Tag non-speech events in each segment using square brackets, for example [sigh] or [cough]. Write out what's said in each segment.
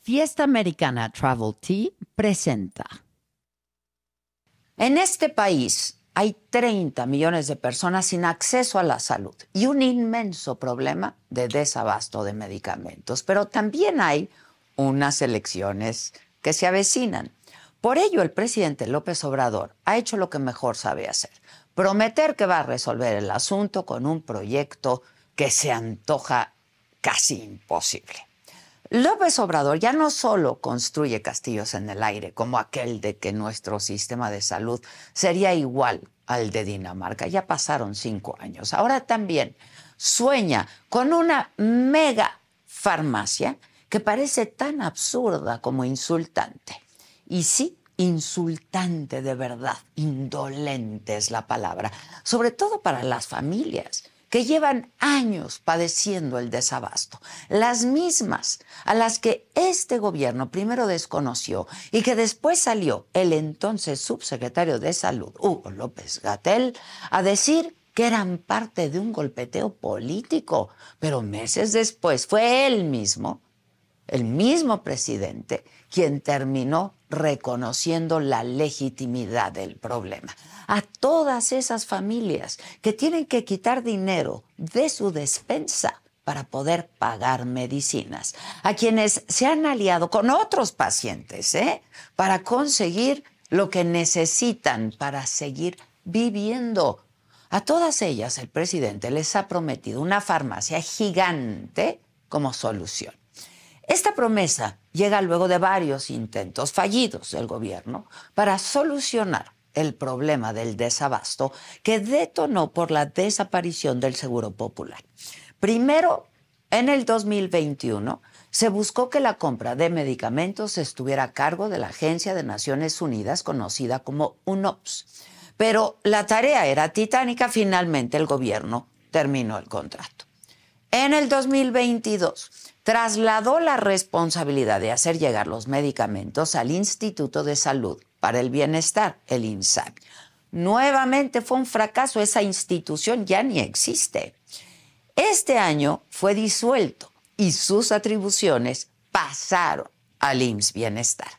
Fiesta Americana Travel Tea presenta. En este país hay 30 millones de personas sin acceso a la salud y un inmenso problema de desabasto de medicamentos, pero también hay unas elecciones que se avecinan. Por ello, el presidente López Obrador ha hecho lo que mejor sabe hacer, prometer que va a resolver el asunto con un proyecto que se antoja casi imposible. López Obrador ya no solo construye castillos en el aire, como aquel de que nuestro sistema de salud sería igual al de Dinamarca, ya pasaron cinco años, ahora también sueña con una mega farmacia que parece tan absurda como insultante. Y sí, insultante de verdad, indolente es la palabra, sobre todo para las familias que llevan años padeciendo el desabasto, las mismas a las que este gobierno primero desconoció y que después salió el entonces subsecretario de Salud, Hugo López Gatel, a decir que eran parte de un golpeteo político, pero meses después fue él mismo, el mismo presidente, quien terminó reconociendo la legitimidad del problema. A todas esas familias que tienen que quitar dinero de su despensa para poder pagar medicinas, a quienes se han aliado con otros pacientes ¿eh? para conseguir lo que necesitan para seguir viviendo. A todas ellas el presidente les ha prometido una farmacia gigante como solución. Esta promesa llega luego de varios intentos fallidos del gobierno para solucionar el problema del desabasto que detonó por la desaparición del Seguro Popular. Primero, en el 2021, se buscó que la compra de medicamentos estuviera a cargo de la Agencia de Naciones Unidas conocida como UNOPS. Pero la tarea era titánica, finalmente el gobierno terminó el contrato. En el 2022, trasladó la responsabilidad de hacer llegar los medicamentos al Instituto de Salud para el Bienestar, el INSABI. Nuevamente fue un fracaso, esa institución ya ni existe. Este año fue disuelto y sus atribuciones pasaron al IMSS Bienestar.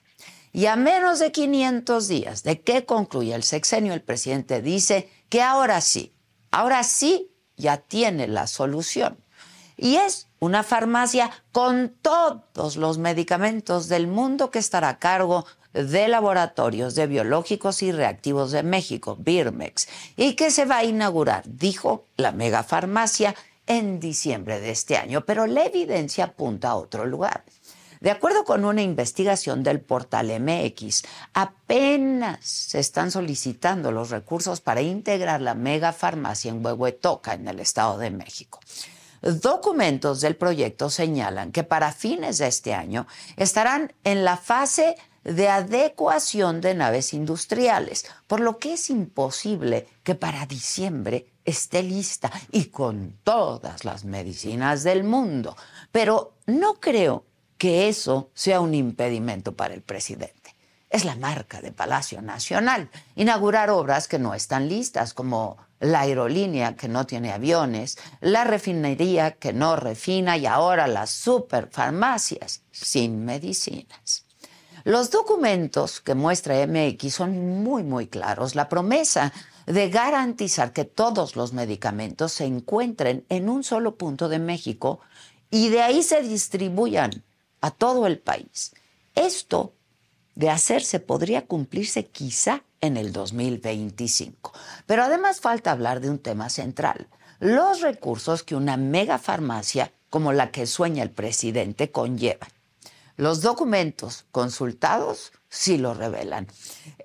Y a menos de 500 días de que concluya el sexenio, el presidente dice que ahora sí, ahora sí ya tiene la solución. Y es una farmacia con todos los medicamentos del mundo que estará a cargo de laboratorios de biológicos y reactivos de México, Birmex, y que se va a inaugurar, dijo la megafarmacia, en diciembre de este año. Pero la evidencia apunta a otro lugar. De acuerdo con una investigación del portal MX, apenas se están solicitando los recursos para integrar la megafarmacia en Huehuetoca, en el Estado de México. Documentos del proyecto señalan que para fines de este año estarán en la fase de adecuación de naves industriales, por lo que es imposible que para diciembre esté lista y con todas las medicinas del mundo. Pero no creo que eso sea un impedimento para el presidente. Es la marca de Palacio Nacional, inaugurar obras que no están listas, como la aerolínea que no tiene aviones, la refinería que no refina y ahora las superfarmacias sin medicinas. Los documentos que muestra MX son muy, muy claros. La promesa de garantizar que todos los medicamentos se encuentren en un solo punto de México y de ahí se distribuyan a todo el país. Esto de hacerse podría cumplirse quizá en el 2025. Pero además falta hablar de un tema central, los recursos que una mega farmacia como la que sueña el presidente conlleva. Los documentos consultados sí lo revelan.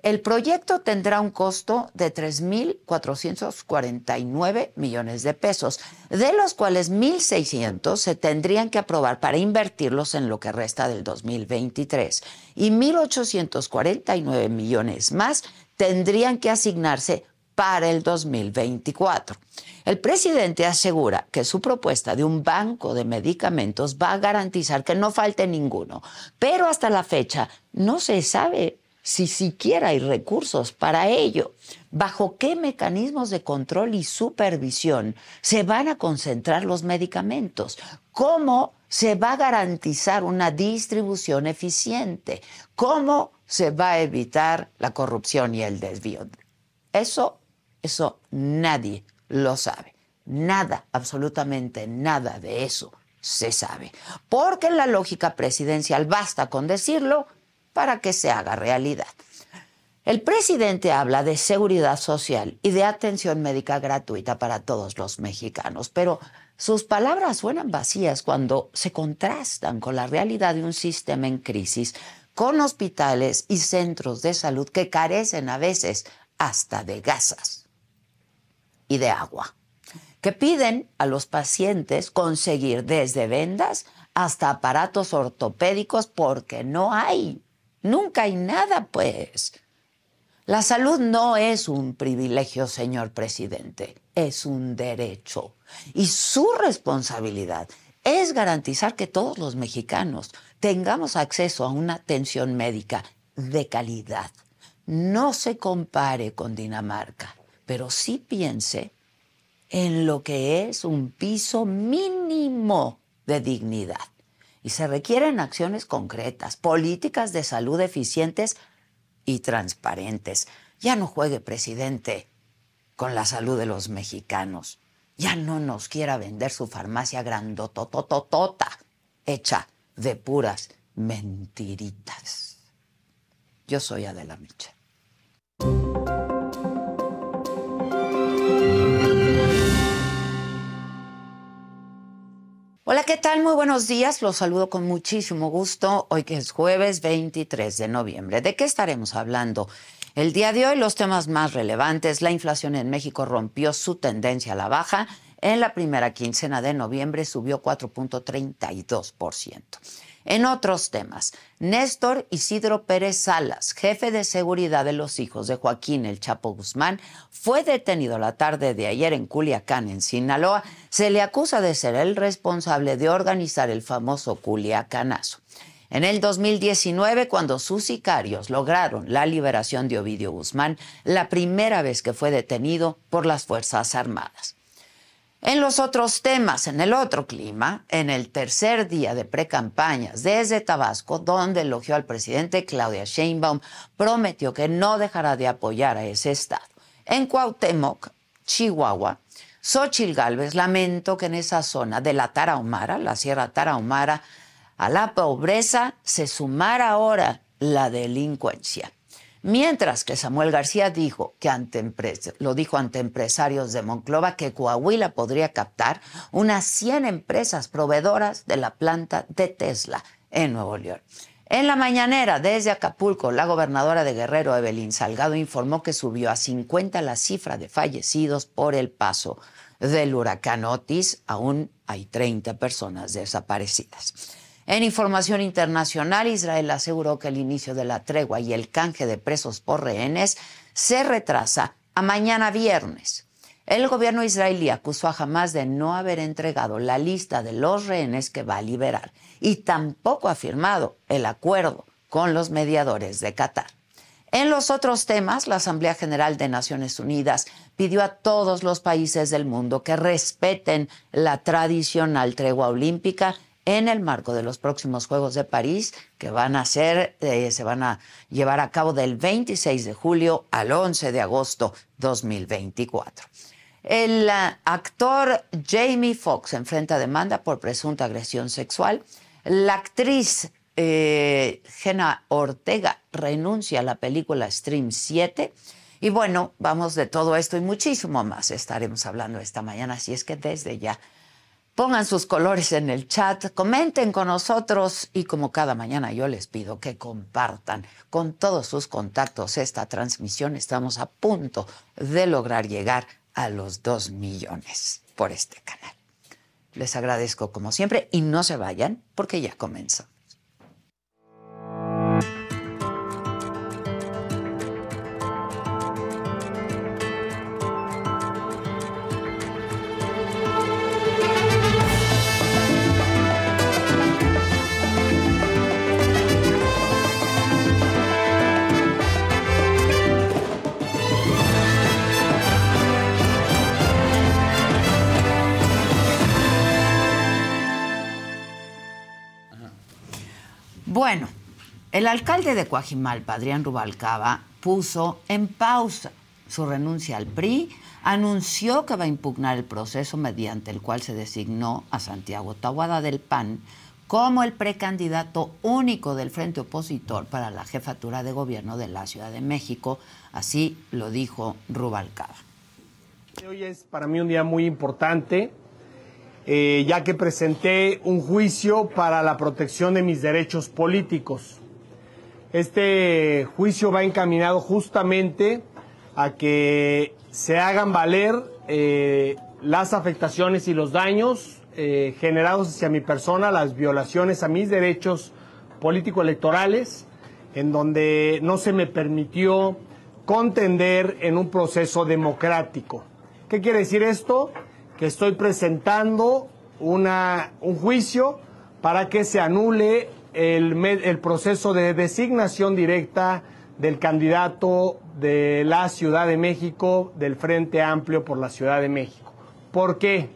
El proyecto tendrá un costo de 3.449 millones de pesos, de los cuales 1.600 se tendrían que aprobar para invertirlos en lo que resta del 2023 y 1.849 millones más tendrían que asignarse para el 2024. El presidente asegura que su propuesta de un banco de medicamentos va a garantizar que no falte ninguno, pero hasta la fecha no se sabe si siquiera hay recursos para ello. ¿Bajo qué mecanismos de control y supervisión se van a concentrar los medicamentos? ¿Cómo se va a garantizar una distribución eficiente? ¿Cómo se va a evitar la corrupción y el desvío? Eso, eso nadie lo sabe. Nada, absolutamente nada de eso se sabe. Porque la lógica presidencial basta con decirlo para que se haga realidad. El presidente habla de seguridad social y de atención médica gratuita para todos los mexicanos, pero sus palabras suenan vacías cuando se contrastan con la realidad de un sistema en crisis, con hospitales y centros de salud que carecen a veces hasta de gasas y de agua, que piden a los pacientes conseguir desde vendas hasta aparatos ortopédicos porque no hay, nunca hay nada, pues. La salud no es un privilegio, señor presidente, es un derecho. Y su responsabilidad es garantizar que todos los mexicanos tengamos acceso a una atención médica de calidad. No se compare con Dinamarca pero sí piense en lo que es un piso mínimo de dignidad. Y se requieren acciones concretas, políticas de salud eficientes y transparentes. Ya no juegue, presidente, con la salud de los mexicanos. Ya no nos quiera vender su farmacia grandotototota, hecha de puras mentiritas. Yo soy Adela Micha. Hola, ¿qué tal? Muy buenos días. Los saludo con muchísimo gusto. Hoy que es jueves 23 de noviembre. ¿De qué estaremos hablando? El día de hoy los temas más relevantes. La inflación en México rompió su tendencia a la baja. En la primera quincena de noviembre subió 4.32%. En otros temas, Néstor Isidro Pérez Salas, jefe de seguridad de los hijos de Joaquín El Chapo Guzmán, fue detenido la tarde de ayer en Culiacán, en Sinaloa. Se le acusa de ser el responsable de organizar el famoso Culiacanazo. En el 2019, cuando sus sicarios lograron la liberación de Ovidio Guzmán, la primera vez que fue detenido por las Fuerzas Armadas. En los otros temas, en el otro clima, en el tercer día de precampañas desde Tabasco, donde elogió al presidente Claudia Sheinbaum, prometió que no dejará de apoyar a ese estado. En Cuauhtémoc, Chihuahua, Xochil Gálvez lamentó que en esa zona de la Tarahumara, la Sierra Tarahumara, a la pobreza se sumara ahora la delincuencia. Mientras que Samuel García dijo que ante lo dijo ante empresarios de Monclova que Coahuila podría captar unas 100 empresas proveedoras de la planta de Tesla en Nuevo León. En la mañanera, desde Acapulco, la gobernadora de Guerrero, Evelyn Salgado, informó que subió a 50 la cifra de fallecidos por el paso del huracán Otis. Aún hay 30 personas desaparecidas. En información internacional, Israel aseguró que el inicio de la tregua y el canje de presos por rehenes se retrasa a mañana viernes. El gobierno israelí acusó a Hamas de no haber entregado la lista de los rehenes que va a liberar y tampoco ha firmado el acuerdo con los mediadores de Qatar. En los otros temas, la Asamblea General de Naciones Unidas pidió a todos los países del mundo que respeten la tradicional tregua olímpica en el marco de los próximos Juegos de París, que van a ser, eh, se van a llevar a cabo del 26 de julio al 11 de agosto 2024. El uh, actor Jamie Foxx enfrenta demanda por presunta agresión sexual. La actriz eh, Ortega renuncia a la película Stream 7. Y bueno, vamos de todo esto y muchísimo más estaremos hablando esta mañana, así es que desde ya pongan sus colores en el chat, comenten con nosotros y como cada mañana yo les pido que compartan con todos sus contactos esta transmisión. Estamos a punto de lograr llegar a los dos millones por este canal. Les agradezco como siempre y no se vayan porque ya comenzó. Bueno, el alcalde de Coajimalpa, Adrián Rubalcaba, puso en pausa su renuncia al PRI, anunció que va a impugnar el proceso mediante el cual se designó a Santiago Tahuada del PAN como el precandidato único del frente opositor para la jefatura de gobierno de la Ciudad de México, así lo dijo Rubalcaba. Hoy es para mí un día muy importante eh, ya que presenté un juicio para la protección de mis derechos políticos. Este juicio va encaminado justamente a que se hagan valer eh, las afectaciones y los daños eh, generados hacia mi persona, las violaciones a mis derechos político-electorales, en donde no se me permitió contender en un proceso democrático. ¿Qué quiere decir esto? Que estoy presentando una, un juicio para que se anule el, el proceso de designación directa del candidato de la Ciudad de México, del Frente Amplio por la Ciudad de México. ¿Por qué?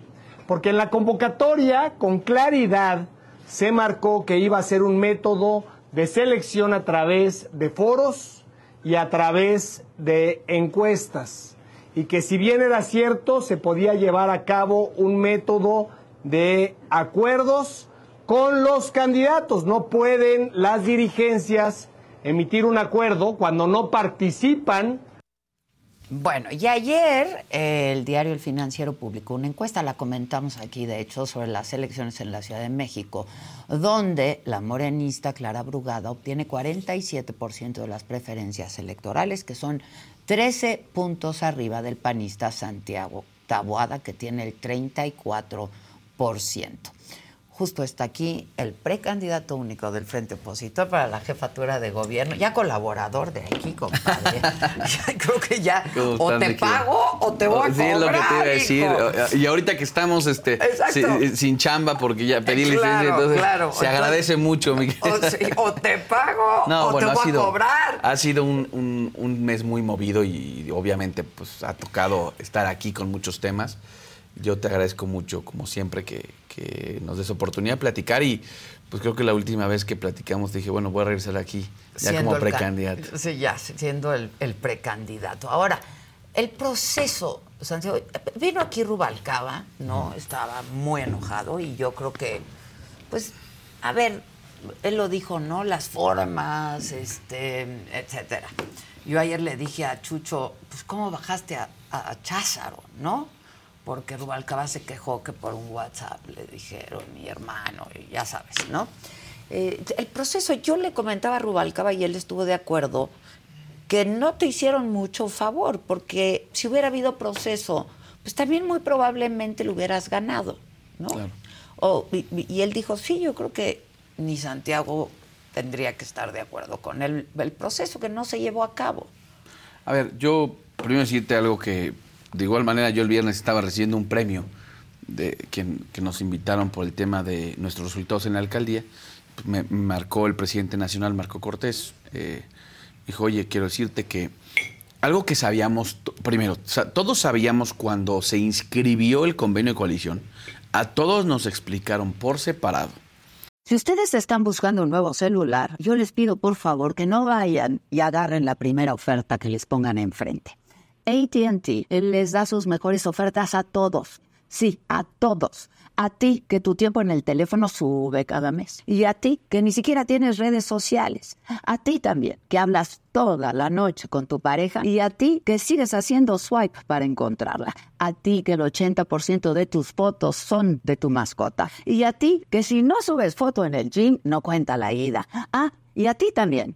Porque en la convocatoria, con claridad, se marcó que iba a ser un método de selección a través de foros y a través de encuestas y que si bien era cierto, se podía llevar a cabo un método de acuerdos con los candidatos. No pueden las dirigencias emitir un acuerdo cuando no participan. Bueno, y ayer el diario El Financiero publicó una encuesta, la comentamos aquí de hecho, sobre las elecciones en la Ciudad de México, donde la morenista Clara Brugada obtiene 47% de las preferencias electorales, que son 13 puntos arriba del panista Santiago Taboada, que tiene el 34% justo está aquí el precandidato único del Frente Opositor para la jefatura de gobierno, ya colaborador de aquí, compadre. [laughs] [laughs] Creo que ya o te pago o te voy a cobrar. Sí, es lo que te iba a decir. Y ahorita que estamos este, sin, chamba porque ya pedí licencia, entonces se agradece mucho. O, te pago [laughs] o te voy a cobrar. Ha sido un, un mes muy movido y obviamente pues ha tocado estar aquí con muchos temas. Yo te agradezco mucho, como siempre, que, que nos des oportunidad de platicar y pues creo que la última vez que platicamos dije, bueno, voy a regresar aquí ya como precandidato. Sí, ya, siendo el, precandidato. Ahora, el proceso, Santiago, vino aquí Rubalcaba, ¿no? Estaba muy enojado y yo creo que, pues, a ver, él lo dijo, ¿no? Las formas, este, etcétera. Yo ayer le dije a Chucho, pues, ¿cómo bajaste a, a Cházaro, no? Porque Rubalcaba se quejó que por un WhatsApp le dijeron mi hermano, y ya sabes, ¿no? Eh, el proceso, yo le comentaba a Rubalcaba y él estuvo de acuerdo que no te hicieron mucho favor, porque si hubiera habido proceso, pues también muy probablemente lo hubieras ganado, ¿no? y, él dijo, sí, yo creo que ni Santiago tendría que estar de acuerdo con el, el proceso que no se llevó a cabo. A ver, yo primero decirte algo que de igual manera, yo el viernes estaba recibiendo un premio de, que, nos invitaron por el tema de nuestros resultados en la alcaldía. Me, marcó el presidente nacional, Marco Cortés. Eh, dijo, oye, quiero decirte que algo que sabíamos, primero, todos sabíamos cuando se inscribió el convenio de coalición, a todos nos explicaron por separado Si ustedes están buscando un nuevo celular, yo les pido por favor que no vayan y agarren la primera oferta que les pongan enfrente. ATT les da sus mejores ofertas a todos. Sí, a todos. A ti que tu tiempo en el teléfono sube cada mes. Y a ti que ni siquiera tienes redes sociales. A ti también que hablas toda la noche con tu pareja. Y a ti que sigues haciendo swipe para encontrarla. A ti que el 80% de tus fotos son de tu mascota. Y a ti que si no subes foto en el gym no cuenta la ida. Ah, y a ti también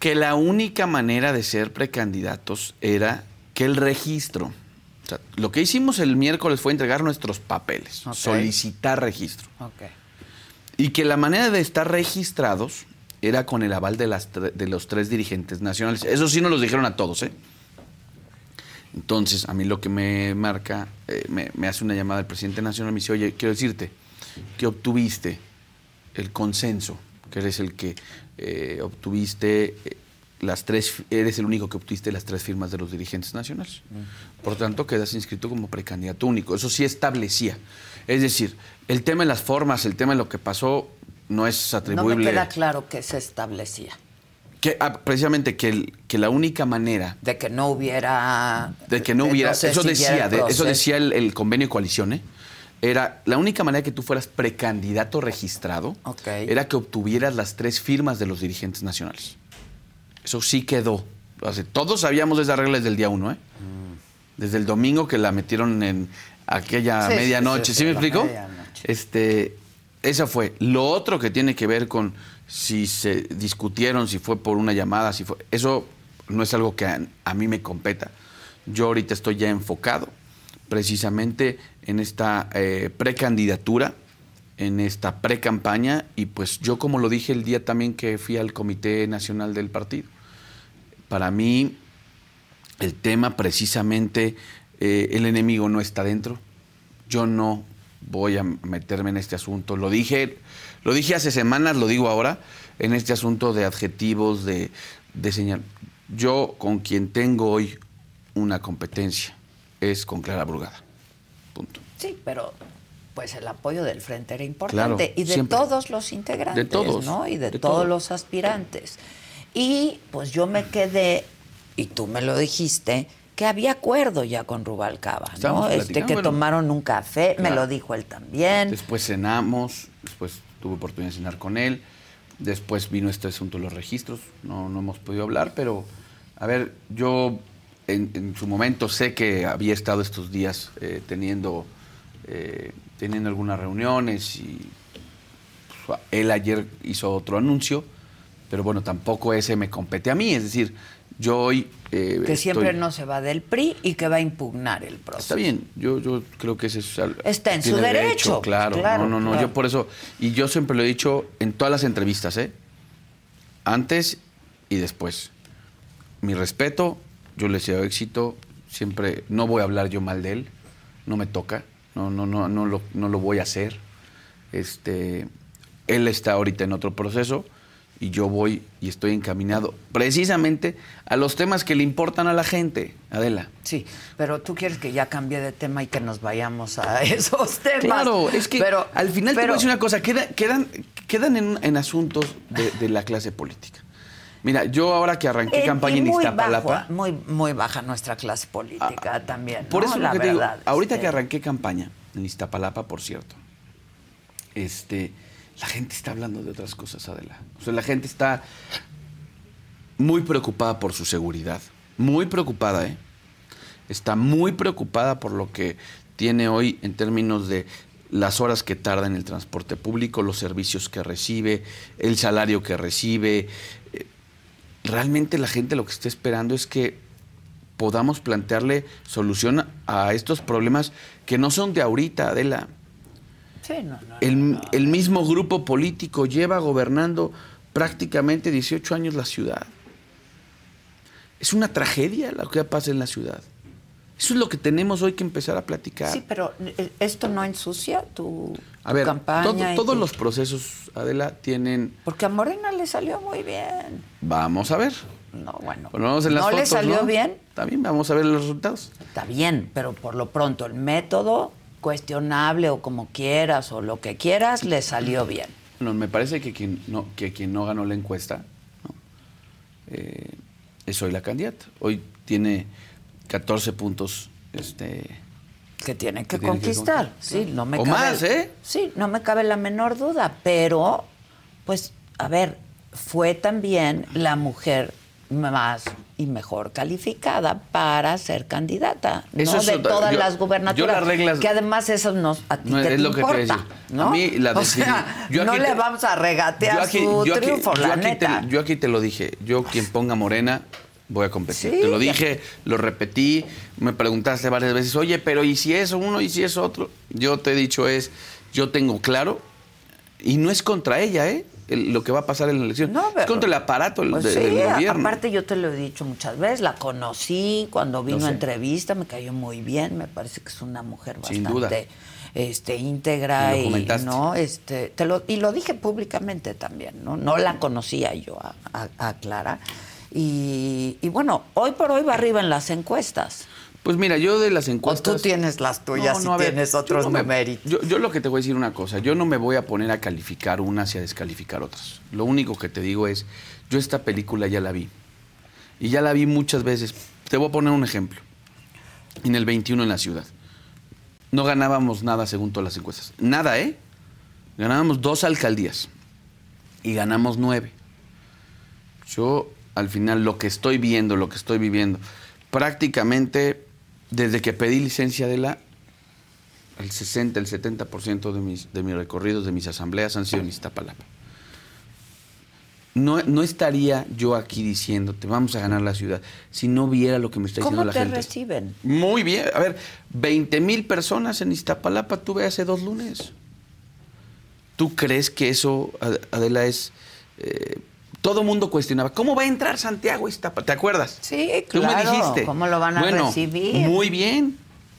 que la única manera de ser precandidatos era que el registro, o sea, lo que hicimos el miércoles fue entregar nuestros papeles, solicitar registro. Y que la manera de estar registrados era con el aval de, las de los tres dirigentes nacionales. Eso sí nos los dijeron a todos, ¿eh? Entonces, a mí lo que me marca, eh, me, me hace una llamada el presidente nacional, me dice, oye, quiero decirte que obtuviste el consenso, que eres el que eh, obtuviste eh, las tres, eres el único que obtuviste las tres firmas de los dirigentes nacionales. Por tanto, quedas inscrito como precandidato único. Eso sí establecía. Es decir, el tema de las formas, el tema de lo que pasó, no es No atribuible. me queda claro que se establecía. que, ah, precisamente que, el- que la única manera De que no hubiera. de que no hubiera, eso decía, de- eso decía el, el convenio de coalición, ¿eh? Era la única manera que tú fueras precandidato registrado era que obtuvieras las tres firmas de los dirigentes nacionales. Eso sí quedó. Todos sabíamos de esa regla desde el día uno, ¿eh? Desde el domingo que la metieron en aquella Sí, medianoche. sí, ¿Sí, sí, me explico? Este, esa fue. Lo otro que tiene que ver con si se discutieron, si fue por una llamada, si fue. Eso no es algo que a, a mí me competa. Yo ahorita estoy ya enfocado precisamente en esta eh, precandidatura, en esta precampaña, y pues yo como lo dije el día también que fui al Comité Nacional del Partido, para mí el tema precisamente, eh, el enemigo no está dentro. Yo no voy a meterme en este asunto. Lo dije, lo dije hace semanas, lo digo ahora, en este asunto de adjetivos, de, de señal. Yo con quien tengo hoy una competencia es con Clara Brugada. Punto. Sí, pero pues el apoyo del frente era importante Claro, y de siempre. todos los integrantes, De todos, ¿no? Y de, de todos los aspirantes. Y pues yo me quedé y tú me lo dijiste que había acuerdo ya con Rubalcaba, ¿no? Este que tomaron un café, me lo dijo él también. Después cenamos, después tuve oportunidad de cenar con él, después vino este asunto de los registros, no, no hemos podido hablar, pero a ver, yo en, en su momento sé que había estado estos días eh, teniendo, eh, teniendo algunas reuniones y pues, él ayer hizo otro anuncio, pero bueno, tampoco ese me compete a mí, es decir, yo hoy... eh, que siempre estoy- no se va del PRI y que va a impugnar el proceso. Está bien, yo, yo creo que ese es Está en su derecho, claro. claro, no, no, no, claro. yo por eso, y yo siempre lo he dicho en todas las entrevistas, ¿eh? Antes y después. Mi respeto, yo le deseo éxito, siempre, no voy a hablar yo mal de él, no me toca, no, no, no, no, lo, no lo voy a hacer. Este, él está ahorita en otro proceso y yo voy y estoy encaminado precisamente a los temas que le importan a la gente, Adela. Sí, pero tú quieres que ya cambie de tema y que nos vayamos a [laughs] esos temas. Claro, es que Pero- al final te pero- voy a decir una cosa, queda- quedan, quedan en, en asuntos de, de la clase política. Mira, yo ahora que arranqué Eh, campaña en Iztapalapa... bajo, muy, muy baja nuestra clase política también. Por ¿no? eso la lo que te digo, verdad, ahorita este, que arranqué campaña en Iztapalapa, por cierto, este, la gente está hablando de otras cosas, Adela. O sea, la gente está muy preocupada por su seguridad. Muy preocupada, ¿eh? Está muy preocupada por lo que tiene hoy en términos de las horas que tarda en el transporte público, los servicios que recibe, el salario que recibe. Realmente la gente lo que está esperando es que podamos plantearle solución a estos problemas que no son de ahorita, Adela. Sí, no, no. El, el mismo grupo político lleva gobernando prácticamente 18 años la ciudad. Es una tragedia lo que pasa en la ciudad. Eso es lo que tenemos hoy que empezar a platicar. Sí, pero eh, esto no ensucia tu, a tu ver, campaña. todo- todos tu- los procesos, Adela, tienen... Porque a Morena le salió muy bien. Vamos a ver. No, bueno. Ponemos en las ¿No le salió ¿no? bien? También vamos a ver los resultados. Está bien, pero por lo pronto el método cuestionable o como quieras o lo que quieras le salió bien. Bueno, me parece que quien no, que quien no ganó la encuesta ¿no? Eh, es hoy la candidata. Hoy tiene 14 puntos. Este, que tiene que conquistar. Sí, no me O cabe, más, ¿eh? Sí, no me cabe la menor duda, pero pues a ver, fue también la mujer más y mejor calificada para ser candidata, Eso ¿no? es de todas yo- las gubernaturas. las que además eso nos a ti No, es te lo que te. ¿no? A mí la [laughs] o sea, Yo no le vamos a regatear yo aquí- su yo aquí- triunfo, yo la aquí te- neta. yo aquí te lo dije. Yo quien ponga Morena voy a competir. Sí. Te lo dije, lo repetí, me preguntaste varias veces, oye, pero ¿y si es uno y si es otro? Yo te he dicho es, yo tengo claro, y no es contra ella, ¿eh? El- lo que va a pasar en la elección. No, es contra el aparato Pues de- sí, del gobierno. aparte yo te lo he dicho muchas veces, la conocí cuando vino Lo a entrevista, me cayó muy bien, me parece que es una mujer Sin bastante duda. este íntegra y no este te lo y lo dije públicamente también, ¿no? No la conocía yo a, a- a Clara. Y, y bueno, hoy por hoy va arriba en las encuestas. Pues mira, yo de las O encuestas... tú tienes las tuyas No, y ver, tienes yo otros no me-. Yo, yo lo que te voy a decir una cosa, yo no me voy a poner a calificar unas y a descalificar otras. Lo único que te digo es, yo esta película ya la vi. Y ya la vi muchas veces. Te voy a poner un ejemplo. En el 21 en la ciudad. No ganábamos nada según todas las encuestas. Nada, ¿eh? Ganábamos dos alcaldías. Y ganamos nueve. Yo, al final, lo que estoy viendo, lo que estoy viviendo, prácticamente desde que pedí licencia de la, el 60, el 70% de mis, de mis recorridos, de mis asambleas han sido en Iztapalapa. No, no estaría yo aquí diciéndote, vamos a ganar la ciudad, si no viera lo que me está diciendo ¿Cómo la te gente. reciben? Muy bien. A ver, 20 mil personas en Iztapalapa tuve hace dos lunes. ¿Tú crees que eso, Ad- Adela, es... eh, todo mundo cuestionaba, ¿cómo va a entrar Santiago a Iztapalapa? ¿Te acuerdas? Sí, Tú me claro, dijiste. ¿cómo lo van a Bueno, recibir? Muy bien.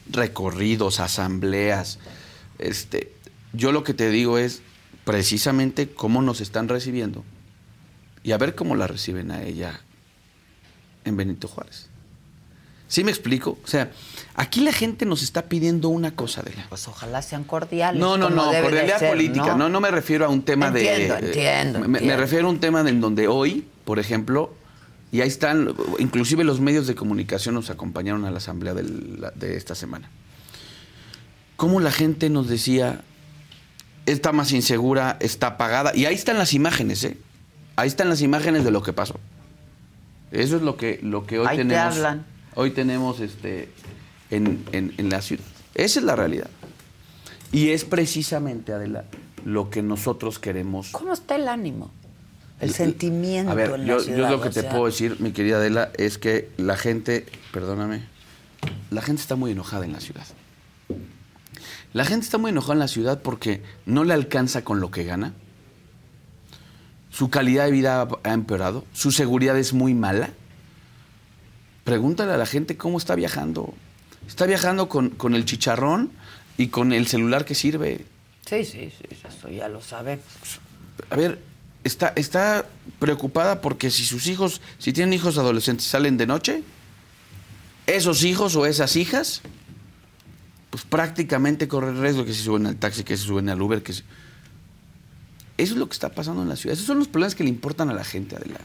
Recorridos, asambleas. Este, yo lo que te digo es precisamente cómo nos están recibiendo y a ver cómo la reciben a ella en Benito Juárez. ¿Sí me explico? O sea, aquí la gente nos está pidiendo una cosa de la. Pues ojalá sean cordiales. No, no, no, cordialidad ser, política. ¿no? ¿no? me refiero a un tema Entiendo, de. entiendo, me- Me, entiendo. refiero a un tema en donde hoy, por ejemplo, y ahí están, inclusive los medios de comunicación nos acompañaron a la asamblea del- de esta semana. Cómo la gente nos decía, está más insegura, está apagada. Y ahí están las imágenes, ¿eh? Ahí están las imágenes de lo que pasó. Eso es lo que, lo que hoy Ahí te tenemos. hablan. Hoy tenemos este, en, en- en la ciudad. Esa es la realidad. Y es precisamente, Adela, lo que nosotros queremos. ¿Cómo está el ánimo? El sentimiento A ver, en yo, la yo ciudad. lo que te sea, puedo decir, mi querida Adela, es que la gente, perdóname, la gente está muy enojada en la ciudad. La gente está muy enojada en la ciudad porque no le alcanza con lo que gana. Su calidad de vida ha- ha empeorado. Su seguridad es muy mala. Pregúntale a la gente cómo está viajando. Está viajando con, con el chicharrón y con el celular que sirve. Sí, sí, sí, eso ya lo sabemos. A ver, está, está preocupada porque si sus hijos, si tienen hijos adolescentes, salen de noche, esos hijos o esas hijas, pues prácticamente corren riesgo que se suben al taxi, que se suben al Uber, que se... Eso es lo que está pasando en la ciudad. Esos son los problemas que le importan a la gente, Adela.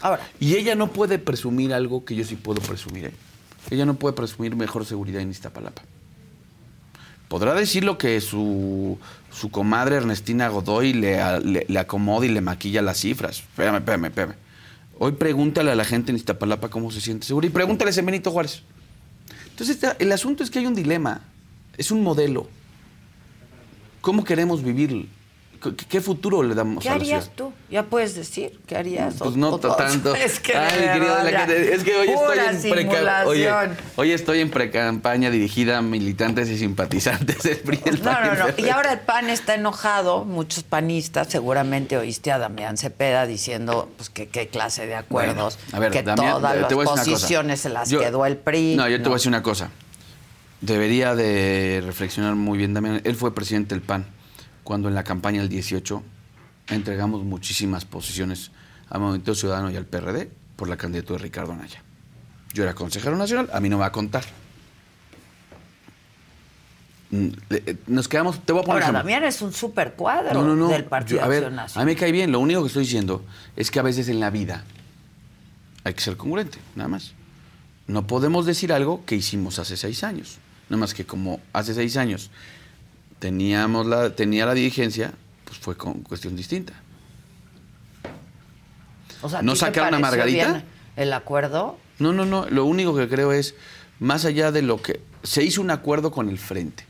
Ahora, Y ella no puede presumir algo que yo sí puedo presumir. ¿eh? Ella no puede presumir mejor seguridad en Iztapalapa. Podrá decir lo que su su comadre Ernestina Godoy le, le- acomoda y le maquilla las cifras. Espérame, espérame, espérame. Hoy pregúntale a la gente en Iztapalapa cómo se siente seguro y pregúntale a Benito Juárez. Entonces, el asunto es que hay un dilema, es un modelo. ¿Cómo queremos vivir? ¿Qué, qué futuro le damos ¿Qué a la harías ciudad? tú? ¿Ya puedes decir? ¿Qué harías? Pues no o- tanto. [laughs] Es que, Ay, verdad, la es que hoy estoy en preca- oye, hoy estoy en precampaña dirigida a militantes y simpatizantes del PRI. No, no, no. Y ahora el PAN está enojado, muchos panistas, seguramente oíste a Damián Cepeda diciendo pues que qué clase de acuerdos, Bueno, a ver, que Damián, todas las posiciones se las Yo- quedó el PRI. No, yo te voy a decir una cosa. Debería de reflexionar muy bien Damián. Él fue presidente del PAN cuando en la campaña del 18 entregamos muchísimas posiciones al Movimiento Ciudadano y al PRD por la candidatura de Ricardo Anaya. Yo era consejero nacional, a mí no me va a contar. Mm, eh, Nos quedamos, te voy a poner Ahora. Damián es un super cuadro No, no, no. del Partido Yo- a ver, Acción a Nacional. mí me cae bien. Lo único que estoy diciendo es que a veces en la vida hay que ser congruente, nada más. No podemos decir algo que hicimos hace seis años. Nada más que como hace seis años teníamos la, tenía la dirigencia, pues fue con cuestión distinta. O sea, ¿No sacaron a Margarita? el acuerdo? No, no, no. Lo único que creo es, más allá de lo que... Se hizo un acuerdo con el frente.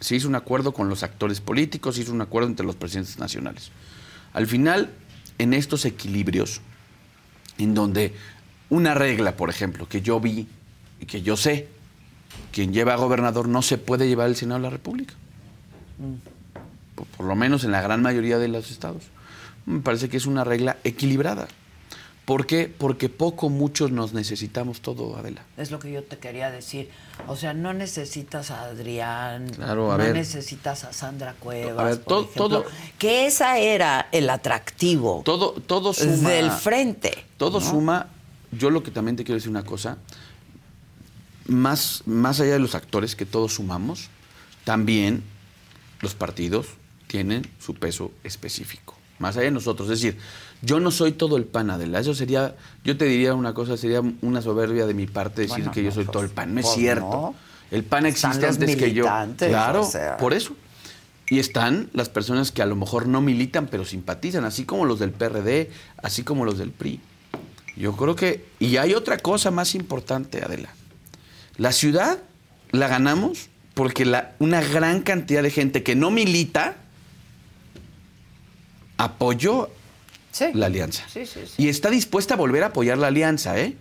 Se hizo un acuerdo con los actores políticos, se hizo un acuerdo entre los presidentes nacionales. Al final, en estos equilibrios, en donde una regla, por ejemplo, que yo vi y que yo sé, quien lleva a gobernador no se puede llevar al Senado de la República. Por, por lo menos en la gran mayoría de los estados. Me parece que es una regla equilibrada. ¿Por qué? Porque poco, muchos nos necesitamos todo, Adela. Es lo que yo te quería decir. O sea, no necesitas a Adrián, Claro, a no ver. necesitas a Sandra Cuevas, A ver, por todo- ejemplo, todo- que esa era el atractivo Todo, todo suma. del frente. Todo ¿no? suma. Yo lo que también te quiero decir una cosa. Más, más allá de los actores que todos sumamos, también los partidos tienen su peso específico. Más allá de nosotros. Es decir, yo no soy todo el pan, Adela. Eso sería, yo te diría una cosa, sería una soberbia de mi parte decir Bueno, que yo soy pues, todo el pan. No es pues cierto. no. El pan existe antes que yo. Claro, o sea. por eso. Y están las personas que a lo mejor no militan, pero simpatizan, así como los del PRD, así como los del PRI. Yo creo que... Y hay otra cosa más importante, Adela. La ciudad la ganamos porque la, una gran cantidad de gente que no milita apoyó Sí. la alianza. Sí, sí, sí. Y está dispuesta a volver a apoyar la alianza, ¿eh?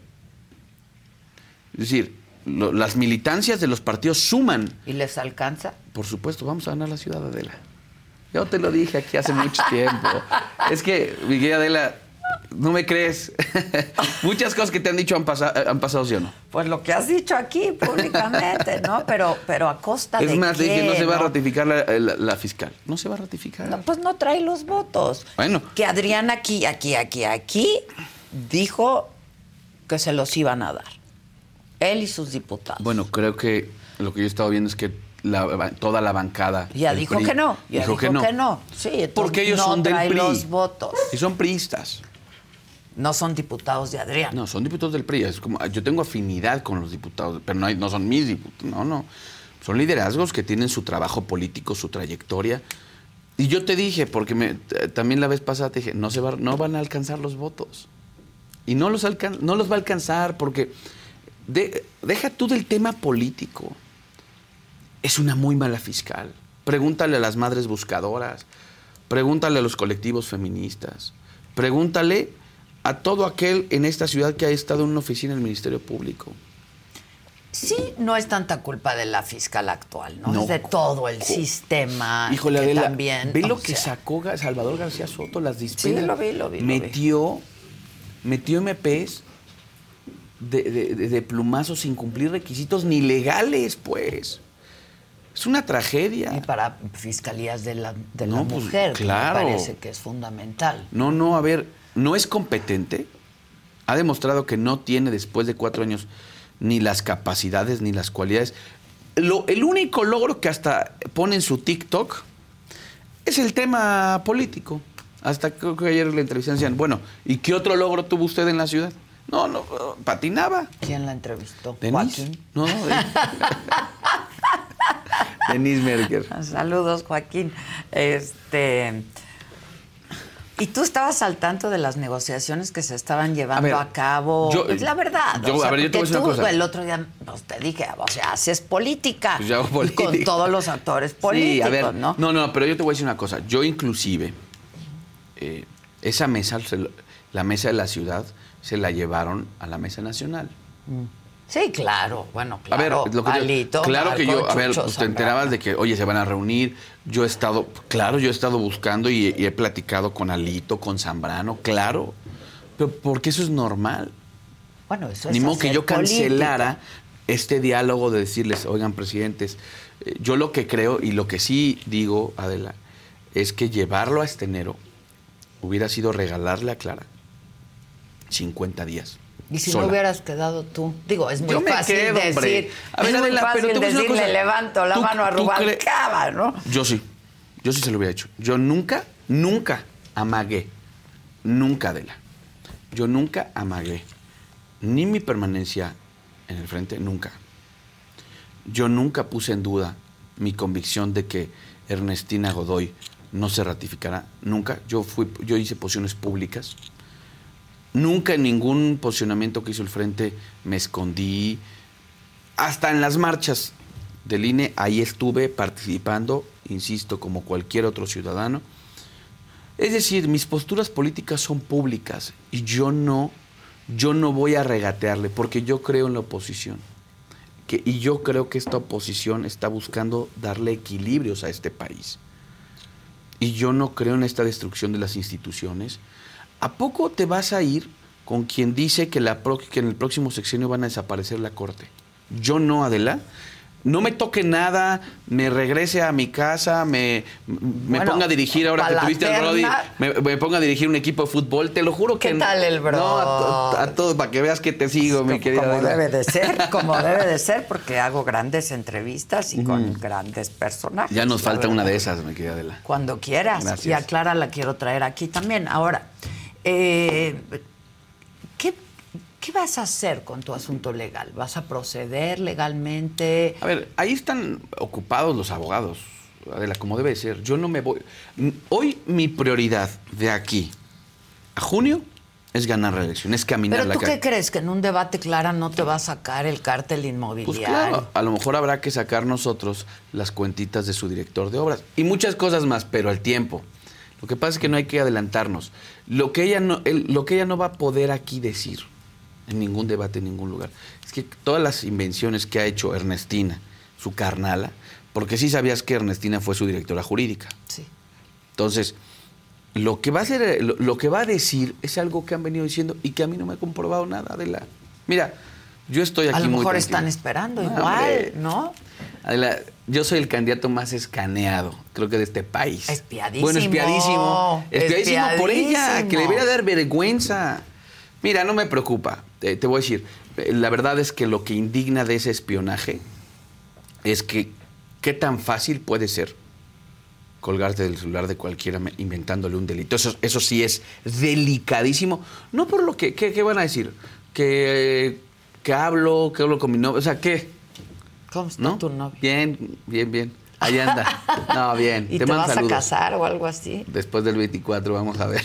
Es decir, lo- las militancias de los partidos suman. ¿Y les alcanza? Por supuesto, vamos a ganar la ciudad, Adela. Yo te lo dije aquí hace mucho [laughs] tiempo. Es que, Miguel Adela, no me crees. [laughs] Muchas cosas que te han dicho han, pasa- han pasado, ¿sí o no? Pues lo que has dicho aquí públicamente, ¿no? Pero, pero a costa de Es más, qué, dije, no se va a ¿no? ratificar la, la- la fiscal. No se va a ratificar. No, pues no trae los votos. Bueno. Que Adrián aquí, aquí, aquí, aquí dijo que se los iban a dar. Él y sus diputados. Bueno, creo que lo que yo he estado viendo es que la- toda la bancada. ya dijo PRI que no. Ya dijo, que no. Sí, Porque ellos no son del PRI. los votos. Y son priistas. No son diputados de Adrián. No, son diputados del PRI. Es como, yo tengo afinidad con los diputados, pero no, son mis diputados. No, no. Son liderazgos que tienen su trabajo político, su trayectoria. Y yo te dije, porque también la vez pasada te dije, no, se no van a alcanzar los votos. Y no los, alcan- no los va a alcanzar porque de- deja tú del tema político. Es una muy mala fiscal. Pregúntale a las madres buscadoras, pregúntale a los colectivos feministas, pregúntale a todo aquel en esta ciudad que ha estado en una oficina del Ministerio Público. Sí, no es tanta culpa de la fiscal actual, ¿no? No. Es de todo el sistema. Híjole, que Adela, también. ve lo que sacó Salvador García Soto, las dispendas. Sí, lo vi, lo vi, lo vi. Metió, metió MPs de, de- de- de plumazo sin cumplir requisitos ni legales, pues. Es una tragedia. Y para fiscalías de la, de la No, pues, mujer, que claro. me parece que es fundamental. No, no, a ver, no es competente. Ha demostrado que no tiene después de cuatro años ni las capacidades ni las cualidades. Lo- el único logro que hasta pone en su TikTok es el tema político. Hasta creo que ayer en la entrevista decían, bueno, ¿y qué otro logro tuvo usted en la ciudad? No, no, patinaba. ¿Quién la entrevistó? Denise. No, no. Denise [laughs] Merker. Saludos, Joaquín. Este. ¿Y tú estabas al tanto de las negociaciones que se estaban llevando a, ver, cabo? yo- Pues la verdad. yo- o sea, a ver, yo te voy a porque decir una tú cosa. el otro día pues, te dije, o sea, haces política. Pues yo hago Y con política. todos los actores políticos, sí, a ver, ¿no? no, no, pero yo te voy a decir una cosa. Yo inclusive, eh, esa mesa, la mesa de la ciudad, se la llevaron a la mesa nacional. Sí, claro. Bueno, A ver, claro. lo que claro que yo, a ver, pues, te enterabas de que, oye, se van a reunir. Yo he estado, claro, yo he estado buscando y, y he platicado con Alito, con Zambrano, claro. Pero porque eso es normal. Bueno, eso es Ni modo que yo cancelara este diálogo de decirles, oigan, presidentes, eh, yo lo que creo y lo que sí digo, Adela, es que llevarlo a este enero hubiera sido regalarle a Clara 50 días. Y si sola. no hubieras quedado tú, digo, es muy Yo me fácil hombre. decir, A ver, es muy pero fácil una decirle, cosa. levanto la Tú- mano a Rubalcaba, ¿no? Yo sí. Yo sí se lo hubiera hecho. Yo nunca, nunca amagué. Nunca, Adela. Yo nunca amagué. Ni mi permanencia en el frente, nunca. Yo nunca puse en duda mi convicción de que Ernestina Godoy no se ratificará. Nunca. Yo, fui, yo hice posiciones públicas. Nunca en ningún posicionamiento que hizo el frente me escondí. Hasta en las marchas del INE, ahí estuve participando, insisto, como cualquier otro ciudadano. Es decir, mis posturas políticas son públicas y yo no, yo no voy a regatearle porque yo creo en la oposición. Y yo creo que esta oposición está buscando darle equilibrios a este país. Y yo no creo en esta destrucción de las instituciones. ¿A poco te vas a ir con quien dice que, la pro- que en el próximo sexenio van a desaparecer la Corte? Yo no, Adela. No me toque nada, me regrese a mi casa, me, me Bueno, ponga a dirigir ahora que tuviste el Brody, me, me ponga a dirigir un equipo de fútbol, te lo juro que ¿Qué no. tal el No, a, to- a todos, para que veas que te sigo, mi querida como Adela. debe de ser, como [laughs] debe de ser, porque hago grandes entrevistas y con grandes personajes. Ya nos falta una de esas, mi querida Adela. Cuando quieras. Gracias. Y a Clara la quiero traer aquí también. Ahora, eh, ¿qué, qué vas a hacer con tu asunto legal? ¿Vas a proceder legalmente? A ver, ahí están ocupados los abogados, Adela, como debe de ser. Yo no me voy. Hoy mi prioridad de aquí a junio es ganar la elección, es caminar ¿Pero la tú calle. qué crees? ¿Que en un debate, Clara, no te va a sacar el cártel inmobiliario? Pues claro, a lo mejor habrá que sacar nosotros las cuentitas de su director de obras y muchas cosas más, pero al tiempo. Lo que pasa es que no hay que adelantarnos. Lo que ella no, el- lo que ella no va a poder aquí decir en ningún debate, en ningún lugar, es que todas las invenciones que ha hecho Ernestina, su carnala, porque sí sabías que Ernestina fue su directora jurídica. Sí. Entonces, lo que va a hacer, eh, lo, lo que va a decir es algo que han venido diciendo y que a mí no me ha comprobado nada de la. Mira, yo estoy aquí A lo muy mejor están esperando No, igual, hombre. ¿no? Adela, yo soy el candidato más escaneado, creo que de este país. Espiadísimo. Bueno, espiadísimo. Espiadísimo por ella, que le Espiadísimo. debería dar vergüenza. Mira, no me preocupa. Te, te voy a decir, la verdad es que lo que indigna de ese espionaje es que qué tan fácil puede ser colgarte del celular de cualquiera inventándole un delito. Eso, eso sí es delicadísimo. No por lo que, ¿qué, qué van a decir? Que, que hablo, que hablo con mi novio. O sea, ¿qué? ¿Cómo está ¿No? tu novio? Bien, bien, bien. Ahí anda. [laughs] No, bien. ¿Y te, vas saludos. a casar o algo así? Después del 24, vamos a ver.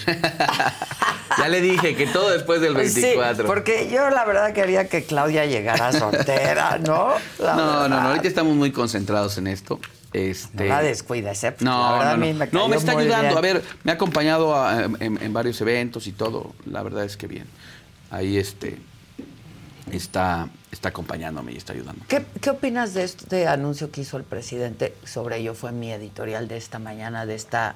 [laughs] ya le dije que todo después del 24. Sí, porque yo la verdad quería que Claudia llegara soltera, ¿no? La no, no, verdad. no. Ahorita estamos muy concentrados en esto. Este... No la descuides, ¿eh? La verdad no, a mí me No, me está ayudando. bien. A ver, me ha acompañado a- en, en varios eventos y todo. La verdad es que bien. Ahí este está, está acompañándome y está ayudando. ¿Qué, qué opinas de este anuncio que hizo el presidente? Sobre ello fue mi editorial de esta mañana, de esta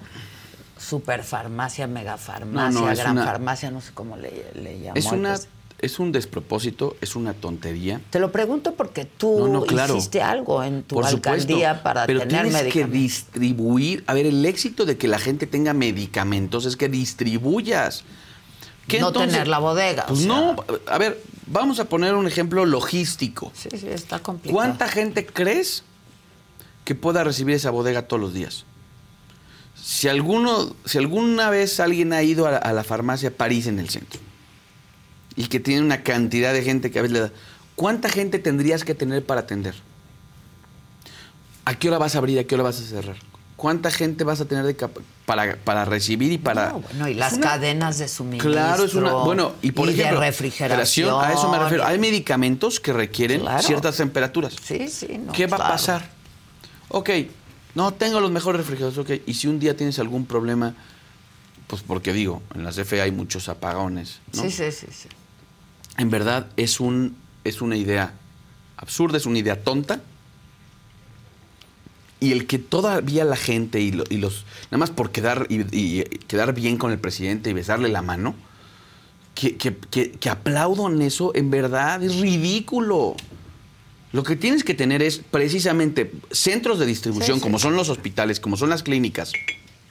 superfarmacia, megafarmacia, No, no, gran una- farmacia, no sé cómo le, le llamó. Es una, es un despropósito, es una tontería. Te lo pregunto porque tú No, no, claro. hiciste algo en tu Por alcaldía supuesto, para pero tener tienes que medicamentos. distribuir. A ver, el éxito de que la gente tenga medicamentos es que distribuyas. ¿Qué No entonces? tener la bodega, o Pues sea. no, a ver, vamos a poner un ejemplo logístico. Sí, sí, está complicado. ¿Cuánta gente crees que pueda recibir esa bodega todos los días? Si alguno, si alguna vez alguien ha ido a la, a la farmacia París en el centro y que tiene una cantidad de gente que a veces le da, ¿cuánta gente tendrías que tener para atender? ¿A qué hora vas a abrir? ¿A qué hora vas a cerrar? ¿Cuánta gente vas a tener de para, para recibir y para... No, bueno, y las una- cadenas de suministro. Claro, es una. Bueno, y por ejemplo. de refrigeración. A eso me refiero. Hay medicamentos que requieren Claro. ciertas temperaturas. Sí, sí, no, ¿Qué va claro. a pasar? Ok, no tengo los mejores refrigeradores, ok. Y si un día tienes algún problema, pues porque digo, en la CFE hay muchos apagones. ¿no? Sí, sí, sí, sí. En verdad es, un, es una idea absurda, es una idea tonta. Y el que todavía la gente y, lo- y los. Nada más por quedar, y, y quedar bien con el presidente y besarle la mano, que, que, que, que aplaudan eso, en verdad es ridículo. Lo que tienes que tener es precisamente centros de distribución, Sí, sí. como son los hospitales, como son las clínicas.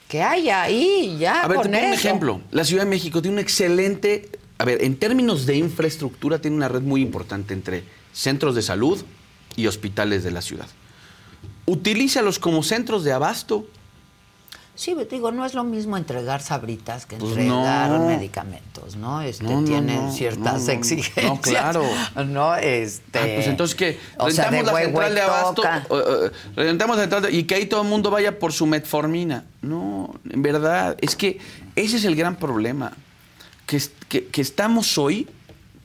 Que haya ahí, ya. A ver, te pongo un ejemplo. La Ciudad de México tiene un excelente. A ver, en términos de infraestructura, tiene una red muy importante entre centros de salud y hospitales de la ciudad. Utilízalos como centros de abasto. Sí, pero digo, no es lo mismo entregar sabritas que Pues entregar no. medicamentos, ¿no? Este, No, no, tienen ciertas exigencias. No, claro. No, este... Ah, pues entonces, ¿qué? O sea, de la central de abasto. eh, rentamos la central de- y que ahí todo el mundo vaya por su metformina. No, en verdad, es que ese es el gran problema. Que, que, que estamos hoy.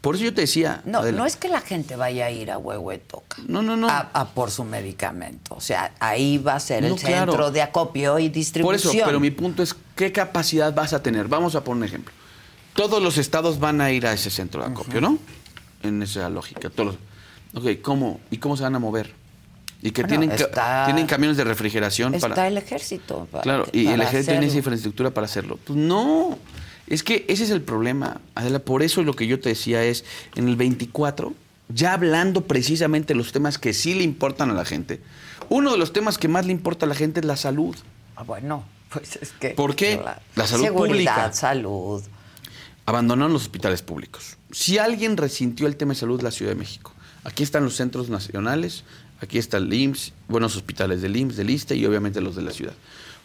Por eso yo te decía. No, Adela, no es que la gente vaya a ir a Huehuetoca. No, no, no. A, a por su medicamento. O sea, ahí va a ser No, el centro de acopio y Por distribución. eso, pero mi punto es, ¿qué capacidad vas a tener? Vamos a poner un ejemplo. Todos los estados van a ir a ese centro de acopio, ¿no? En esa lógica. Todos. Ok, ¿cómo? ¿Y cómo se van a mover? Y que Bueno, tienen, está- tienen camiones de refrigeración Está para... el ejército. para Claro, y el ejército tiene esa infraestructura para hacerlo. Pues no, es que ese es el problema. Adela, por eso lo que yo te decía es, en el 24, ya hablando precisamente de los temas que sí le importan a la gente, uno de los temas que más le importa a la gente es la salud. Ah, bueno, [laughs] pues es que... ¿Por qué? La salud Seguridad, pública. salud. Abandonaron los hospitales públicos. Si alguien resintió el tema de salud, la Ciudad de México. Aquí están los centros nacionales, aquí está el IMSS, buenos hospitales del IMSS, del ISTE y obviamente los de la ciudad.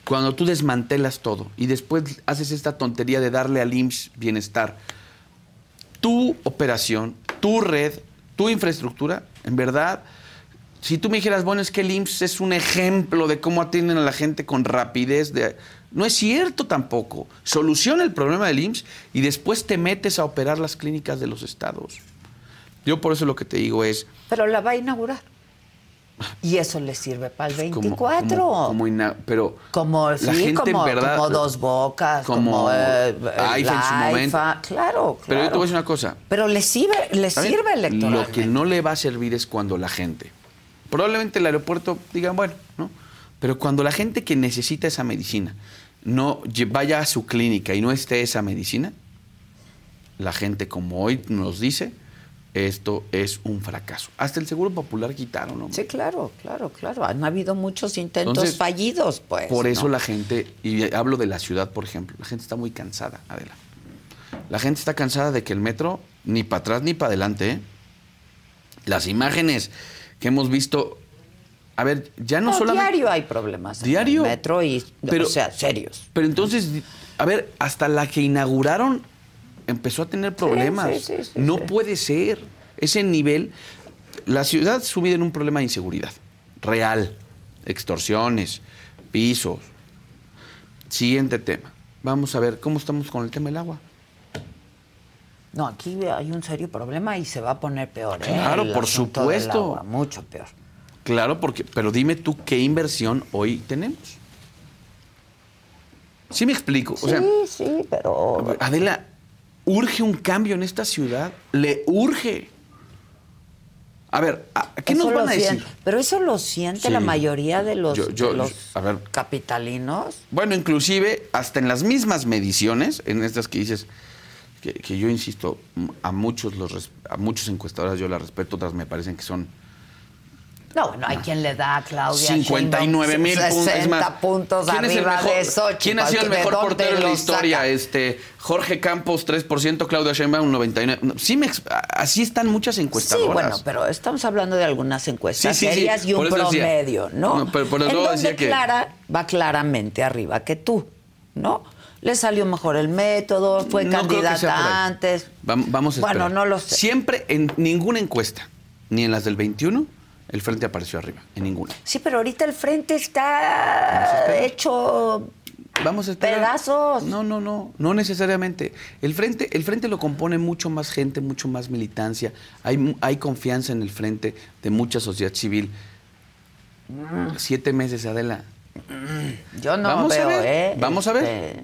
Cuando tú desmantelas todo y después haces esta tontería de darle al IMSS bienestar, tu operación, tu red, tu infraestructura, en verdad, si tú me dijeras, bueno, es que el IMSS es un ejemplo de cómo atienden a la gente con rapidez, de... no es cierto tampoco. Soluciona el problema del IMSS y después te metes a operar las clínicas de los estados. Yo por eso lo que te digo es, Pero la va a inaugurar. Y eso le sirve para el como- 24. como- como ina- pero Como, la sí, gente como, en verdad, como dos bocas, como, como eh, AIFA en su la momento. Claro, claro. Pero yo te voy a decir una cosa. Pero le sirve, le ¿Está bien? sirve electoralmente. Lo que no le va a servir es cuando la gente, probablemente el aeropuerto digan, bueno, ¿no? Pero cuando la gente que necesita esa medicina no vaya a su clínica y no esté esa medicina, la gente como hoy nos dice, esto es un fracaso. Hasta el Seguro Popular quitaron, ¿no? Sí, claro, claro, claro. Han habido muchos intentos Entonces, fallidos, pues. Por eso ¿no? la gente, y hablo de la ciudad, por ejemplo, la gente está muy cansada, Adela. La gente está cansada de que el metro ni para atrás ni para adelante. ¿eh? Las imágenes que hemos visto, a ver, ya no, No, solamente... diario hay problemas. en Diario. el metro y, Pero- o sea, serios. Pero entonces, a ver, hasta la que inauguraron empezó a tener problemas. sí, sí, sí, no puede ser. Ese nivel, la ciudad sumida en un problema de inseguridad real, extorsiones, pisos. Siguiente tema. Vamos a ver cómo estamos con el tema del agua. No, aquí hay un serio problema y se va a poner peor. ¿eh? Claro, El por del supuesto. agua, mucho peor. Claro, porque, pero dime tú qué inversión hoy tenemos. Sí me explico. O sea, sí, sí, pero... Adela, urge un cambio en esta ciudad. Le urge. A ver, ¿a- ¿qué Eso nos van a decir? siente- pero eso lo siente Sí. la mayoría de los, Yo- yo- de los yo- a ver. capitalinos. Bueno, inclusive hasta en las mismas mediciones, en estas que dices, que, que yo insisto, a muchos los a muchos encuestadores yo las respeto, otras me parecen que son No, bueno, hay quien le da a Claudia 59 mil puntos. Es 60 más, puntos ¿quién es el mejor- de Xochitl. ¿Quién ha sido el ¿De mejor portero de la historia? saca? Este, Jorge Campos 3%, Claudia Sheinbaum 99. No, Sí me así están muchas Sí, encuestadoras. bueno, pero estamos hablando de algunas encuestas Sí, sí, sí, serias y un decía. promedio, ¿no? No, pero por eso en donde decía que- Clara va claramente arriba que tú, ¿no? Le salió mejor el método, fue No que candidata antes. Vam- Vamos a Bueno, esperar. no lo sé. Siempre en ninguna encuesta, ni en las del 21, El frente apareció arriba, en ninguna. Sí, pero ahorita el frente está hecho Vamos a esperar. pedazos. No, no, no, no necesariamente. El frente, el frente lo compone mucho más gente, mucho más militancia. Hay, hay confianza en el frente de mucha sociedad civil. Siete meses, Adela. Yo no Vamos a veo, ver, ¿eh? vamos a ver. Este,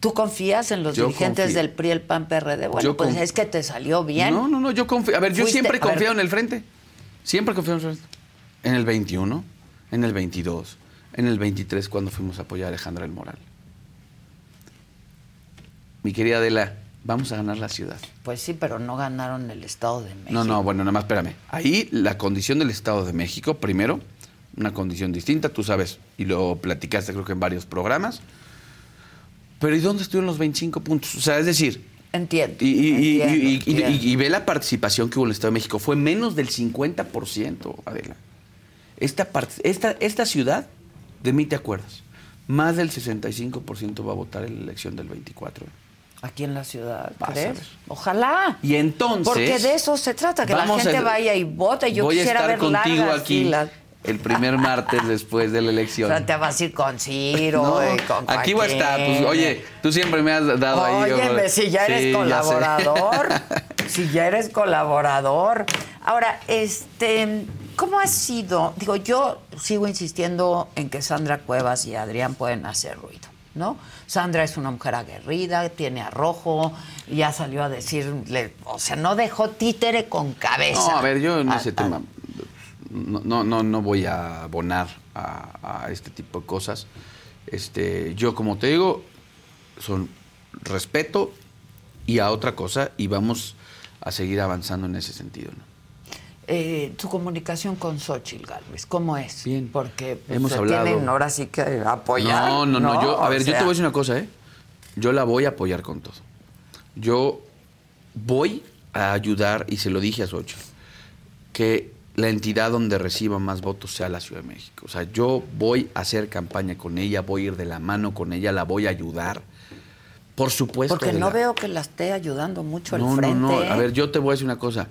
¿Tú confías en los Yo dirigentes confío. del PRI, el PAN, PRD? Bueno, Yo pues es que te salió bien. No, no, no, yo confío. A ver, yo siempre he a confiado en el frente. Siempre he confiado en frente. En el 21, en el 22, en el 23, cuando fuimos a apoyar a Alejandra del Moral. Mi querida Adela, vamos a ganar la ciudad. Pues sí, pero no ganaron el Estado de México. No, no, bueno, nada más espérame. Ahí la condición del Estado de México, primero, una condición distinta, tú sabes, y lo platicaste creo que en varios programas. Pero ¿y dónde estuvieron los 25 puntos? O sea, es decir, Entiendo. y, entiendo, ve la participación que hubo en el Estado de México, fue menos del 50%, Adela. Esta, esta, esta ciudad, de mí te acuerdas, más del 65% va a votar en la elección del 24. Aquí en la ciudad. Ojalá. Y entonces... Porque de eso se trata, que la gente a- vaya y vote. Yo voy quisiera a estar ver contigo largas aquí. El primer martes después de la O elección. sea, te vas a ir con Ciro No, y con aquí voy a estar. Pues, oye, tú siempre me has dado ahí. Óyeme, yo- si ya eres Sí, colaborador, [laughs] si ya eres colaborador. Ahora, este, ¿cómo ha sido? Digo, yo sigo insistiendo en que Sandra Cuevas y Adrián pueden hacer ruido, ¿no? Sandra es una mujer aguerrida, tiene arrojo, ya salió a decirle, o sea, no dejó títere con cabeza. No, a ver, yo en ese tema no, no, no, no voy a abonar a, a este tipo de cosas. Este, yo, como te digo, son respeto y a otra cosa y vamos a seguir avanzando en ese sentido. ¿no? Eh, tu comunicación con Xochitl Galvez, ¿cómo es? Bien. Porque pues, Hemos se hablado. tienen ahora sí que apoyar. No, no, no. Yo, a ver, yo te voy a decir una cosa, ¿eh? Yo la voy a apoyar con todo. Yo voy a ayudar, y se lo dije a Xochitl, que la entidad donde reciba más votos sea la Ciudad de México. O sea, yo voy a hacer campaña con ella, voy a ir de la mano con ella, la voy a ayudar. Por supuesto. Porque no la- veo que la esté ayudando mucho el no, frente. no, no. A ¿eh? ver, yo te voy a decir una cosa.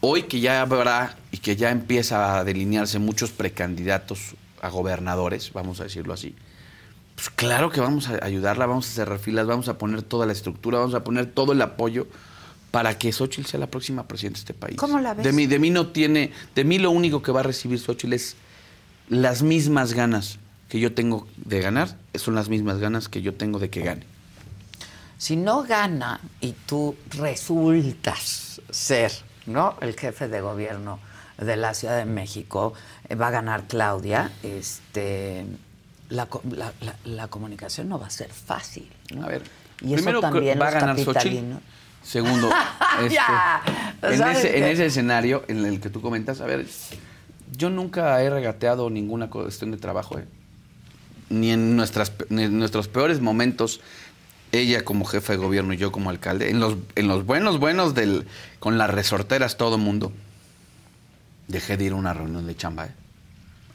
Hoy que ya habrá y que ya empieza a delinearse muchos precandidatos a gobernadores, vamos a decirlo así, pues claro que vamos a ayudarla, vamos a cerrar filas, vamos a poner toda la estructura, vamos a poner todo el apoyo para que Xochitl sea la próxima presidenta de este país. ¿Cómo la ves? De mí, de mí no tiene, de mí lo único que va a recibir Xochitl es las mismas ganas que yo tengo de ganar, son las mismas ganas que yo tengo de que gane. Si no gana y tú resultas ser, ¿no? El jefe de gobierno de la Ciudad de México, eh, va a ganar Claudia, este la, co- la- la- la comunicación no va a ser fácil. ¿no? A ver, y eso primero que también va a ganar Xochitl. Segundo, [laughs] este, Ya, en, ¿sabes ese, en qué? ese escenario en el que tú comentas, a ver, yo nunca he regateado ninguna cuestión de trabajo, ¿eh? ni en nuestras, ni en nuestros peores momentos, ella como jefa de gobierno y yo como alcalde, en los, en los buenos, buenos del, con las resorteras todo mundo, dejé de ir a una reunión de chamba. ¿eh?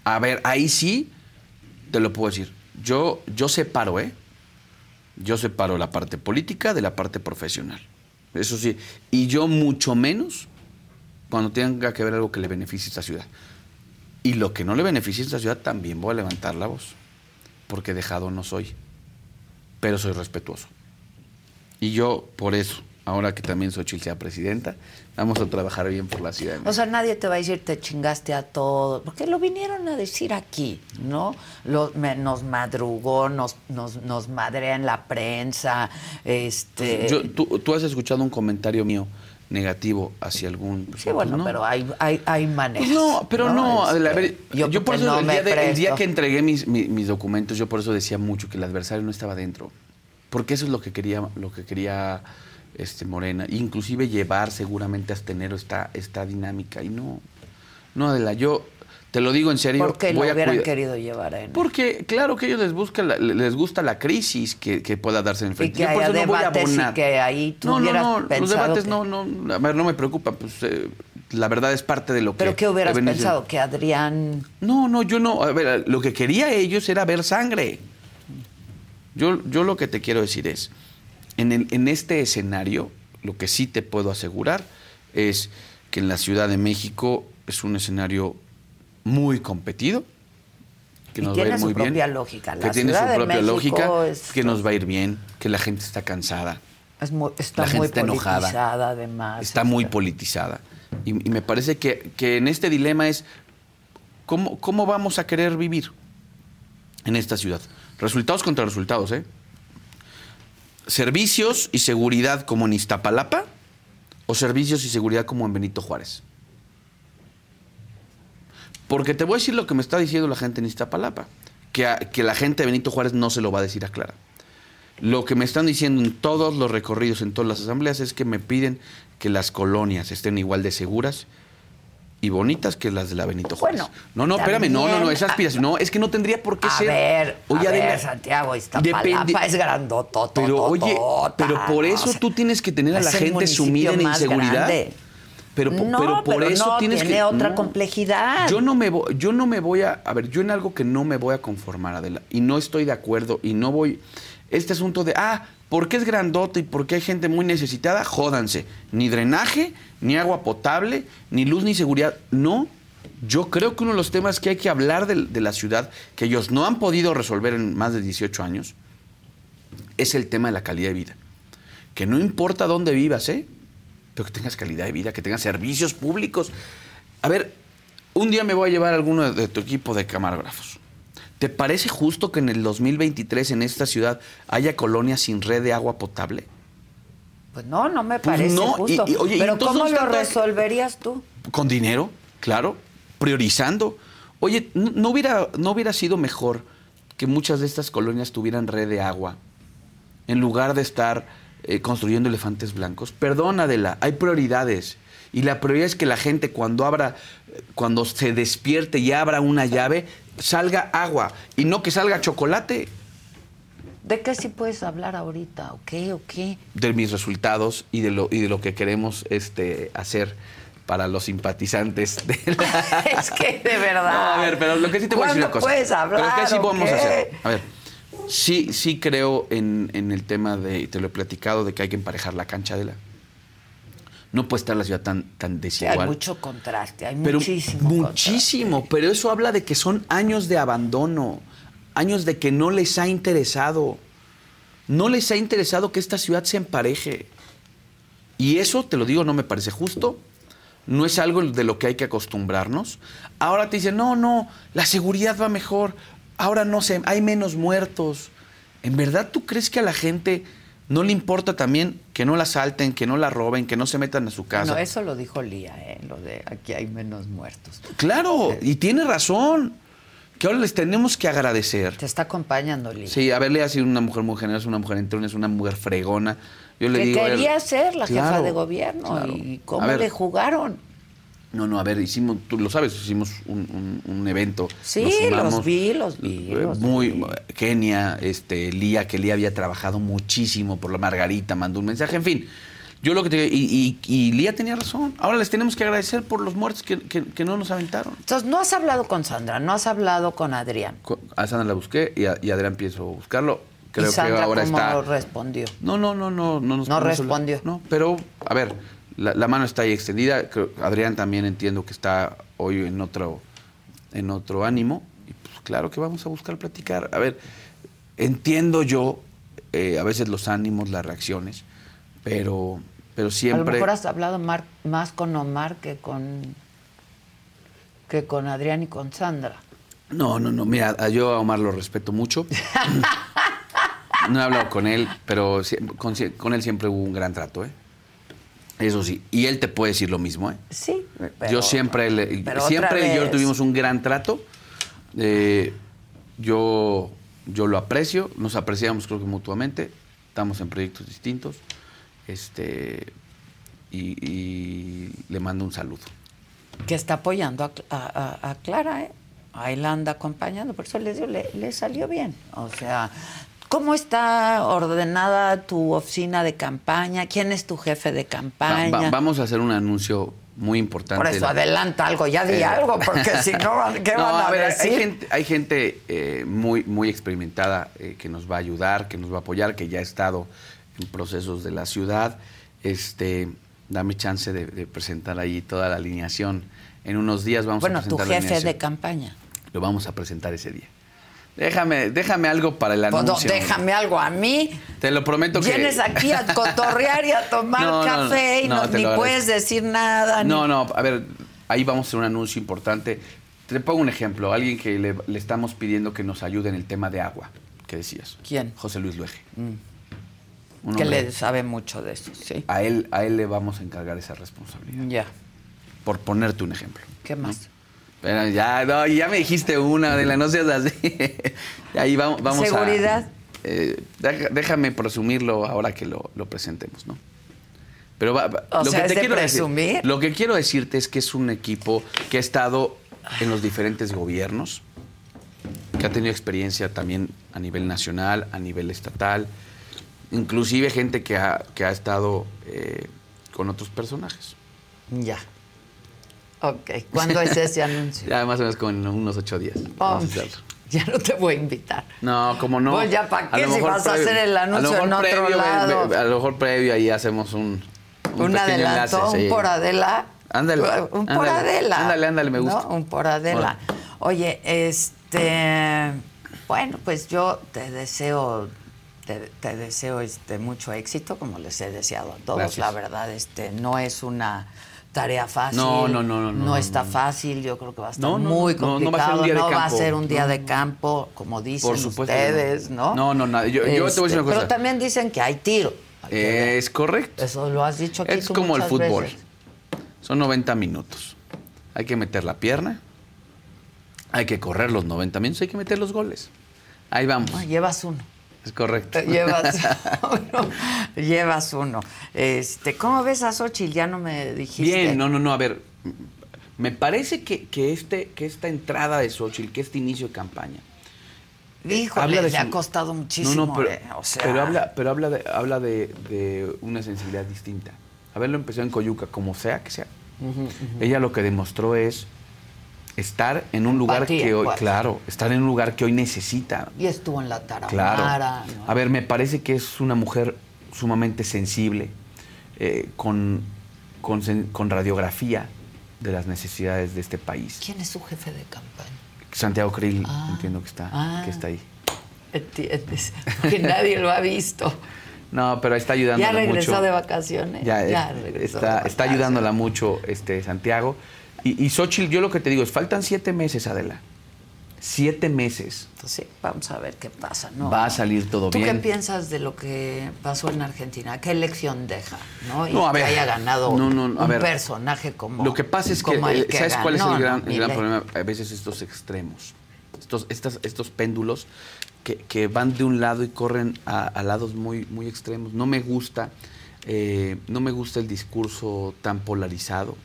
A ver, ahí sí te lo puedo decir. Yo, yo separo, ¿eh? Yo separo la parte política de la parte profesional. Eso sí. Y yo mucho menos cuando tenga que ver algo que le beneficie a esta ciudad. Y lo que no le beneficie a esta ciudad también voy a levantar la voz. Porque dejado no soy. Pero soy respetuoso. Y yo, por eso, ahora que también Xochitl sea presidenta, vamos a trabajar bien por la ciudad. O sea, nadie te va a decir te chingaste a todo, porque lo vinieron a decir aquí, ¿no? Lo- me- nos madrugó, nos, nos, nos madrea en la prensa, este... Yo- tú, tú has escuchado un comentario mío negativo hacia algún... sí, bueno, Pues no. pero hay, hay, hay maneras. Pues no, pero no, Este, a ver, yo, por eso no el, día de- el día presto. que entregué mis, mi- mis documentos, yo por eso decía mucho que el adversario no estaba dentro. Porque eso es lo que quería, lo que quería este Morena. Inclusive llevar seguramente hasta enero esta, esta dinámica. Y no, no, Adela, yo te lo digo en serio. ¿Por qué lo voy hubieran querido llevar a él? Porque claro que a ellos les, busca la- les gusta la crisis que, que pueda darse en el Y frente. que Yo por eso no voy a y que ahí tú no, no, no, los debates que- no, no, a ver, no me preocupa. Pues eh, la verdad es parte de lo que... ¿Pero qué hubieras pensado? Que Adrián... No, no, yo no. A ver, lo que quería ellos era ver sangre. Yo, yo lo que te quiero decir es, en, el- en este escenario, lo que sí te puedo asegurar es que en la Ciudad de México es un escenario muy competido, que Y nos va a tiene ir su muy bien. propia lógica. La que tiene su propia lógica, es- que nos va a ir bien, que la gente está cansada, Es muy- está la gente muy está enojada, politizada, además. está muy politizada. Y, y me parece que, que en este dilema es, ¿cómo, ¿cómo vamos a querer vivir en esta ciudad? Resultados contra resultados, ¿eh? ¿Servicios y seguridad como en Iztapalapa o servicios y seguridad como en Benito Juárez? Porque te voy a decir lo que me está diciendo la gente en Iztapalapa, que, que la gente de Benito Juárez no se lo va a decir a Clara. Lo que me están diciendo en todos los recorridos, en todas las asambleas, es que me piden que las colonias estén igual de seguras y bonitas que las de la Benito Juárez. Bueno, no, no, espérame, no, no, no, también- esa aspiración. No, es que no tendría por qué A ser. ver, Oye, a ver, Santiago, Iztapalapa es grandotototota, Pero oye, pero por eso tú tienes que tener a la gente sumida en inseguridad. grande. Pero, No, pero por pero eso no, tienes tiene que otra no. complejidad. Yo no me voy, yo no me voy a, a ver, yo en algo que no me voy a conformar, Adela, y no estoy de acuerdo y no voy este asunto de, ah, ¿por qué es grandote y por qué hay gente muy necesitada? Jódanse. Ni drenaje, ni agua potable, ni luz ni seguridad. No. Yo creo que uno de los temas que hay que hablar de, de la ciudad, que ellos no han podido resolver en más de 18 años, es el tema de la calidad de vida. Que no importa dónde vivas, ¿eh? Pero que tengas calidad de vida, que tengas servicios públicos. A ver, un día me voy a llevar a alguno de, de tu equipo de camarógrafos. ¿Te parece justo que en el 2023 en esta ciudad haya colonias sin red de agua potable? Pues no, no me Pues parece no, justo. y- y, oye, y pero ¿cómo lo resolverías tú? Con dinero, claro, priorizando. Oye, ¿no, no hubiera, ¿no hubiera sido mejor que muchas de estas colonias tuvieran red de agua en lugar de estar eh, construyendo elefantes blancos? Perdón, Adela, hay prioridades. Y la prioridad es que la gente cuando abra, cuando se despierte y abra una llave, salga agua y no que salga chocolate. ¿De qué sí puedes hablar ahorita? ¿O qué? ¿O qué? de mis resultados y de lo, y de lo que queremos este, hacer para los simpatizantes de la... [laughs] es que de [laughs] verdad. No, a ver, pero lo que sí te voy a decir una ¿Cuándo cosa. puedes hablar? Pero que sí podemos qué? hacer. A ver, sí, sí creo en, en el tema de, te lo he platicado, de que hay que emparejar la cancha de la. No puede estar la ciudad tan, tan Sí, desigual. hay mucho contraste, hay pero muchísimo. muchísimo, pero eso habla de que son años de abandono, años de que no les ha interesado, no les ha interesado que esta ciudad se empareje. Y eso, te lo digo, no me parece justo, no es algo de lo que hay que acostumbrarnos. Ahora te dicen, no, no, la seguridad va mejor, ahora no sé, hay menos muertos. ¿En verdad tú crees que a la gente no le importa también que no la asalten, que no la roben, que no se metan a su casa? No, eso lo dijo Lía, ¿eh? lo de aquí hay menos muertos. Claro, y tiene razón. Que ahora les tenemos que agradecer. Te está acompañando Lía. Sí, a ver, Lea ha sido una mujer muy generosa, una mujer entrona, es una mujer fregona. Yo le que digo. quería ser la jefa de gobierno claro. y cómo ver, le jugaron. No, no, a ver, hicimos, tú lo sabes, hicimos un, un- un evento. Sí, los vi, los vi, eh, los Muy, vi. Kenia, este, Lía, que Lía había trabajado muchísimo por la Margarita, mandó un mensaje, en fin. Yo lo que te y, y, y Lía tenía razón. Ahora les tenemos que agradecer por los muertos que, que- que no nos aventaron. Entonces, no has hablado con Sandra, no has hablado con Adrián. A Sandra la busqué y, a, y Adrián pienso buscarlo. Creo ¿Y Sandra que ahora cómo está. respondió? No, no, no, no, no nos No respondió. No, pero, a ver, la, la mano está ahí extendida. Adrián también entiendo que está hoy en otro, en otro ánimo. Y pues claro que vamos a buscar platicar. A ver, entiendo yo eh, a veces los ánimos, las reacciones, pero, pero A lo siempre. mejor has hablado mar- más con Omar que con que con Adrián y con Sandra. No, no, no. Mira, yo a Omar lo respeto mucho. [laughs] no he hablado con él, pero con, con él siempre hubo un gran trato, ¿eh? Eso sí. Y él te puede decir lo mismo, ¿eh? Sí, pero- yo siempre, le- siempre y yo tuvimos un gran trato. Eh, yo, yo lo aprecio, nos apreciamos creo que mutuamente. Estamos en proyectos distintos. Este, y, y le mando un saludo. que está apoyando a, a- a- a Clara, ¿eh? Ahí la anda acompañando, por eso les digo, le, le salió bien. O sea, ¿cómo está ordenada tu oficina de campaña? ¿Quién es tu jefe de campaña? va- vamos a hacer un anuncio muy importante. por eso adelanta algo, ya di Eh, algo, [laughs] porque si no, ¿qué No, van a, ver, decir? Hay gente, hay gente eh, muy, muy experimentada eh, que nos va a ayudar, que nos va a apoyar, que ya ha estado en procesos de la ciudad. Este, dame chance de, de presentar ahí toda la alineación En unos días vamos bueno, a tu presentar la jefe de alineación. campaña. Lo vamos a presentar ese día. Déjame, déjame algo para el Pues no, anuncio. déjame algo a mí. Te lo prometo que. Vienes aquí a [laughs] cotorrear y a tomar No, café y no, te ni puedes decir nada. No, ni- no, a ver, ahí vamos a hacer un anuncio importante. Te pongo un ejemplo. Alguien que le, le estamos pidiendo que nos ayude en el tema de agua. ¿Qué decías? ¿Quién? José Luis Luege. Un que le sabe mucho de eso, sí. a él, a él le vamos a encargar esa responsabilidad. Ya. Por ponerte un ejemplo. ¿Qué más? Pero ya, no, ya me dijiste una, de la no seas así. [laughs] Ahí vamos, vamos a- Seguridad. eh, déjame presumirlo ahora que lo, lo presentemos, ¿no? Pero va- va- O sea, ¿es de decir- presumir? lo que quiero decirte es que es un equipo que ha estado en los diferentes gobiernos, que ha tenido experiencia también a nivel nacional, a nivel estatal, inclusive gente que ha, que ha estado eh, con otros personajes. Ya. Ok. ¿Cuándo es ese anuncio? [laughs] Ya más o menos con unos ocho días. Hacerlo. [laughs] ya no te voy a invitar. No, como no. Pues ya, ¿pa' A qué? Si vas a hacer el anuncio en otro previo, lado. A lo mejor previo ahí hacemos un. Un, pequeño adelanto, enlace, un sí. por Adela. Ándale, Un por ándale, Adela. ándale, ándale, me gusta. ¿no? Un por Adela. Oye, este. Bueno, pues yo te deseo. Te, te deseo este mucho éxito, como les he deseado a todos. Gracias. La verdad, este, no es una tarea fácil. No, no, no, no, no, No está fácil. Yo creo que va a estar No, no, muy complicado. va a ser un día de No va a ser un día de campo, como dicen ustedes, ¿no? No, no, no. Yo- yo te voy a decir una Este, cosa. Pero también dicen que hay tiro. Hay. Es correcto. Eso lo has dicho aquí Es tú como el fútbol. veces. Son 90 minutos. Hay que meter la pierna. Hay que correr los 90 minutos. Hay que meter los goles. Ahí vamos. No, llevas uno. Es correcto. Llevas [laughs] uno. Llevas uno. Este, ¿Cómo ves a Xochitl? Ya no me dijiste. Bien, no, no, no, a ver, me parece que, que, este, que esta entrada de Xochitl, que este inicio de campaña, Híjole, habla de le su- ha costado muchísimo. No, no, pero, eh, o sea, pero habla, pero habla, de, habla de, de una sensibilidad distinta. Haberlo empezado en Coyuca, como sea que sea. Ella lo que demostró es estar en un lugar Empatía, que hoy, pues. claro, estar en un lugar que hoy necesita. Y estuvo en la Claro. Tarahumara. ¿no? A ver, me parece que es una mujer sumamente sensible, eh, con, con, con radiografía de las necesidades de este país. ¿Quién es su jefe de campaña? Santiago Krill, Ah. entiendo que está, Ah. que está ahí. ¿Entiendes? Que nadie lo ha visto. No, pero está ayudándola ¿Ya regresó mucho. de vacaciones? Ya, eh, regresó de está, está vacaciones. ayudándola mucho este, Santiago. Y, y Xochitl, yo lo que te digo es, faltan siete meses, Adela. Siete meses. Pues sí, vamos a ver qué pasa, ¿no? Va a salir todo ¿Tú bien. qué piensas de lo que pasó en Argentina? ¿Qué elección deja? ¿no? Y No, a que ver. haya ganado No, no, a un ver. personaje como Lo que pasa es que, el eh, ¿sabes cuál es el gran, el gran problema? A veces estos extremos, estos, estas, estos péndulos que, que van de un lado y corren a, a lados muy, muy extremos. No me gusta, eh, no me gusta el discurso tan polarizado,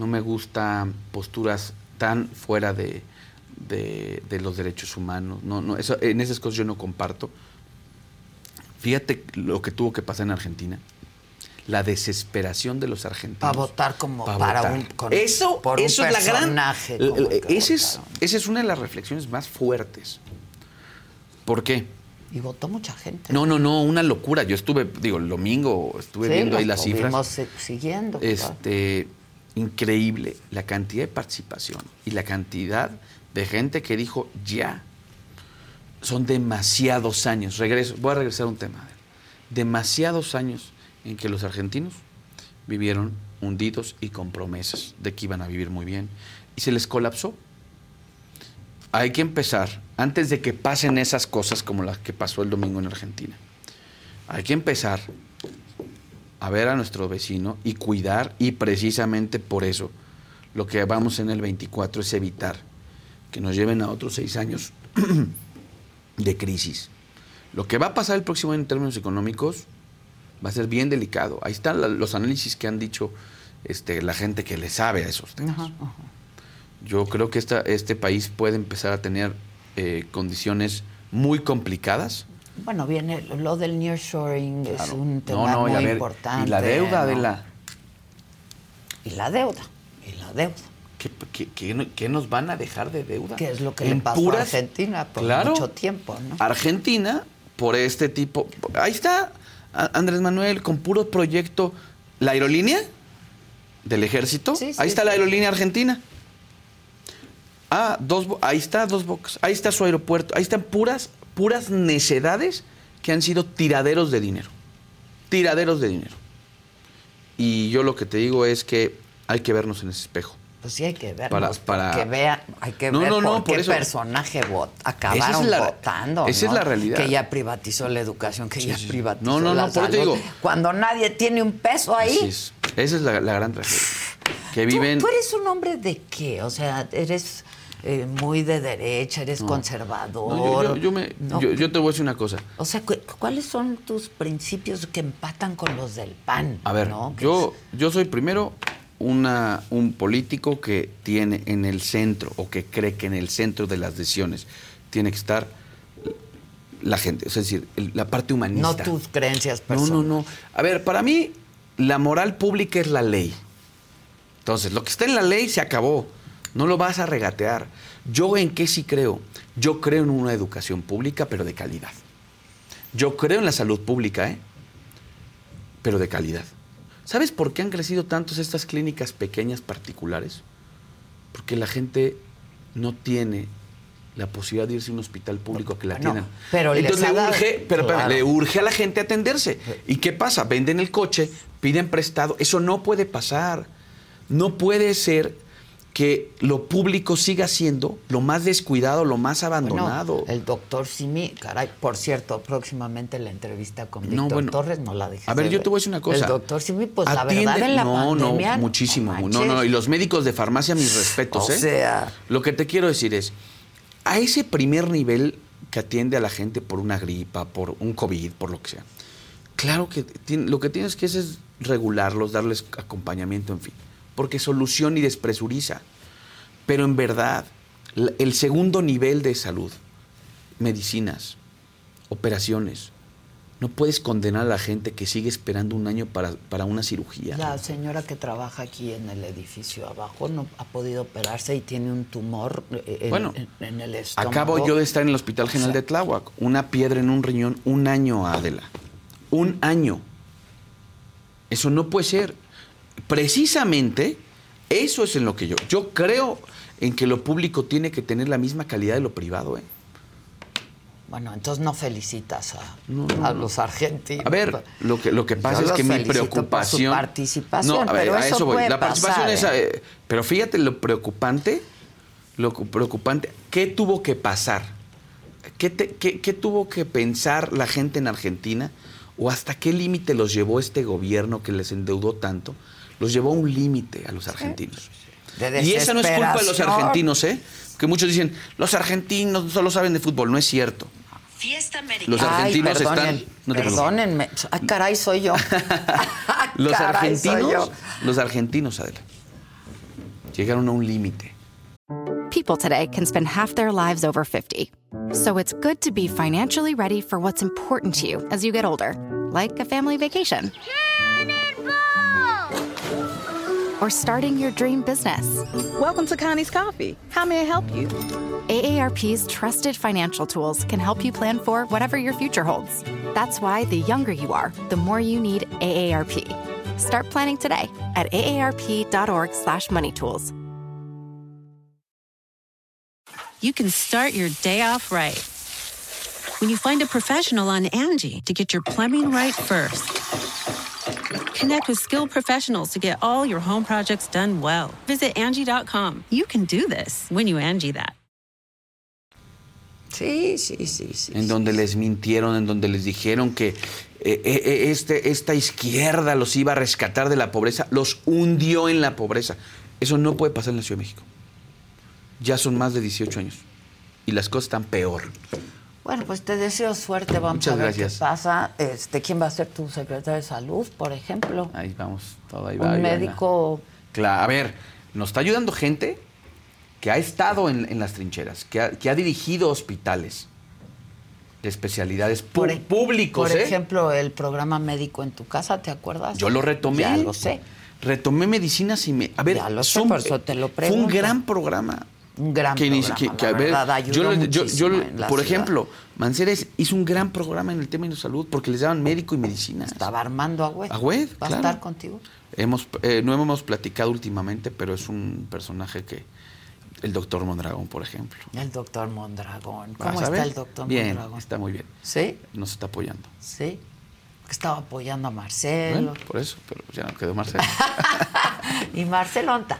no me gusta posturas tan fuera de, de- de los derechos humanos. No, no, eso, en esas cosas yo no comparto. Fíjate lo que tuvo que pasar en Argentina. La desesperación de los argentinos. Para votar como Pa' para votar. un con- eso, por un eso es la gran. ese es, esa es una de las reflexiones más fuertes. ¿Por qué? Y votó mucha gente. No, no, no, una locura. Yo estuve, digo, el domingo estuve Sí, viendo ahí las cifras. siguiendo. claro. Increíble la cantidad de participación y la cantidad de gente que dijo ya. Son demasiados años. Regreso, voy a regresar a un tema. Demasiados años en que los argentinos vivieron hundidos y con promesas de que iban a vivir muy bien y se les colapsó. Hay que empezar antes de que pasen esas cosas como las que pasó el domingo en Argentina. Hay que empezar a ver a nuestro vecino y cuidar y precisamente por eso lo que vamos en el 24 es evitar que nos lleven a otros seis años [clears throat] de crisis. Lo que va a pasar el próximo año en términos económicos va a ser bien delicado. Ahí están la- los análisis que han dicho este, la gente que le sabe a esos temas. Ajá, ajá. Yo creo que esta, este país puede empezar a tener eh, condiciones muy complicadas. Bueno, viene lo del nearshoring, es Claro. un tema No, no, y muy a ver, importante. Y la deuda ¿no? de la... Y la deuda, y la deuda. ¿Qué, qué- qué no- qué nos van a dejar de deuda? Que es lo que le pasó a Argentina por Claro. mucho tiempo, ¿no? Argentina, por este tipo... Ahí está Andrés Manuel con puro proyecto. ¿La aerolínea? del ejército. Sí, sí, ahí está sí, la aerolínea argentina. Ah, dos, ahí está dos bocas. Ahí está su aeropuerto. Ahí están puras, puras necedades que han sido tiraderos de dinero. Tiraderos de dinero. Y yo lo que te digo es que hay que vernos en ese espejo. Pues sí hay que vernos, Para- para- que vean, hay que No, ver no, no, por por qué eso- personaje vot, acabaron Esa es la- votando. esa es la realidad. Que ya privatizó la educación, que ya sí. privatizó No, no, la no, por eso digo. Cuando nadie tiene un peso ahí. Así es. Esa es la, la gran tragedia. Que ¿Tú, viven. tú eres un hombre de qué? O sea, eres eh, muy de derecha, eres conservador. No, yo, yo- yo me- ¿no? yo- yo te voy a decir una cosa. O sea, cu- ¿cuáles son tus principios que empatan con los del PAN? A ver, ¿no? Yo, yo soy primero una, un político que tiene en el centro o que cree que en el centro de las decisiones tiene que estar la gente, es decir, el- la parte humanista. no tus creencias No, personales. no, no. A ver, para mí la moral pública es la ley. Entonces, lo que está en la ley se acabó. No lo vas a regatear. Yo en qué sí creo. Yo creo en una educación pública, pero de calidad. Yo creo en la salud pública, ¿eh? Pero de calidad. ¿Sabes por qué han crecido tantos estas clínicas pequeñas particulares? Porque la gente no tiene la posibilidad de irse a un hospital público que la Bueno, atiendan. pero Entonces le urge, pero espérame, le urge a la gente atenderse. ¿Y qué pasa? Venden el coche, piden prestado. Eso no puede pasar. No puede ser que lo público siga siendo lo más descuidado, lo más Bueno, abandonado. el doctor Simi, caray, por cierto, próximamente la entrevista con No, Víctor bueno. Torres no la dejes A ver, de yo te voy a decir una cosa. El doctor Simi, pues la verdad en la no, pandemia... No, muchísimo. No, manches. no, y los médicos de farmacia, mis respetos, O ¿eh? sea. Lo que te quiero decir es, a ese primer nivel que atiende a la gente por una gripa, por un COVID, por lo que sea, claro que lo que tienes que hacer es regularlos, darles acompañamiento, en fin, porque soluciona y despresuriza. Pero en verdad, el segundo nivel de salud, medicinas, operaciones, no puedes condenar a la gente que sigue esperando un año para, para una cirugía. La señora que trabaja aquí en el edificio abajo no ha podido operarse y tiene un tumor eh, en, Bueno, en- en el estómago. Acabo yo de estar en el Hospital General de Tláhuac. Una piedra en un riñón, un año, Adela. Un año. Eso no puede ser. Precisamente, eso es en lo que yo. Yo creo en que lo público tiene que tener la misma calidad de lo privado, ¿eh? Bueno, entonces no felicitas a, No, no, a no. los argentinos. A ver, lo que, lo que pasa Yo es que mi felicito por su preocupación. participación, no, a ver, pero a eso eso voy. puede La participación pasar, es. ¿eh? eh, pero fíjate lo preocupante, lo cu- preocupante, ¿qué tuvo que pasar? ¿Qué, te- qué- qué tuvo que pensar la gente en Argentina? ¿O hasta qué límite los llevó este gobierno que les endeudó tanto? Los llevó a un límite a los argentinos. De Y esa no es culpa de los argentinos, ¿eh? Que muchos dicen, los argentinos solo saben de fútbol. No es cierto. Los argentinos Ay, perdonen, están. no te preocupes. perdónenme. Ay, caray, soy yo. [laughs] Los Caray, soy argentinos, yo. los argentinos, Adela, llegaron a un límite. People today can spend half their lives over 50. So it's good to be financially ready for what's important to you as you get older, like a family vacation. Or starting your dream business. Welcome to Connie's Coffee. How may I help you? AARP's trusted financial tools can help you plan for whatever your future holds. That's why the younger you are, the more you need AARP. Start planning today at aarp.org/moneytools. you can start your day off right. When you find a professional on Angie to get your plumbing right first. Connect with skilled professionals to get all your home projects done well. Visit Angie.com. You can do this when you Angie that. Sí, sí, sí, sí. En donde les mintieron, en donde les dijeron que eh, eh, este, esta izquierda los iba a rescatar de la pobreza, los hundió en la pobreza. Eso no puede pasar en la Ciudad de México. Ya son más de 18 años. Y las cosas están peor. Bueno, pues te deseo suerte. Vamos Muchas a ver gracias. qué pasa. Este, ¿Quién va a ser tu secretario de salud, por ejemplo? Ahí vamos, todo ahí va. Un médico. Claro, a ver, nos está ayudando gente que ha estado en, en las trincheras, que ha, que ha dirigido hospitales de especialidades Por, e- públicos. Por ¿eh? ejemplo, el programa médico en tu casa, ¿te acuerdas? Yo lo retomé. Ya lo sé. Retomé medicinas y me. A ver, Ya lo sé, son- por eso te lo Fue un pregunto. gran programa. Un gran que programa, que- que, la verdad, ayudó yo, yo- yo en la por ciudad. ejemplo, Mancera es- hizo un gran programa en el tema de salud porque les daban médico y medicina. Estaba Armando Agüed. Agüed, ¿Va claro. a estar contigo? Hemos, eh, no hemos platicado últimamente, pero es un personaje que. El doctor Mondragón, por ejemplo. El doctor Mondragón. ¿Cómo está el doctor Bien, Mondragón? está muy bien. ¿Sí? Nos está apoyando. Sí. Estaba apoyando a Marcelo. Bueno, por eso, pero ya no quedó Marcelo. [laughs] y Marcelo, ¿onta?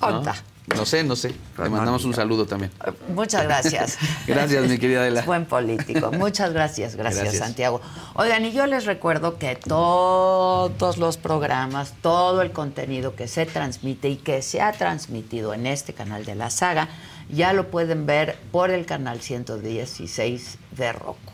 ¿Onta? No sé, no sé. Le mandamos un saludo también. Muchas gracias. [laughs] Gracias, mi querida Adela. Es buen político. Muchas gracias, gracias, Gracias. Santiago. Oigan, y yo les recuerdo que todos los programas, todo el contenido que se transmite y que se ha transmitido en este canal de la saga, ya lo pueden ver por el canal 116 de Roku.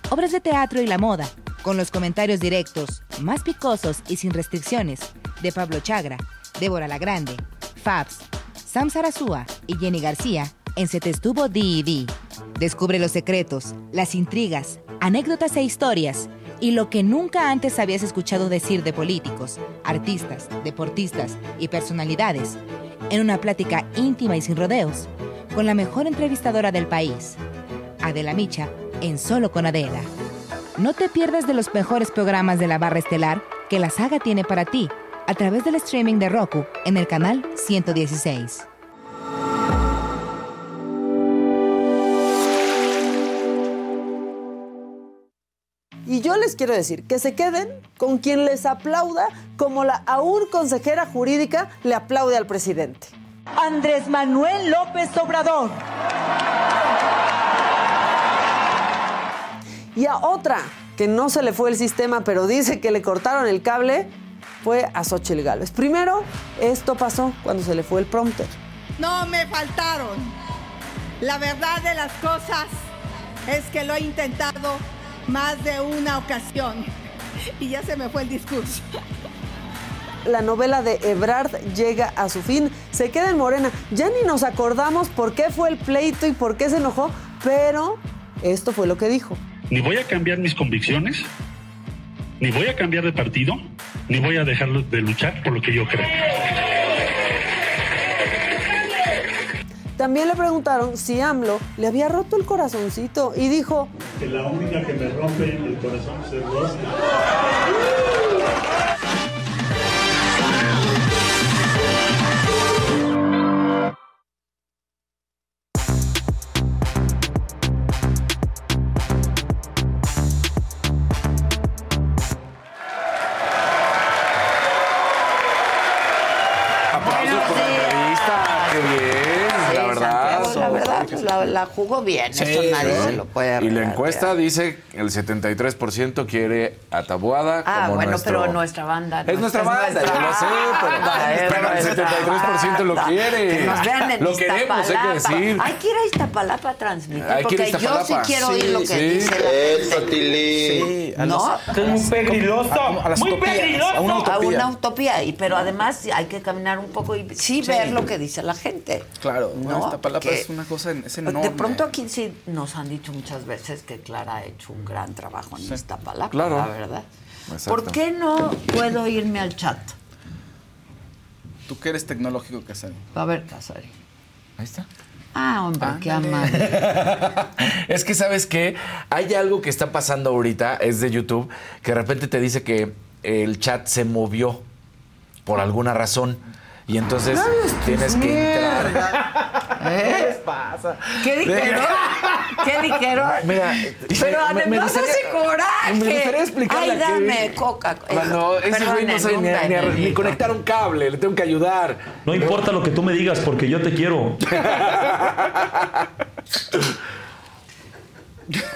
obras de teatro y la moda, con los comentarios directos, más picosos y sin restricciones, de Pablo Chagra, Débora La Grande, Fabs, Sam Sarasúa y Jenny García en Se te estuvo D&D. Descubre los secretos, las intrigas, anécdotas e historias y lo que nunca antes habías escuchado decir de políticos, artistas, deportistas y personalidades en una plática íntima y sin rodeos con la mejor entrevistadora del país, Adela Micha, en Solo con Adela. No te pierdas de los mejores programas de la barra estelar que la saga tiene para ti a través del streaming de Roku en el canal 116. Y yo les quiero decir que se queden con quien les aplauda como la aún consejera jurídica le aplaude al presidente. Andrés Manuel López Obrador. Y a otra que no se le fue el sistema, pero dice que le cortaron el cable, fue a Xochitl Gálvez. Primero, esto pasó cuando se le fue el prompter. No me faltaron. La verdad de las cosas es que lo he intentado más de una ocasión. Y ya se me fue el discurso. La novela de Ebrard llega a su fin, se queda en Morena. Ya ni nos acordamos por qué fue el pleito y por qué se enojó, pero esto fue lo que dijo. Ni voy a cambiar mis convicciones, ni voy a cambiar de partido, ni voy a dejar de luchar por lo que yo creo. También le preguntaron si AMLO le había roto el corazoncito y dijo, Que la única que me rompe el corazón es vos. Aplausos bien. Sí, Esto nadie ¿no? se lo puede Y la arreglar. encuesta dice que el 73% quiere a Tabuada Ah, como bueno, nuestro... pero nuestra banda. Es nuestra banda, yo lo sé, pero, pero el nuestra 73% lo banda. quiere. Que nos vean en Lo queremos, hay que decir. Hay que ir a Iztapalapa a transmitir, Hay que porque yo sí quiero Sí, oír lo que sí. dice la Eso, gente. Tilly. Sí, ¿no? Es muy pegriloso. Muy pegriloso. a una utopía. A una utopía. Y, pero además hay que caminar un poco y sí, Sí. ver lo que dice la gente. Claro, ¿no? Iztapalapa es una cosa es De enorme. pronto aquí sí nos han dicho muchas veces que Clara ha hecho un gran trabajo en Iztapalapa, Claro. la verdad. Exacto. ¿Por qué no puedo irme al chat? Tú que eres tecnológico, Casari. A ver, Casari. Ahí está. Ah, hombre, qué amable. [laughs] es que, ¿sabes qué? Hay algo que está pasando ahorita, es de YouTube, que de repente te dice que el chat se movió por alguna razón. Y entonces tienes que entrar. [laughs] ¿Eh? ¿Qué les pasa? ¿Qué dijeron? ¿Qué dijeron? Mira, pero me- me además hace coraje. me gustaría explicarle Ay, dame coca. Cuando ese Perdón, güey no sabe ni, ni a- ni conectar un cable, le tengo que ayudar. No importa lo que tú me digas porque yo te quiero. [laughs]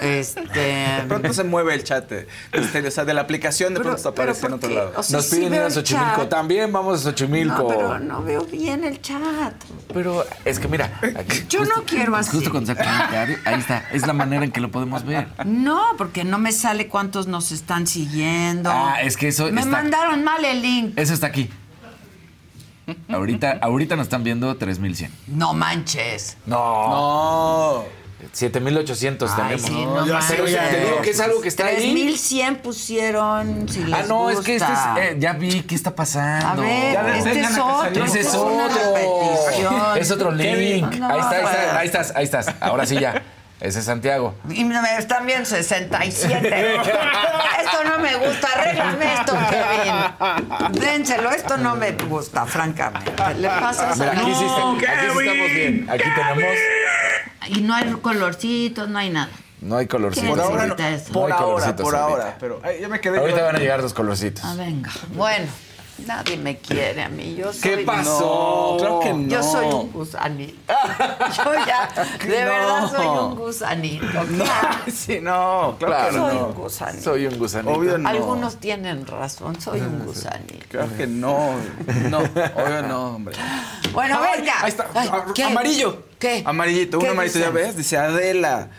Este. De pronto se mueve el chat. este, o sea, de la aplicación de pronto aparece en otro lado. O sea, Nos sí piden ir a Xochimilco. chat. También vamos a Xochimilco. No, pero no veo bien el chat. Pero es que mira, aquí- Yo no quiero así. justo cuando comentario, ahí está, es la manera en que lo podemos ver. No, porque no me sale cuántos nos están siguiendo. Ah, es que eso Me está- mandaron mal el link. Eso está aquí. Ahorita, ahorita nos están viendo 3100. No manches. No. 7800 Ay, tenemos. sí, no Pero manches. ya te digo que es algo que está ahí. 3100 pusieron. Si les Ah, no, es que este es. eh, ya vi qué está pasando. A ver, Ya este es otro. Ese es otro. Es otro link. No, ahí está, ahí está, ahí estás, ahí estás. Ahora sí ya. Ese es Santiago. Y me están bien 67. [laughs] esto no me gusta. Arréglame esto, Kevin. Dénselo. Esto no me gusta, francamente. Le pasas Mira, a... aquí sí, está- No, aquí sí estamos bien. Aquí tenemos. Y no hay colorcitos, no hay nada. No hay colorcitos. Por ahora no. Por hay ahora, colorcitos por ahorita. ahora. Pero ay, ya me quedé. Ahorita van a llegar los colorcitos. Ah, venga. Bueno, nadie me quiere a mí. Yo soy... ¿Qué pasó? No, claro que no. Yo soy un gusanito. [laughs] Yo ya, de No. verdad soy un gusanito. [laughs] No, sí, no, claro, que Soy no. un gusanito. Soy un gusanito. Obvio no. Algunos tienen razón, soy un gusanito. Claro que no. No, obvio no, hombre. Bueno, Ay, venga. Ahí está. Ay, ¿qué? Amarillo. ¿Qué? Amarillito, ¿Qué un amarillito, ya ves. Dice Adela.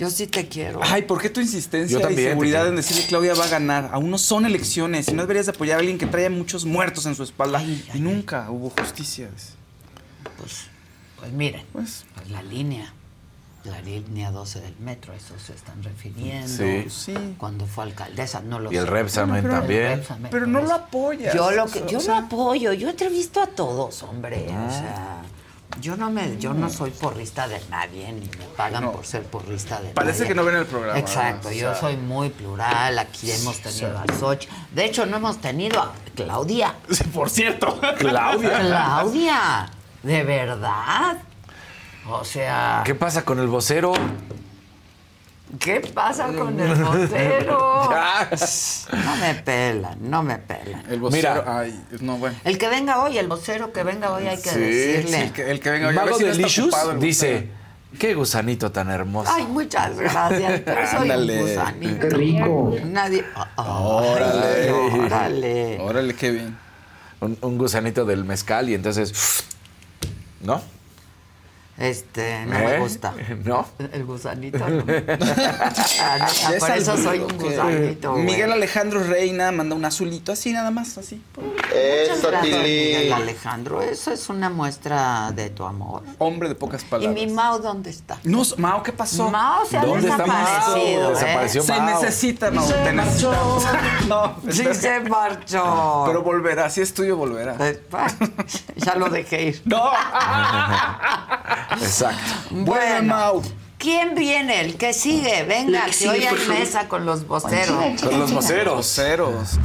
Yo sí te quiero. Ay, ¿por qué tu insistencia Yo también y seguridad en decir que Claudia va a ganar? Aún no son elecciones y no deberías de apoyar a alguien que trae muchos muertos en su espalda. y nunca hubo justicia. Pues, pues miren, Pues, pues la línea, la línea 12 del metro, a eso se están refiriendo. Sí. sí. Cuando fue alcaldesa, no lo Y el. Repsamen también. Repsamen, Pero no lo apoyas. Yo lo que, yo o lo apoyo, yo entrevisto a todos, hombre. O sea, yo no me, yo no soy porrista de nadie, ni me pagan No. por ser porrista de Parece nadie. que no ven el programa, Exacto, yo sea. soy muy plural, aquí hemos tenido a Soch. De hecho, no hemos tenido a Claudia. Por cierto. Claudia. Claudia, ¿de verdad? O sea, ¿Qué pasa con el vocero? ¿Qué pasa con el vocero? [laughs] No me pelan, no me pelan. El vocero. Mira. Ay, no, bueno. El que venga hoy, el vocero que venga hoy, hay que Sí, decirle. Sí, el que, el que venga. Mago de está Licious ocupado el dice: Qué gusanito tan hermoso. Ay, muchas gracias, [laughs] pero soy Ándale. un gusanito. Qué rico. Nadie. Ay, Órale. órale. Órale, qué bien. Un, un gusanito del mezcal y entonces. ¿No? Este, no ¿Eh? me gusta. [laughs] ¿No? El gusanito. No. [laughs] Ah, no, Ya por es eso soy un gusanito. güey. Miguel Alejandro Reina manda un azulito, así nada más, así. Muchas gracias, Miguel Alejandro. Eso es una muestra de tu amor. Hombre de pocas ¿Y palabras. mi Mao dónde está? No, Mao, ¿qué pasó? Mao se ha desaparecido. ¿eh? Desapareció Se Mao. necesita, Mao. Te necesitamos. [laughs] No, Sí se marchó. Pero volverá, si es tuyo, volverá. Eh, bueno, ya lo dejé ir. No. Exacto. [laughs] Bueno, Mau. ¿Quién viene? El que sigue. Venga, que hoy hay mesa con los voceros. Con los voceros. Voceros.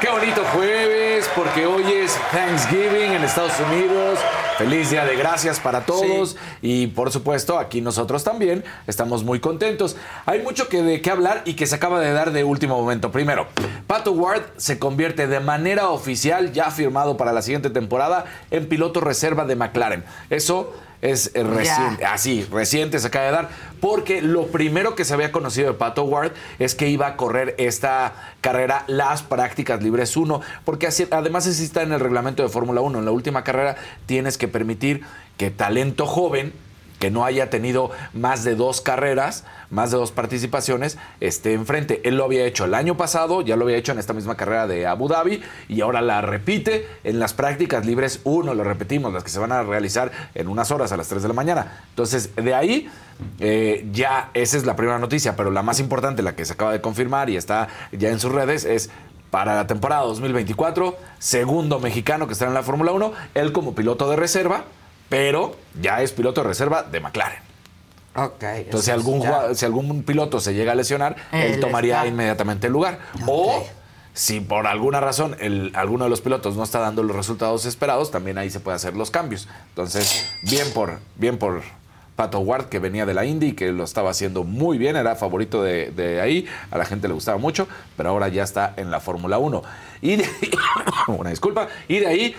Qué bonito jueves, porque hoy es Thanksgiving en Estados Unidos. Feliz Día de Gracias para todos. Y por supuesto, aquí nosotros también estamos muy contentos. Hay mucho que de qué hablar y que se acaba de dar de último momento. Primero, Pato Ward se convierte de manera oficial, ya firmado para la siguiente temporada, en piloto reserva de McLaren. Eso es eh, reciente, así, reciente se acaba de dar, porque lo primero que se había conocido de Pato Ward es que iba a correr esta carrera, las prácticas libres 1, porque así, además así está en el reglamento de Fórmula 1. En la última carrera tienes que permitir que talento joven que no haya tenido más de dos carreras, más de dos participaciones, esté enfrente. Él lo había hecho el año pasado, ya lo había hecho en esta misma carrera de Abu Dhabi y ahora la repite en las prácticas libres 1, lo repetimos, las que se van a realizar en unas horas a las 3 de la mañana. Entonces, de ahí eh, ya esa es la primera noticia, pero la más importante, la que se acaba de confirmar y está ya en sus redes, es para la temporada 2024, segundo mexicano que está en la Fórmula 1, él como piloto de reserva, pero ya es piloto de reserva de McLaren. Ok. Entonces, si algún, jugador- si algún piloto se llega a lesionar, él, Él tomaría está. inmediatamente el lugar. O si por alguna razón el, alguno de los pilotos no está dando los resultados esperados, también ahí se puede hacer los cambios. Entonces, bien por, bien por Pato Ward, que venía de la Indy y que lo estaba haciendo muy bien, era favorito de, de ahí, a la gente le gustaba mucho, pero ahora ya está en la Fórmula 1. Y de, [coughs] una disculpa, y de ahí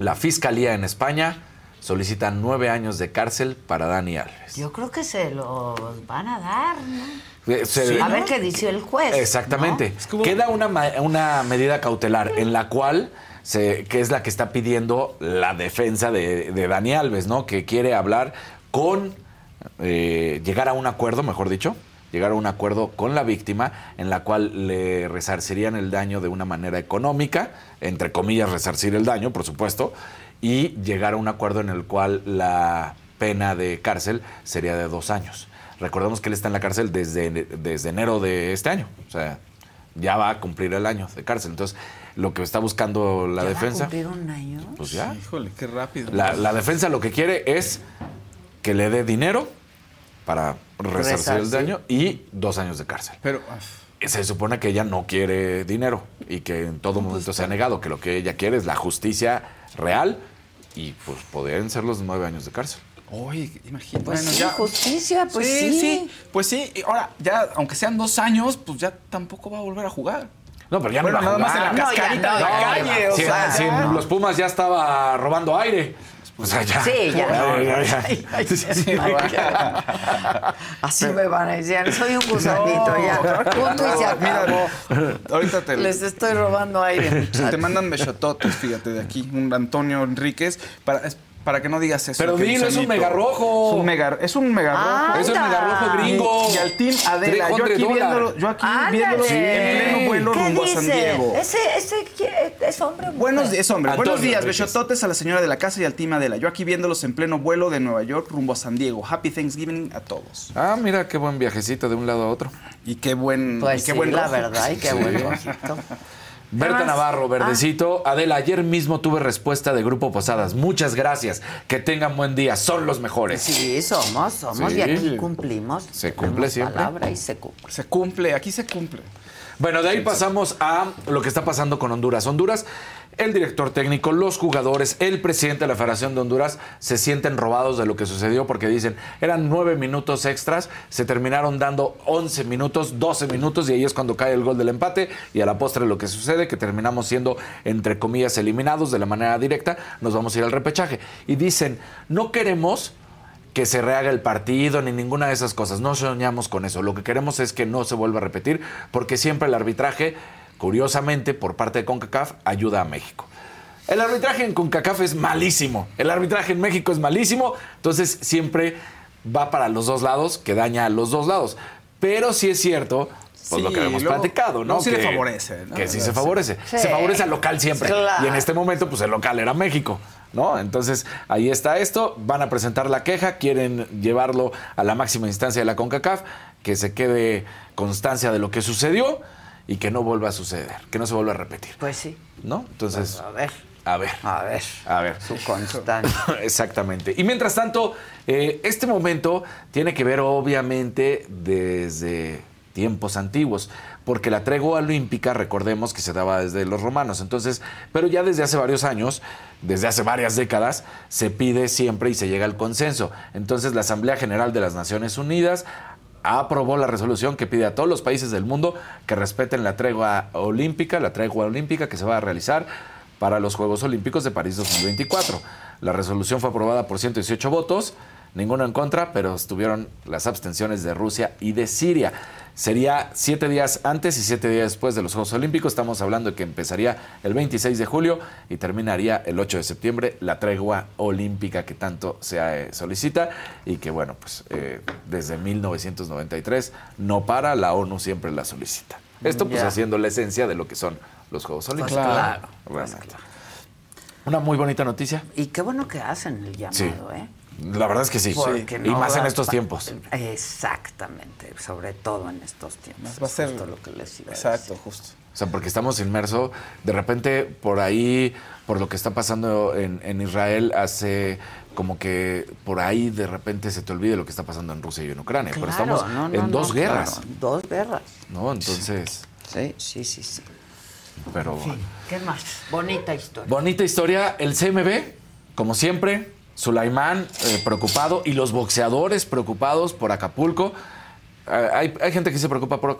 la Fiscalía en España solicita nueve años de cárcel para Dani Alves. Yo creo que se los van a dar, ¿no? Eh, se- a ver qué dice el juez. Exactamente. Queda una, ma- una medida cautelar en la cual, se, que es la que está pidiendo la defensa de, de Dani Alves, ¿no? Que quiere hablar con, eh, llegar a un acuerdo, mejor dicho, llegar a un acuerdo con la víctima en la cual le resarcirían el daño de una manera económica, entre comillas, resarcir el daño, por supuesto, y llegar a un acuerdo en el cual la pena de cárcel sería de dos años. Recordemos que él está en la cárcel desde, desde enero de este año. O sea, ya va a cumplir el año de cárcel. Entonces, lo que está buscando la ¿Ya va a defensa. cumplir un año? Pues ya. Híjole, qué rápido. La, la defensa lo que quiere es que le dé dinero para resarcir el daño y dos años de cárcel. Pero, Se supone que ella no quiere dinero y que en todo momento se ha negado, que lo que ella quiere es la justicia real y pues podrían ser los nueve años de cárcel. Oye, imagínate. Pues sí, justicia, pues sí. Pues sí, y ahora, ya, aunque sean dos años, pues ya tampoco va a volver a jugar. No, pero ya bueno, no va a nada más en la No, ya cascarita no, de la calle, no. o sea. los Pumas ya estaba robando aire. O sea, ya. Sí, ya. Así me van a decir, soy un gusanito ya. Punto y se acabó. Ahorita te Les estoy robando aire, [laughs] muchachos. Te mandan besototes, fíjate, de aquí, un Antonio Enríquez, para, para que no digas eso. Pero dilo, es un mega rojo. Es un mega, es un mega Ah, rojo. Es un mega rojo gringo. Y, al team Adela, yo 300 aquí viéndolo, yo aquí viéndolo en pleno vuelo ¿Qué rumbo a? San Diego. Ese, ese ¿quién- es hombre? Buenos días, hombre. Antonio Buenos días, besototes a la señora de la casa y al team Adela. Yo aquí viéndolos en pleno vuelo de Nueva York rumbo a San Diego. Happy Thanksgiving a todos. Ah, mira qué buen viajecito de un lado a otro. Y qué buen, Pues y qué sí, buen la verdad, y qué Sí. buen rojito. Berta? Navarro, verdecito. Adela, ayer mismo tuve respuesta de Grupo Posadas. Muchas gracias. Que tengan buen día. Son los mejores. Sí, somos, somos Sí. y aquí cumplimos. Se cumple siempre. palabra y se cumple. Se cumple, aquí se cumple. Bueno, de ahí pasamos a lo que está pasando con Honduras. Honduras, el director técnico, los jugadores, el presidente de la Federación de Honduras se sienten robados de lo que sucedió porque dicen, eran nueve minutos extras, se terminaron dando 11 minutos, 12 minutos y ahí es cuando cae el gol del empate y a la postre lo que sucede, que terminamos siendo, entre comillas, eliminados de la manera directa, nos vamos a ir al repechaje. Y dicen, no queremos que se rehaga el partido ni ninguna de esas cosas. No soñamos con eso. Lo que queremos es que no se vuelva a repetir porque siempre el arbitraje, curiosamente, por parte de CONCACAF, ayuda a México. El arbitraje en CONCACAF es malísimo. El arbitraje en México es malísimo. Entonces siempre va para los dos lados, que daña a los dos lados. Pero sí es cierto, pues lo que hemos luego- platicado, ¿no? sí le Que- favorece, ¿no? Que sí Sí. se favorece. Sí. Se favorece al local siempre. Claro. Y en este momento, pues el local era México, ¿no? Entonces, ahí está esto. Van a presentar la queja, quieren llevarlo a la máxima instancia de la CONCACAF, que se quede constancia de lo que sucedió y que no vuelva a suceder, que no se vuelva a repetir, Pues sí. ¿no? Entonces, A ver, a ver. a ver. A ver. Su constancia. [laughs] Exactamente. Y mientras tanto, eh, este momento tiene que ver obviamente desde tiempos antiguos, porque la tregua olímpica, recordemos que se daba desde los romanos, entonces, pero ya desde hace varios años, desde hace varias décadas, se pide siempre y se llega al consenso. Entonces, la Asamblea General de las Naciones Unidas aprobó la resolución que pide a todos los países del mundo que respeten la tregua olímpica, la tregua olímpica que se va a realizar para los Juegos Olímpicos de París 2024. La resolución fue aprobada por 118 votos, ninguno en contra, pero estuvieron las abstenciones de Rusia y de Siria. Sería siete días antes y siete días después de los Juegos Olímpicos. Estamos hablando de que empezaría el 26 de julio y terminaría el 8 de septiembre la tregua olímpica que tanto se eh, solicita y que, bueno, pues eh, desde 1993 no para, la ONU siempre la solicita. Esto pues haciendo la esencia de lo que son los Juegos Olímpicos. claro. Realmente. Una muy bonita noticia. Y qué bueno que hacen el llamado, Sí. ¿eh? La verdad es que sí. Y más en estos pa- tiempos. Exactamente, sobre todo en estos tiempos. Va a ser- Justo lo que les iba a Exacto, decir. justo. O sea, porque estamos inmersos, de repente por ahí, por lo que está pasando en, en Israel, hace como que por ahí de repente se te olvide lo que está pasando en Rusia y en Ucrania. Pero estamos no, no, en no, dos claro, guerras, dos guerras. ¿no? Entonces, Sí, sí, sí, sí. pero... ¿Qué más? Bonita historia. Bonita historia. El CMB, como siempre, Sulaimán eh, preocupado y los boxeadores preocupados por Acapulco. Eh, hay, hay gente que se preocupa por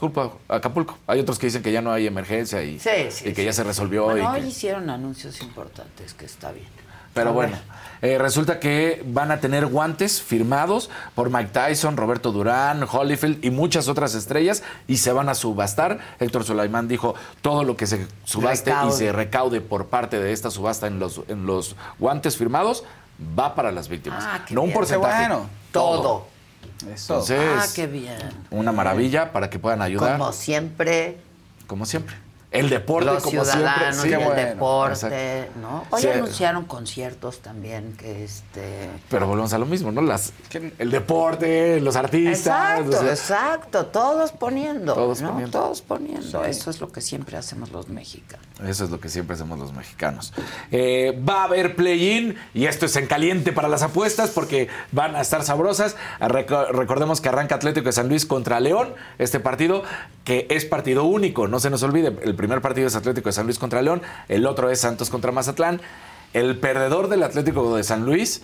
Acapulco. Hay otros que dicen que ya no hay emergencia y, Sí, sí, y que sí. ya se resolvió. Bueno, y que- hoy hicieron anuncios importantes, que está bien. Pero A bueno, eh, resulta que van a tener guantes firmados por Mike Tyson, Roberto Durán, Holyfield y muchas otras estrellas y se van a subastar. Héctor Sulaimán dijo todo lo que se subaste Recaude. y se recaude por parte de esta subasta en los, en los guantes firmados va para las víctimas. Ah, qué no un bien. porcentaje. Bueno. Todo. Entonces, ah, qué bien. una maravilla para que puedan ayudar. Como siempre, Como siempre. El deporte, los como siempre. ciudadanos Sí, el bueno, deporte, exacto. ¿no? Hoy Sí. anunciaron conciertos también que este... Pero volvemos a lo mismo, ¿no? Las, el deporte, los artistas. Exacto, o sea, exacto, todos poniendo, Todos ¿no? poniendo. Todos poniendo. Eso es lo que siempre hacemos los mexicanos. Eso es lo que siempre hacemos los mexicanos. Eh, va a haber play-in y esto es en caliente para las apuestas porque van a estar sabrosas. Reco- recordemos que arranca Atlético de San Luis contra León, este partido que es partido único, no se nos olvide. El primer partido es Atlético de San Luis contra León, el otro es Santos contra Mazatlán. El perdedor del Atlético de San Luis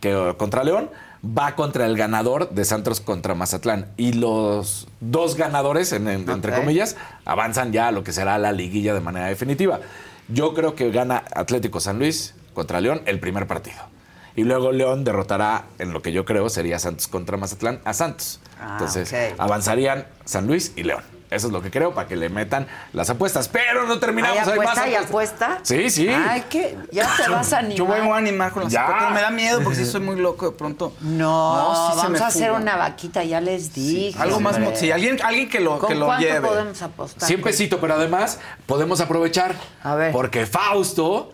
que, contra León va contra el ganador de Santos contra Mazatlán. Y los dos ganadores, en- en- entre comillas, avanzan ya a lo que será la liguilla de manera definitiva. Yo creo que gana Atlético San Luis contra León el primer partido. Y luego León derrotará, en lo que yo creo sería Santos contra Mazatlán, a Santos. Ah, Entonces avanzarían San Luis y León. Eso es lo que creo para que le metan las apuestas. Pero no terminamos. ¿Hay hay más apuesta? ¿Hay apuesta? Sí, sí. Ay, que ya te vas a animar. Yo voy a animar con las Ya. apuestas. Me da miedo porque sí [laughs] soy muy loco de pronto. No, sí se vamos a hacer una vaquita, ya les dije. Algo más. hombre. Sí, alguien, alguien que lo, ¿Con que lo cuánto lleve. podemos apostar? 100 pesito, pero además podemos aprovechar. Porque Fausto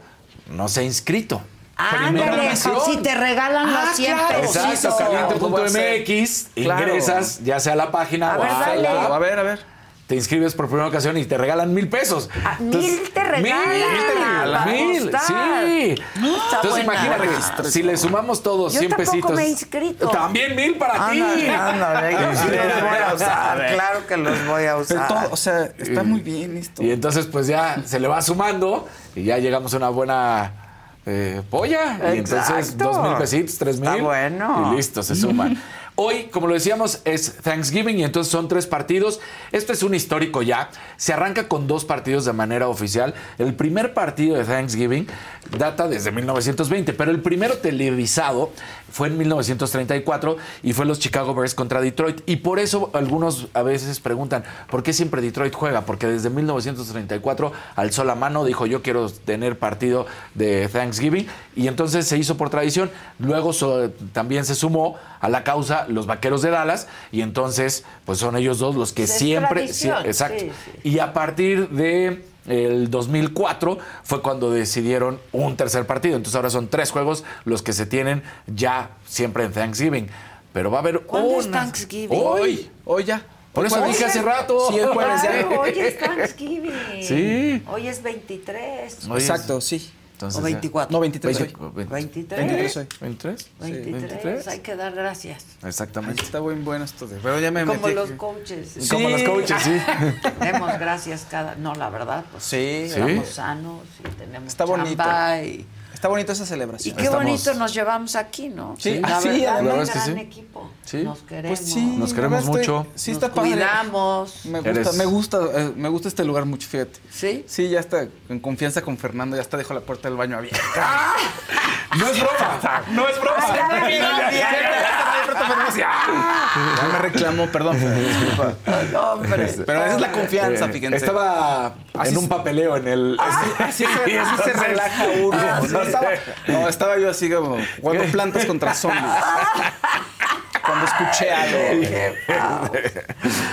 no se ha inscrito. Ándale, si te regalan los 100 pesos. Exacto, caliente.mx, ingresas ya sea a la página A o ver, a dale. la A ver, a ver. Te inscribes por primera ocasión y te regalan mil pesos. mil te regalan para Mil, apostar. sí. Está Entonces buena. imagínate, si le sumamos todos Yo 100 tampoco pesitos. me he inscrito. También mil para ti. Los voy a usar, [laughs] claro que los voy a usar. Todo, o sea, está muy bien esto. Y entonces pues ya se le va sumando y ya llegamos a una buena eh, polla. Y entonces Exacto. dos mil pesitos, tres mil. Está bueno. Y listo, se suman. [laughs] Hoy, como lo decíamos, es Thanksgiving y entonces son tres partidos. Esto es un histórico ya. Se arranca con dos partidos de manera oficial. El primer partido de Thanksgiving data desde 1920, pero el primero televisado fue en 1934 y fue los Chicago Bears contra Detroit. Y por eso algunos a veces preguntan, ¿por qué siempre Detroit juega? Porque desde 1934 alzó la mano, dijo yo quiero tener partido de Thanksgiving y entonces se hizo por tradición. Luego también se sumó a la causa los Vaqueros de Dallas y entonces pues son ellos dos los que Es siempre... exacto. sí, Y a partir de el 2004 fue cuando decidieron un tercer partido. Entonces ahora son tres juegos los que se tienen ya siempre en Thanksgiving. Pero va a haber ¿Cuándo es Thanksgiving? Hoy. Hoy ya. Por eso dije hace rato. Sí, el jueves ya. Claro, hoy es [laughs] Thanksgiving. Sí. Hoy es 23. Hoy es- Exacto, sí. Entonces, o 24. No, 23 hoy. 23. 23 hoy. 23. 23. Hay que dar gracias. Exactamente. Está muy bueno esto de. Pero ya me Como metí. los coaches. Sí. Como los coaches, sí. [laughs] Demos gracias cada. No, la verdad, pues. Sí. Estamos sanos y tenemos Está bonito. y, Está bonito esa y celebración. qué Estamos- bonito nos llevamos aquí, ¿no? Sí, la así, verdad, la un verdad es que gran sí. equipo. Sí. Nos queremos. Pues sí. Nos queremos estoy- mucho. Sí, Nos está padre. cuidamos. Me gusta, Eres- me gusta, eh, me gusta este lugar mucho, fíjate. ¿Sí? Sí, ya está en confianza con Fernando, ya está dejó la puerta del baño abierta. No es broma. No es broma. Ya, me reclamó, perdón, disculpa. Ay, hombre. Pero esa es la confianza, Eh, fíjense. Estaba en un papeleo en el. Así se relaja uno. No estaba, [laughs] no, estaba yo así como jugando plantas contra zombies. Cuando escuché algo.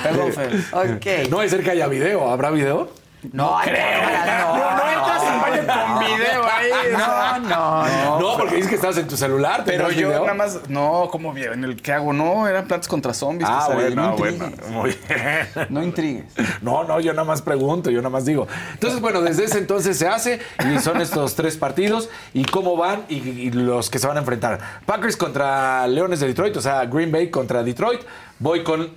Perdón, Fer. Ok. No es ser que haya video. ¿Habrá video? No, creo. No, No, no entras al baño con video ahí. No, no, no. No, porque dices que estabas en tu celular. Pero ¿tenías yo video? nada más, no, ¿cómo bien? ¿En el que hago? No, eran plantas contra zombies. Ah, Casarín, bueno, no bueno. Muy bien. No intrigues. No, no, yo nada más pregunto, yo nada más digo. Entonces, bueno, desde ese entonces se hace y son estos tres partidos y cómo van y, y los que se van a enfrentar. Packers contra Leones de Detroit, o sea, Green Bay contra Detroit. Voy con,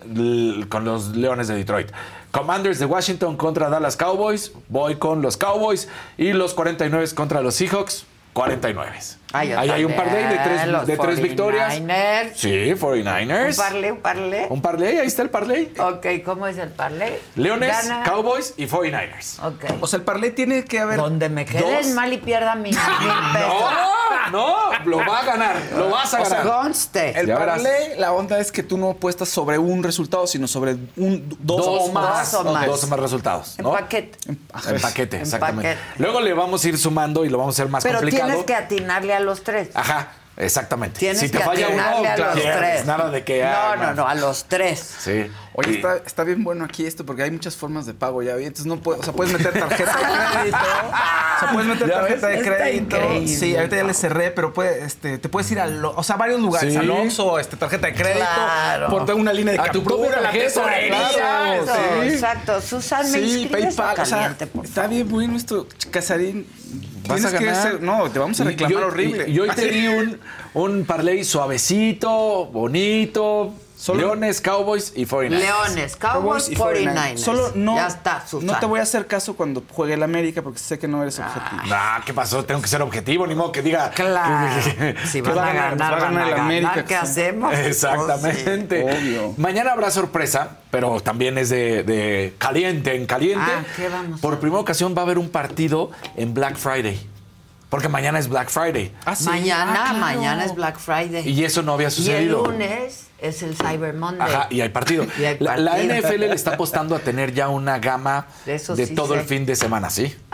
con los Leones de Detroit. Commanders de Washington contra Dallas Cowboys. Voy con los Cowboys. Y los 49 contra los Seahawks. 49. Ah, Ahí hay un parlay de tres, los de tres victorias. 49ers. Sí, 49ers. Un parlé, un parlé. Un parlay, ahí está el parlay. Ok, ¿cómo es el parlé? Leones, Gana. Cowboys y 49ers. Ok. O sea, el parlay tiene que haber. Donde me quedes dos. mal y pierda mi [laughs] mil pesos. No, no, lo va a ganar, lo vas a O sea, ganar. Conste. El Ya verás. parlay, la onda es que tú no apuestas sobre un resultado, sino sobre un, dos, dos o más. Dos o más. Dos o más resultados. En ¿no? paquete. En paquete, En exactamente. paquete. Luego le vamos a ir sumando y lo vamos a hacer más Pero complicado. tienes que atinarle a los tres. Ajá, exactamente. Tienes si te que falla uno, a los pierdes. tres. Nada de que. No, ah, no, no, a los tres. Sí. Oye, está, está bien bueno aquí esto porque hay muchas formas de pago ya. ¿vi? Entonces no puedes, o sea, puedes meter tarjeta de crédito. O sea, puedes meter ¿Ya tarjeta de crédito. Sí, ahorita ya le cerré, pero puede, este, te puedes ir a, lo- o sea, varios lugares. Sí. Al Oxxo, este, tarjeta de crédito. Claro. Ponte una línea de A tu captura, propia la tesorería. claro. Exacto, sí. exacto. Susan, me Sí, PayPal, o sea, caliente, por está bien bueno esto, Casarín. Vas Tienes a que ganar. ser- no, te vamos a Y reclamar yo- horrible. Y, y hoy te di un, un parlay suavecito, bonito. Solo- Leones, Cowboys y 49ers. Leones, Cowboys, y 49ers. Solo no, Ya está, no te voy a hacer caso cuando juegue el América porque sé que no eres objetivo. Nah, ¿qué pasó? Tengo que ser objetivo, ni modo que diga. Claro. [laughs] Si van va a ganar, van a ganar el ganar. América, ¿Qué hacemos? Exactamente. Oh, sí. Obvio. Mañana habrá sorpresa, pero también es de, de caliente en caliente. Ah, ¿qué vamos a Por ver? primera ocasión va a haber un partido en Black Friday. Porque mañana es Black Friday. Ah, sí. Mañana, Ah, claro. mañana es Black Friday. Y eso no había Y el sucedido. lunes es el Cyber Monday. Ajá, y hay partido. [laughs] Y hay La. NFL le está apostando a tener ya una gama De eso de sí todo sé. el fin de semana, ¿sí? [laughs]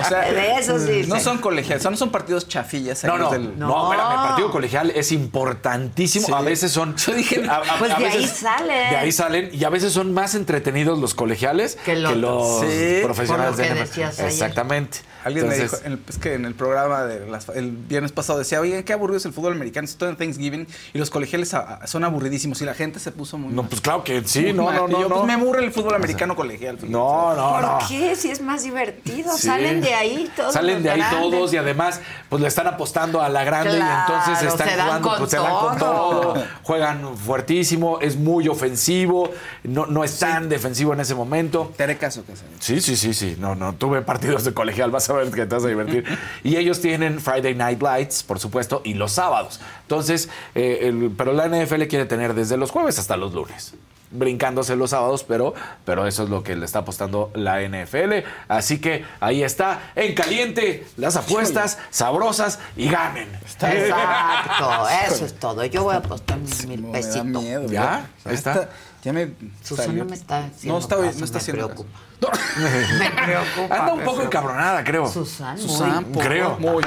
O sea, De eso sí No sé. son colegiales, no son partidos chafillas. No, no, del- no, No. espérame, el partido colegial es importantísimo. Sí. A veces son. [laughs] Yo dije, a- a- Pues a de ahí salen. De ahí salen y a veces son más entretenidos los colegiales Que que, los. Sí, profesionales por lo que de NFL. decías ayer. Exactamente. Alguien me dijo, en el- es que en el programa de las- el viernes pasado decía, oye, qué aburrido es el fútbol americano, en Thanksgiving y los colegiales a- a- son aburridísimos y la gente se puso muy No, mal. pues claro que sí, Muy no, mal. no, Y no. yo, no. pues me aburre el fútbol americano colegial. fíjate. No, no, ¿Por no. qué? Si es más divertido. Sí. Salen de ahí todos. Salen de ahí grandes. todos y además pues le están apostando a la grande Claro, y entonces están se dan jugando, con pues se dan con todo. todo, [laughs] juegan fuertísimo, es muy ofensivo, no, no es tan defensivo en ese momento. Te haré caso, Casarín. Sí, sí, sí, sí. No, no, tuve partidos de colegial, vas a ver que te vas a divertir. [laughs] y ellos tienen Friday Night Lights, por supuesto, y los sábados. Entonces, eh, el- pero la NFL quiere tener desde los jueves hasta los lunes. Brincándose los sábados, pero, pero eso es lo que le está apostando la NFL. Así que ahí está, en caliente, las apuestas sabrosas y ganen. Exacto, [laughs] eso es todo. Yo voy a apostar mis mil No, pesitos. miedo. ¿Ya? Ahí está. Ya me Susana me está haciendo No está, caso, no está me haciendo preocupa. caso. [laughs] Me preocupa. Anda un poco encabronada, creo. Susan, muy. Susan, poco, Creo. Muy.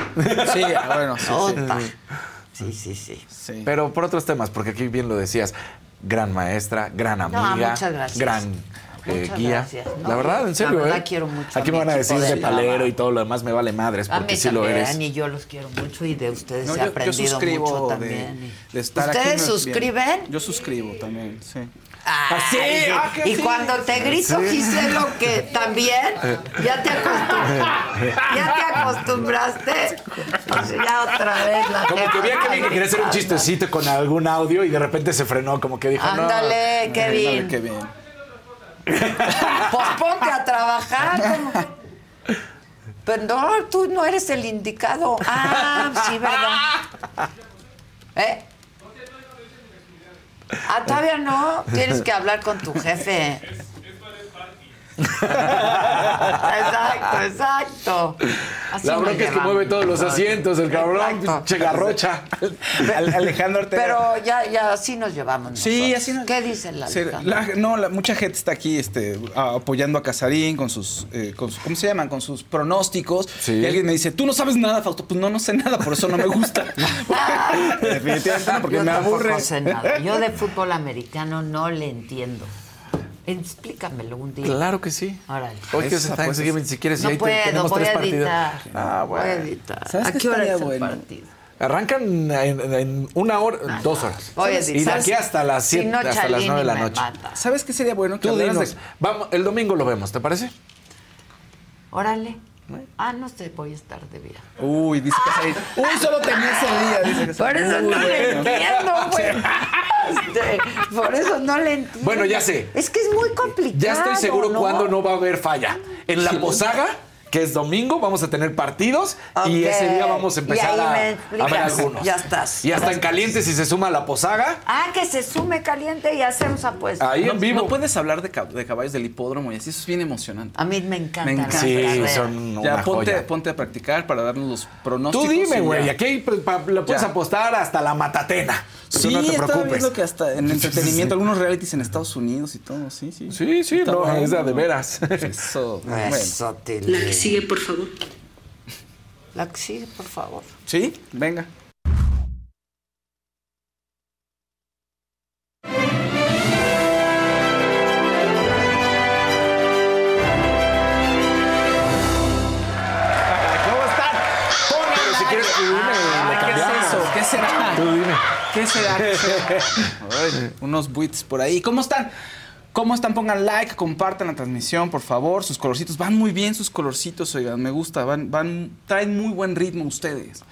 Sí, bueno, sí, sí. Sí, sí, sí. Sí. Pero por otros temas, porque aquí bien lo decías, gran maestra, gran amiga, muchas gracias. gran eh, Muchas guía. gracias. No, la verdad, en serio, la verdad ¿eh? quiero mucho a Aquí me van a decir de de palero y todo lo demás me vale madres, A porque mí sí lo eres. y yo los quiero mucho y de ustedes No, he yo, yo aprendido suscribo mucho de, también. de estar aquí. ¿Ustedes suscriben? bien. Yo suscribo también, sí. Sí, ah, que y sí. cuando te grito, Sí. Giselo, que también ya te acostumbraste. [laughs] Ya te acostumbraste. Sea, ya otra vez la Como que jefa. vi a Kevin que quería hacer un chistecito con algún audio y de repente se frenó, como que dijo, no. Ándale, Ándale, Kevin. qué bien. Pues ponte a trabajar. ¿cómo? Pero no, tú no eres el indicado. Ah, sí, ¿verdad? [laughs] ¿Eh? Ah, todavía no. Tienes que hablar con tu jefe. Exacto, exacto. Así La bronca es que mueve todos los asientos, el cabrón, Exacto. pinche garrocha. Al- Alejandro Ortega. Pero ya, ya así nos llevamos. Sí, nosotros. así nos- ¿Qué dice la Sí, la- no, la- mucha gente está aquí este, apoyando a Casarín con sus, eh, con su- ¿cómo se llaman? Con sus pronósticos. Sí. Y alguien me dice, tú no sabes nada, Fausto. Pues no, no sé nada, por eso no me gusta. [laughs] Definitivamente no, porque Yo me aburre. sé nada. Yo de fútbol americano no le entiendo. Explícamelo un día. Claro que sí. Órale. Hoy que es Esa, pues, Thanksgiving, si quieres, y No ahí puedo, tenemos voy tres a partidos. editar. Ah, bueno. Voy a editar. ¿Sabes ¿A qué qué hora estaría es el bueno? partido? Arrancan en, en una hora, dos horas. Voy a y decir, de aquí hasta las Si siete, no, hasta las nueve de la noche. mata. ¿Sabes qué sería bueno? Que Tú dinos, de- vamos, el domingo lo vemos, ¿te parece? Órale. Ah, no sé, voy a estar de viaje. Uy, dice que se- Uy, solo tenía ese día. Dice que se- Por eso Uy, no le bueno. entiendo, güey. [laughs] Este, Por eso no le entiendo. Bueno, ya sé. Es que es muy complicado. Ya estoy seguro ¿no? cuándo no va a haber falla. En la Sí. posaga, que es domingo, vamos a tener partidos y ese día vamos a empezar a, ver algunos. Ya estás. Y hasta en caliente si se suma a la posaga, Ah, que se sume caliente y hacemos apuestas. ahí no, en vivo. No puedes hablar de, cab- de caballos del hipódromo y así, eso es bien emocionante. A mí me encanta. Me la encanta. Sí, son Ya una ponte, joya. ponte a practicar para darnos los pronósticos. Tú dime, güey, ya. aquí le puedes Ya. apostar hasta la matatena. Sí, no te estaba preocupes. viendo que hasta en [laughs] entretenimiento, algunos realities en Estados Unidos y todo, sí, sí. Sí, sí, Está no, es de, veras. Eso, bueno. Eso. Sigue, por favor. La que sigue, por favor. Sí, venga. ¿Cómo están? Pónganle, si quieres, tú dime, le ¿Qué cambiamos. es eso? ¿Qué será? Tú dime. ¿Qué será? ¿Qué [laughs] será? Ay, unos buits por ahí. ¿Cómo están? ¿Cómo están? Pongan like, compartan la transmisión, por favor. Sus colorcitos. Van muy bien sus colorcitos, oigan. Me gusta. Van, van, traen muy buen ritmo ustedes.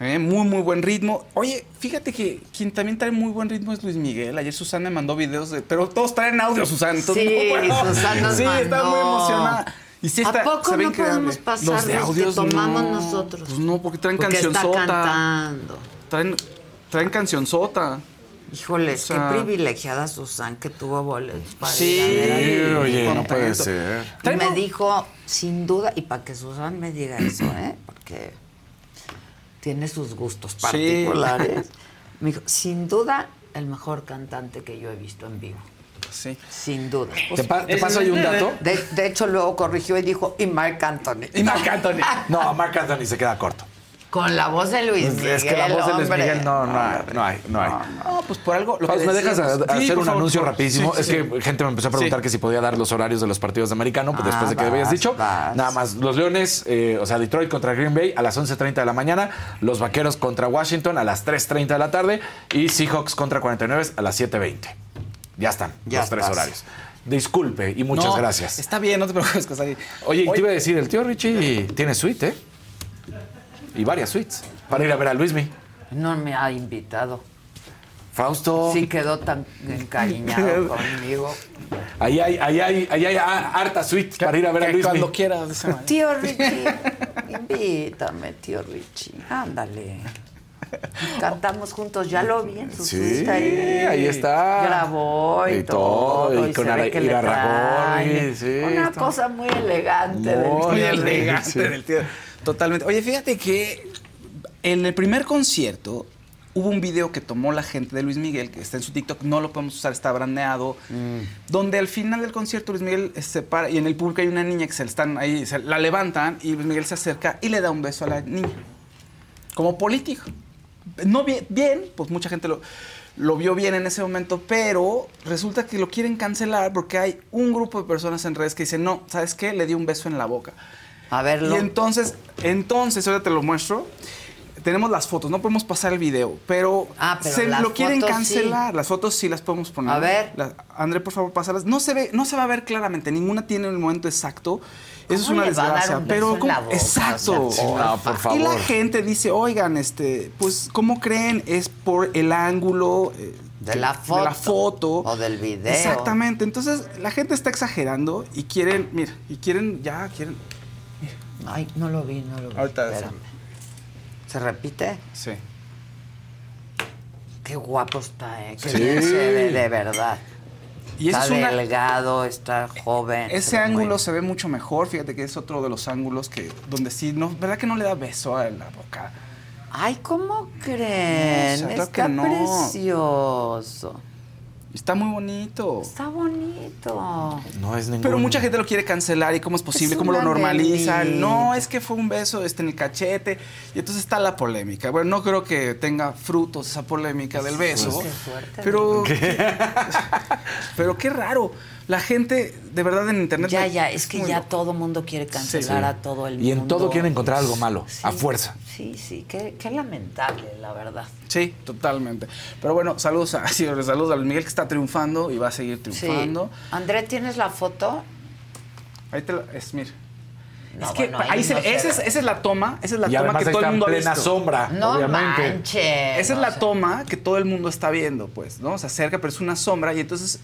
Eh, muy, muy buen ritmo. Oye, fíjate que quien también trae muy buen ritmo es Luis Miguel. Ayer Susana me mandó videos de... Pero todos traen audio, Susana. entonces Sí, no puedo. Susana nos Sí, está muy emocionada. Y sí está, ¿A poco no increíble. podemos pasar los de los que audios tomamos no. nosotros? Pues no, porque traen Porque está cancionzota. cantando. Traen, traen cancionzota. Híjoles, O sea- qué privilegiada Susan que tuvo boletos para Sí, ir a oye, no puede ser. Y me dijo, sin duda, y para que Susan me diga eso, ¿eh? Porque tiene sus gustos particulares. Me dijo, sin duda, el mejor cantante que yo he visto en vivo. Sí. Sin duda. ¿Te, pa- te paso ahí un dato? De, de hecho, luego corrigió y dijo, y Marc Anthony. Y Marc Anthony. [laughs] No, Marc Anthony se queda corto. Con la voz de Luis Miguel, es que la voz de Luis. Miguel no, no, hay, no hay. No hay. No, pues por algo. Lo Faust, que ¿me dejas a- decíamos. a Sí, hacer un favor, anuncio por- rapidísimo? sí, es que gente me empezó a preguntar que si podía dar los horarios de los partidos de americano, pues Ah, después de que vas, habías dicho. vas. Nada más, los Leones, eh, o sea, Detroit contra Green Bay a las 11.30 de la mañana, los Vaqueros contra Washington a las 3.30 de la tarde y Seahawks contra 49 a las 7.20. Ya están, Ya los tres estás. horarios. Disculpe y muchas No, gracias. Está bien, no te preocupes. Oye, te iba a decir, el tío Richie tiene suite, ¿eh? Y varias suites para ir a ver a Luismi. No me ha invitado. Fausto. Sí quedó tan encariñado [laughs] conmigo. Ahí hay, ahí hay, ahí hay harta suite para ir a ver a Luismi. cuando quieras. Tío Richie, invítame, tío Richie. Ándale. [laughs] Cantamos juntos, ya lo vi en su Sí, ahí. ahí está. Grabó y, Y todo, todo. y con se ve Ara-. Ragorri, sí, Una está. cosa muy elegante del Muy Muy tío elegante Sí. del tío. Totalmente. Oye, fíjate que en el primer concierto hubo un video que tomó la gente de Luis Miguel, que está en su TikTok, no lo podemos usar, está brandeado, donde al final del concierto Luis Miguel se para y en el público hay una niña que se le están ahí, se la levantan y Luis Miguel se acerca y le da un beso a la niña. Como político. No bien, bien pues mucha gente lo, lo vio bien en ese momento, pero resulta que lo quieren cancelar porque hay un grupo de personas en redes que dicen, no, ¿sabes qué? Le dio un beso en la boca. A verlo. Y entonces, entonces, ahora te lo muestro. Tenemos las fotos, no podemos pasar el video, pero, Ah, pero se las lo quieren fotos cancelar. Las fotos sí las podemos poner. A ver. La- André, por favor, pásalas. No se ve, no se va a ver claramente, ninguna tiene el momento exacto. Eso es ¿Cómo una le va a dar desgracia. pero en ¿cómo? la boca? exacto. O sea, No, por favor. Y la gente dice, oigan, este, pues, ¿cómo creen? Es por el ángulo eh, De la de la foto. O del video. Exactamente. Entonces, la gente está exagerando y quieren, mira, y quieren, ya, quieren. Ay, no lo vi, no lo vi. Ahorita Espérame. ¿Se repite? Sí. Qué guapo está, ¿eh? Qué Sí. bien se ve, de verdad. Y está es una- delgado, está joven. Ese se ángulo se ve mucho mejor. Fíjate que es otro de los ángulos que donde sí, no, ¿verdad que no le da beso a la boca? Ay, ¿cómo creen? No, o sea, creo está no. precioso. Está muy bonito. Está bonito. No es ningún... Pero mucha gente lo quiere cancelar y cómo es posible, Es cómo lo normalizan. No, es que fue un beso este, en el cachete. Y entonces está la polémica. Bueno, no creo que tenga frutos esa polémica del beso. Qué fuerte. Pero, [laughs] pero qué raro. La gente, de verdad, en internet. Ya, ya, es que ya loco. todo mundo quiere cancelar Sí. a todo el mundo. Y en todo quieren encontrar algo malo, a fuerza. Sí, sí, qué, qué lamentable, la verdad. Sí, totalmente. Pero bueno, saludos a, [laughs] sí, saludos a Luis Miguel que está triunfando y va a seguir triunfando. Sí. André, ¿tienes la foto? Ahí te la, es, mira. No, es que bueno, ahí ahí se- no esa, es, esa es la toma, esa es la Y toma que todo el en mundo ha plena visto. sombra, No obviamente. Esa es la toma que todo el mundo está viendo, pues, ¿no? Se acerca, pero es una sombra y entonces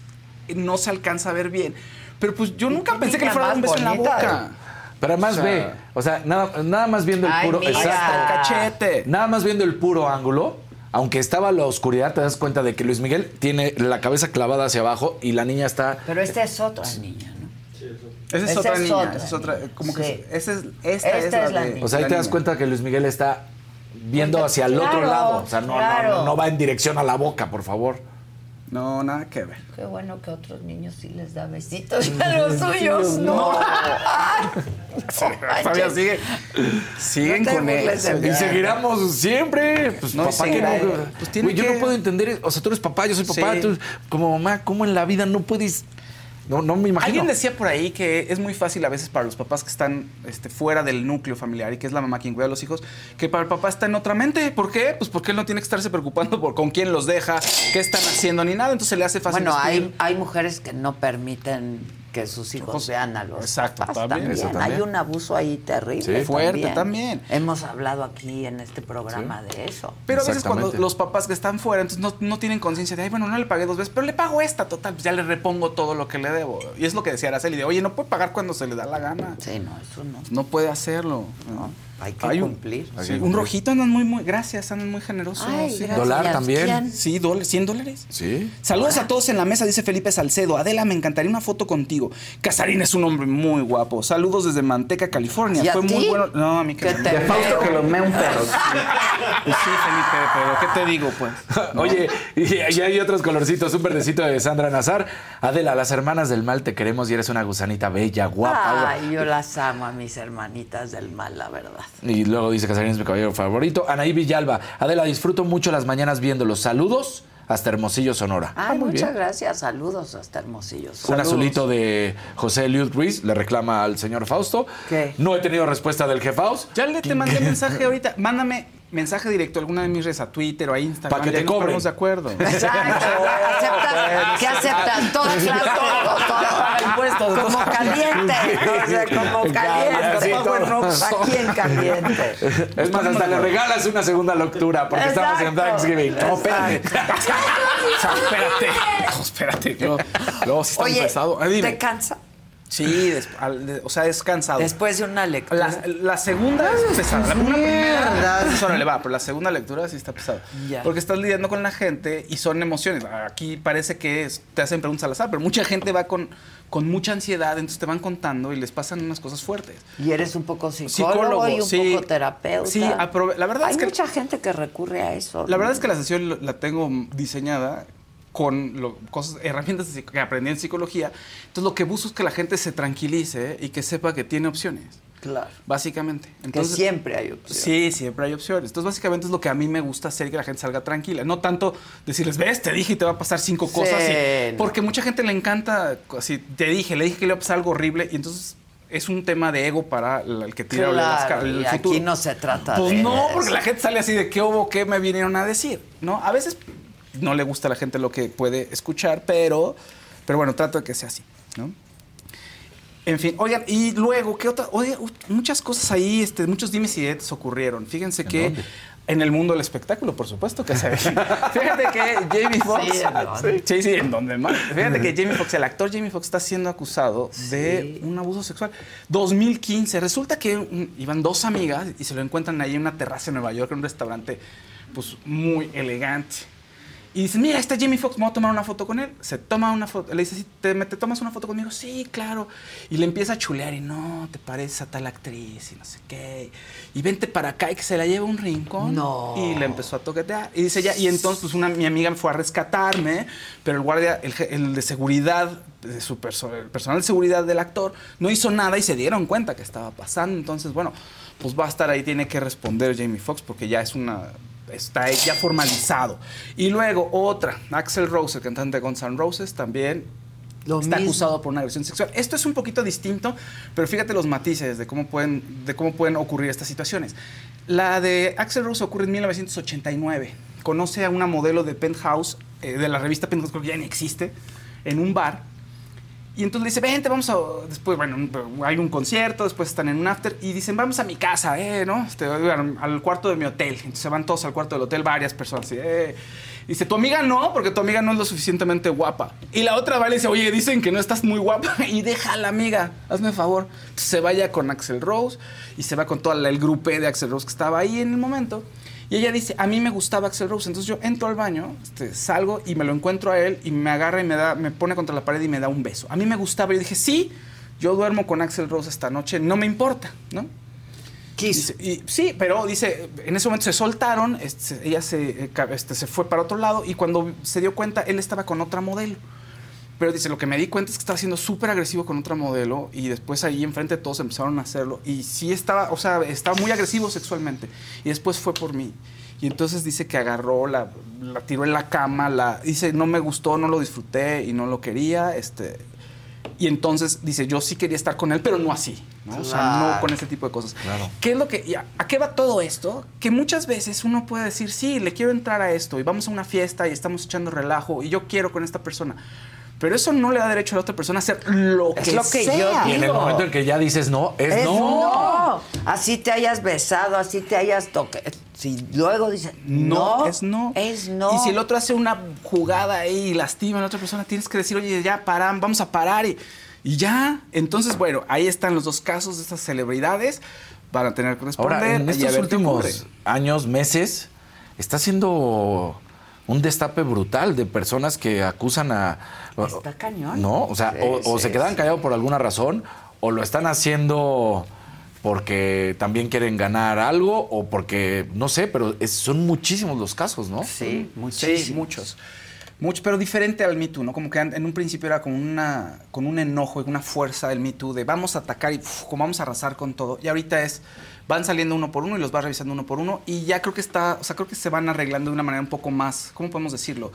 no se alcanza a ver bien. Pero pues yo nunca pensé que le fuera a dar un beso en la boca. Pero además O sea- ve, o sea, nada, nada más viendo el Ay, puro. mira. Exacto. Cachete. Nada más viendo el puro ángulo. Aunque estaba la oscuridad, te das cuenta de que Luis Miguel tiene la cabeza clavada hacia abajo y la niña está. Pero esta es otra niña, ¿no? Esa es Esa otra es niña. otra esa es otra. Como Sí. que esa es, esta, Esta es, la, de- O sea, ahí te das niña. cuenta que Luis Miguel está viendo hacia el otro lado. O sea, no, no- claro. no, va en dirección a la boca, por favor. No, nada que ver. Qué bueno que a otros niños sí les da besitos y a [laughs] los suyos no. [laughs] [laughs] Fabián sigue. Siguen No con de Y seguiremos siempre. Pues No, papá, que seguirá. no. Pues tiene yo que- no puedo entender. O sea, tú eres papá, yo soy papá. Sí. Tú, como mamá, ¿cómo en la vida no puedes.? No, no me imagino. Alguien decía por ahí que es muy fácil a veces para los papás que están este, fuera del núcleo familiar y que es la mamá quien cuida a los hijos, que para el papá está en otra mente. ¿Por qué? Pues porque él no tiene que estarse preocupando por con quién los deja, qué están haciendo ni nada. Entonces se le hace fácil. Bueno, hay, hay mujeres que no permiten que sus hijos vean a los Exacto, papás también, eso también. Hay un abuso ahí terrible. Sí, fuerte también. Hemos hablado aquí en este programa de eso. Pero a veces cuando los papás que están fuera, entonces no, no tienen conciencia de, ay, bueno, no le pagué dos veces, pero le pago esta, total, pues ya le repongo todo lo que le debo. Y es lo que decía Araceli, de, oye, no puede pagar cuando se le da la gana. Sí, no, eso no. No puede hacerlo. Hay que un- cumplir. sí, Hay que un cumplir. rojito andan muy, muy, gracias, andan muy generosos. Ay, sí. gracias. ¿Dólar también? ¿Quién? Sí, dólares, 100 dólares. Sí. Saludos a todos en la mesa, dice Felipe Salcedo. Adela, me encantaría una foto contigo. Casarín es un hombre muy guapo. Saludos desde Manteca, California. ¿Y a Fue muy bueno. No, a mí que Que te De Fausto veo. que lo mea un perro. [laughs] Pues sí, Felipe, pero ¿qué te digo, pues? [laughs] Oye, y, y hay otros colorcitos. Un verdecito de Sandra Nazar. Adela, las hermanas del mal te queremos y eres una gusanita bella, guapa. Ay, yo las amo a mis hermanitas del mal, la verdad. Y luego dice Casarín es mi caballero favorito. Anaí Villalba. Adela, disfruto mucho las mañanas viéndolos. Saludos hasta Hermosillo, Sonora. Ay, Ah, muy muchas bien. gracias. Saludos hasta Hermosillo. Un Saludos. azulito de José Eliud Ruiz le reclama al señor Fausto. ¿Qué? No he tenido respuesta del jefaus. Ya le te mandé [laughs] mensaje ahorita. Mándame mensaje directo a alguna de mis redes, a Twitter o a Instagram. Pa' que te cobren. ponemos de acuerdo. Exacto. [laughs] ¿Aceptas? ¿Qué aceptas? Todas las cosas. todas- Como caliente. O sea, como caliente. aquí en caliente. Es más, hasta le regalas una segunda lectura porque estamos en. Thanksgiving. No, espérate. [laughs] Sea, espérate. No, espérate. Luego, sí está Oye, pesado. Ah, dime. ¿te cansa? Sí, des- al- de- o sea, es cansado. Después de una lectura. La, la segunda es pesada. La una primera pues, órale, va, pero la segunda lectura sí está pesada. Porque estás lidiando con la gente y son emociones. Aquí parece que es- te hacen preguntas al azar, pero mucha gente va con, con mucha ansiedad, entonces te van contando y les pasan unas cosas fuertes. Y eres un poco psicólogo, y un sí. poco terapeuta. Sí, la verdad Hay es que mucha gente que recurre a eso. la verdad es que la sesión la tengo diseñada con lo- cosas, herramientas que aprendí en psicología. Entonces lo que busco es que la gente se tranquilice y que sepa que tiene opciones. Claro. Básicamente. que Entonces, siempre hay opciones. Sí, siempre hay opciones. Entonces, básicamente es lo que a mí me gusta hacer que la gente salga tranquila. No tanto decirles, ves, te dije y te va a pasar cinco Sí, cosas. y- no. Porque mucha gente le encanta, así, te dije, le dije que le iba a pasar algo horrible y entonces es un tema de ego para el el que tira Claro, ca- el y aquí futuro. no se trata Pues de no, eso. porque la gente sale así de qué hubo, qué me vinieron a decir, ¿no? A veces no le gusta a la gente lo que puede escuchar, pero, pero bueno, trato de que sea así, ¿no? En fin, oigan, y luego, ¿qué otra? U- muchas cosas ahí, este, muchos dimes y diretes ocurrieron. Fíjense que dónde? en el mundo del espectáculo, por supuesto que se [laughs] Fíjate que Jamie Foxx. Sí, ¿en dónde? Sí, sí, en donde más. Fíjate que Jamie Foxx, el actor Jamie Foxx, está siendo acusado de un abuso sexual. 2015. Resulta que un- iban dos amigas y se lo encuentran ahí en una terraza en Nueva York, en un restaurante, pues muy elegante. Y dice, mira, está Jamie Foxx, me voy a tomar una foto con él. Se toma una foto, le dice, "Sí, ¿te, tomas una foto conmigo? Sí, claro. Y le empieza a chulear y no, te pareces a tal actriz y no sé qué. Y vente para acá y que se la lleva a un rincón. No. Y le empezó a toquetear. Y dice ya, y entonces pues una, mi amiga me fue a rescatarme, pero el guardia, el, el de seguridad, de su perso- el personal de seguridad del actor, no hizo nada y se dieron cuenta que estaba pasando. Entonces, bueno, pues va a estar ahí, tiene que responder Jamie Foxx porque ya es una está ya formalizado. Y luego otra, Axel Rose, el cantante de Guns N' Roses, también está mismo. acusado por una agresión sexual. Esto es un poquito distinto, pero fíjate los matices de cómo pueden, de cómo pueden ocurrir estas situaciones. La de Axel Rose ocurre en 1989. Conoce a una modelo de Penthouse, eh, de la revista Penthouse, que ya ni existe, en un bar. Y entonces le dice, vente, vamos a... Después, bueno, hay un concierto, después están en un after y dicen, vamos a mi casa, ¿eh? ¿No? Este, al, cuarto de mi hotel. Entonces van todos al cuarto del hotel, varias personas, así, ¿eh? Dice, tu amiga no, porque tu amiga no es lo suficientemente guapa. Y la otra va y dice, oye, dicen que no estás muy guapa. [laughs] Y deja a la amiga, hazme favor. Entonces se vaya con Axel Rose y se va con todo el grupé de Axel Rose que estaba ahí en el momento. Y ella dice, a mí me gustaba Axel Rose. Entonces yo entro al baño, este, salgo y me lo encuentro a él y me agarra y me, da, me pone contra la pared y me da un beso. A mí me gustaba y dije, sí, yo duermo con Axel Rose esta noche, no me importa, ¿no? Dice, y, sí, pero dice, en ese momento se soltaron, este, ella se, eh, este, se fue para otro lado y cuando se dio cuenta, él estaba con otra modelo. Pero dice, lo que me di cuenta es que estaba siendo súper agresivo con otra modelo y después ahí enfrente de todos empezaron a hacerlo y sí estaba, o sea, estaba muy agresivo sexualmente y después fue por mí. Y entonces dice que agarró, la, la tiró en la cama, la, dice, no me gustó, no lo disfruté y no lo quería, este, y entonces dice, yo sí quería estar con él, pero no así, ¿no? O sea, Claro. no con ese tipo de cosas. ¿Qué es lo que, a qué va todo esto? Que muchas veces uno puede decir, sí, le quiero entrar a esto y vamos a una fiesta y estamos echando relajo y yo quiero con esta persona. Pero eso no le da derecho a la otra persona a hacer lo Es que lo que sea. yo Y en el digo. momento en que ya dices no, es, Es no. no. Así te hayas besado, así te hayas tocado. Si luego dicen No, no, es no. Es no. Y si el otro hace una jugada ahí y lastima a la otra persona, tienes que decir, oye, ya paran, vamos a parar y, y ya. Entonces, bueno, ahí están los dos casos de estas celebridades. Van a tener que responder. Ahora, en estos últimos años, meses, está siendo un destape brutal de personas que acusan a... Está cañón. No, o sea, Sí, o, o sí, se quedan sí. callados por alguna razón, o lo están haciendo porque también quieren ganar algo, o porque, no sé, pero es- son muchísimos los casos, ¿no? Sí, Sí, muchos. Muchos, pero diferente al Me Too, ¿no? Como que en un principio era con, una, con un enojo y una fuerza del Me Too de vamos a atacar y uf, como vamos a arrasar con todo. Y ahorita es, van saliendo uno por uno y los vas revisando uno por uno y ya creo que está, o sea, creo que se van arreglando de una manera un poco más, ¿cómo podemos decirlo?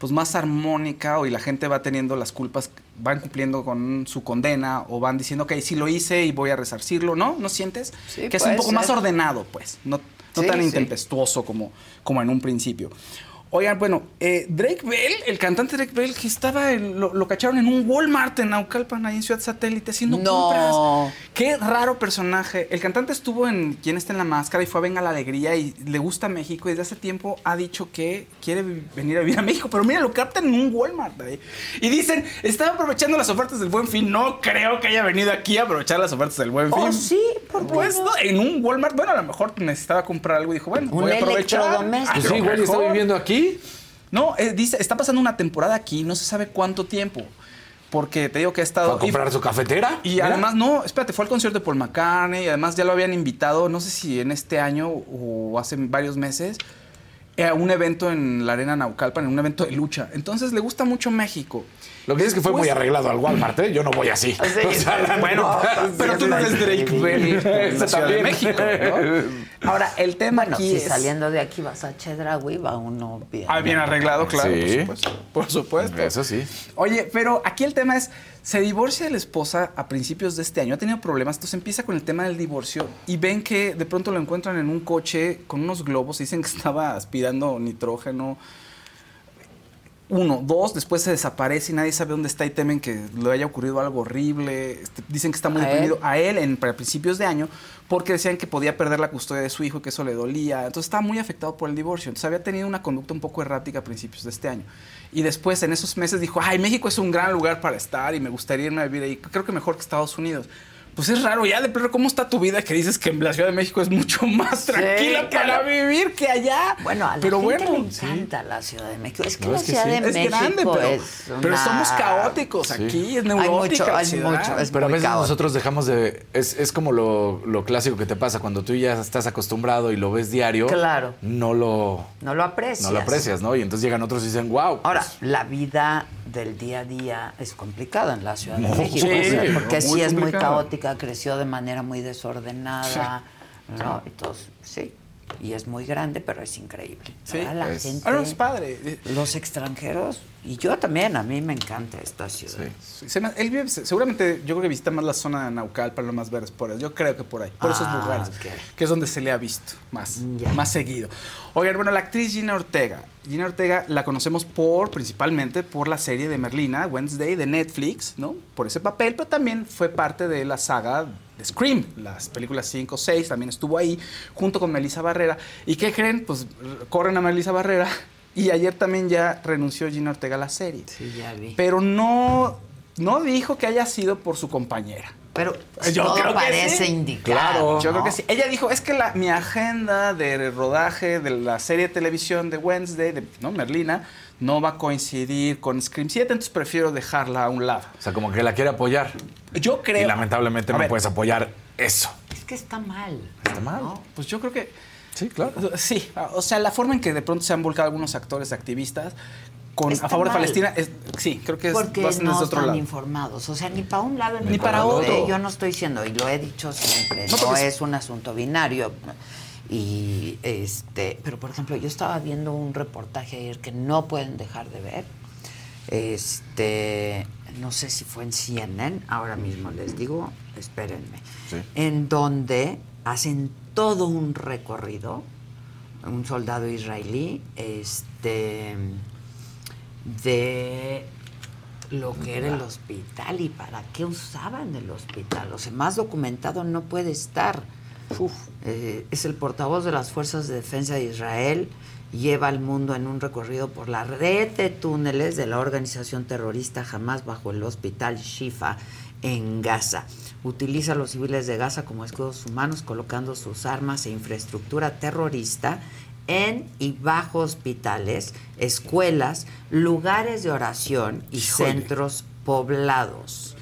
Pues más armónica o y la gente va teniendo las culpas, van cumpliendo con su condena o van diciendo, ok, sí lo hice y voy a resarcirlo, ¿no? ¿No sientes? Sí, que es un poco más ordenado, pues, no, no Sí, tan sí. intempestuoso como, como en un principio. Oigan, bueno, eh, Drake Bell, el cantante Drake Bell, que estaba, en- lo, lo cacharon en un Walmart en Naucalpan, ahí en Ciudad Satélite, haciendo No. compras. Qué raro personaje. El cantante estuvo en Quién está en la máscara y fue a Venga la Alegría y le gusta México y desde hace tiempo ha dicho que quiere venir a vivir a México. Pero mira, lo captan en un Walmart ahí. Y dicen, estaba aprovechando las ofertas del Buen Fin. No creo que haya venido aquí a aprovechar las ofertas del Buen Fin. Oh, sí, por Puesto en un Walmart. Bueno, a lo mejor necesitaba comprar algo y dijo, bueno, Un voy a aprovechar. electrodoméstico. A Pues lo sí, igual está viviendo aquí. No, eh, dice, está pasando una temporada aquí, no se sabe cuánto tiempo. Porque te digo que ha estado. ¿Va a comprar y- su cafetera? Y además, no, espérate, fue al concierto de Paul McCartney y además ya lo habían invitado, no sé si en este año o hace varios meses, a un evento en la Arena Naucalpan, en un evento de lucha. Entonces le gusta mucho México. Lo que dices es que fue muy Pues- arreglado al Walmart, ¿eh? Yo no voy así. [laughs] O sea, bueno, pero sí, tú no sí. eres Drake Bell de también. México, ¿no? [laughs] Ahora, el tema Bueno, aquí si es... saliendo de aquí vas a Chedraui, va uno bien. Ah, bien arreglado, claro, Sí. por supuesto. Por supuesto. Eso sí. Oye, pero aquí el tema es, se divorcia de la esposa a principios de este año, ha tenido problemas, entonces empieza con el tema del divorcio y ven que de pronto lo encuentran en un coche con unos globos, dicen que estaba aspirando nitrógeno. Uno, dos, después se desaparece y nadie sabe dónde está y temen que le haya ocurrido algo horrible. Este, dicen que está muy ¿A deprimido él? a él en para principios de año porque decían que podía perder la custodia de su hijo y que eso le dolía. Entonces estaba muy afectado por el divorcio. Entonces había tenido una conducta un poco errática a principios de este año. Y después en esos meses dijo, ay, México es un gran lugar para estar y me gustaría irme a vivir ahí. Creo que mejor que Estados Unidos. Pues es raro ya de plano cómo está tu vida que dices que en la Ciudad de México es mucho [laughs] más tranquila que para vivir que allá. Bueno, a la pero gente bueno, le encanta la Ciudad de México. Es que No, la es que Ciudad sí. de es México grande, pero, es pero somos caóticos Sí. aquí, es Hay neurótica mucho, la hay mucho, es Pero a veces caótico. nosotros dejamos de... Es, es como lo, lo clásico que te pasa cuando tú ya estás acostumbrado y lo ves diario. Claro. No lo, No lo aprecias. no lo aprecias, ¿no? Y entonces llegan otros y dicen, wow. Ahora, la vida del día a día es complicada en la Ciudad de México, sí, porque muy sí es muy caótica, creció de manera muy desordenada, ¿no? Entonces, sí. Y es muy grande, pero es increíble. Sí, la es- gente, Ah, no, es padre. los extranjeros y yo también, a mí me encanta esta ciudad. Sí, él vive, se- seguramente yo creo que visita más la zona de Naucalpan, lo más verdes por ahí. Yo creo que por ahí, por esos Ah, lugares, que es donde se le ha visto más, más seguido. Oigan, bueno, la actriz Gina Ortega. Gina Ortega la conocemos por, principalmente por la serie de Merlina, Wednesday, de Netflix, ¿no? Por ese papel, pero también fue parte de la saga de Scream, las películas 5, 6, también estuvo ahí, junto con Melissa Barrera. ¿Y qué creen? Pues corren a Melissa Barrera. [laughs] Y ayer también ya renunció Gina Ortega a la serie. Sí, ya vi. Pero no, no dijo que haya sido por su compañera. Pero yo todo creo que parece sí. indicar, Claro, yo ¿no? creo que sí. Ella dijo, es que la, mi agenda de rodaje de la serie de televisión de Wednesday, de ¿no? Merlina, no va a coincidir con Scream 7, entonces prefiero dejarla a un lado. O sea, como que la quiere apoyar. Yo creo... Y lamentablemente A no ver. puedes apoyar eso. Es que está mal. Está mal. Pues yo creo que... Sí, claro. Sí, o sea, la forma en que de pronto se han volcado algunos actores activistas con, a favor mal. de Palestina, es- sí, creo que es Porque no otro están lado. informados. O sea, ni para un lado ni, Ni para para otro. Yo no estoy diciendo, y lo he dicho siempre, No, es un asunto binario. Y este, pero por ejemplo, yo estaba viendo un reportaje ayer que no pueden dejar de ver. Este, no sé si fue en CNN, ahora mismo les digo, espérenme. En donde hacen todo un recorrido, un soldado israelí, este de lo que era el hospital y para qué usaban el hospital. O sea, más documentado no puede estar. Eh, es el portavoz de las Fuerzas de Defensa de Israel, lleva al mundo en un recorrido por la red de túneles de la organización terrorista Hamas bajo el hospital Shifa en Gaza. Utiliza a los civiles de Gaza como escudos humanos colocando sus armas e infraestructura terrorista en y bajo hospitales, escuelas, lugares de oración y Híjole. centros poblados.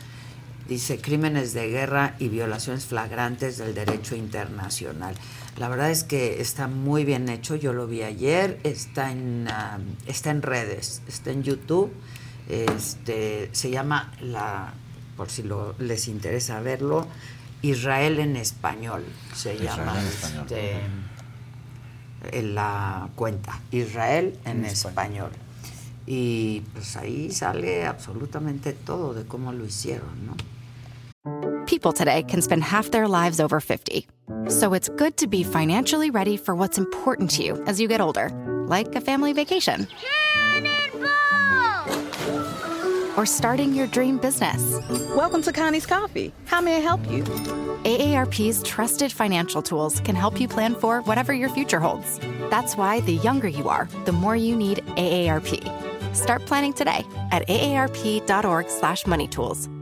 Dice crímenes de guerra y violaciones flagrantes del derecho internacional. La verdad es que está muy bien hecho. Yo lo vi ayer. Está en está en redes, está en YouTube. Este se llama la por si lo, les interesa verlo, Israel en español se Israel llama en español. este, la cuenta Israel en, En español. Y pues ahí sale absolutamente todo de cómo lo hicieron, ¿no? People today can spend half their lives over 50. So it's good to be financially ready for what's important to you as you get older, like a family vacation. Or starting your dream business. Welcome to Connie's Coffee. How may I help you? AARP's trusted financial tools can help you plan for whatever your future holds. That's why the younger you are, the more you need AARP. Start planning today at aarp.org/moneytools.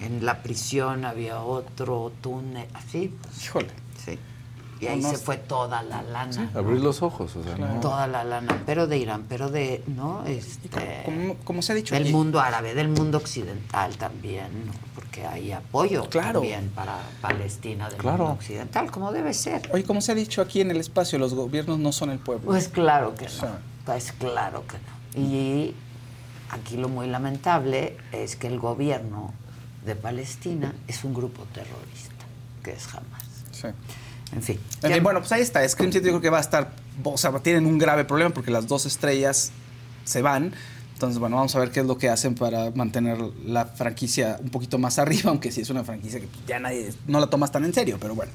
En la prisión había otro túnel, así. Híjole. Sí. Y ahí No, no. se fue toda la lana. Abrir los ojos, o sea, no. Toda la lana, pero de Irán, pero de, ¿no? Este, Como, como se ha dicho del aquí. mundo árabe, del mundo occidental también, ¿no? porque hay apoyo Claro. también para Palestina del Claro. mundo occidental, como debe ser. Oye, como se ha dicho aquí en el espacio, los gobiernos no son el pueblo. Pues claro que no, sea, pues claro que no. Y aquí lo muy lamentable es que el gobierno de Palestina es un grupo terrorista, que es Hamas. Sí. En fin. En fin, bueno, pues ahí está. Scream 7 yo creo que va a estar, o sea, tienen un grave problema porque las dos estrellas se van. Entonces, bueno, vamos a ver qué es lo que hacen para mantener la franquicia un poquito más [laughs] arriba, aunque sí es una franquicia que ya nadie, no la tomas tan en serio, pero bueno.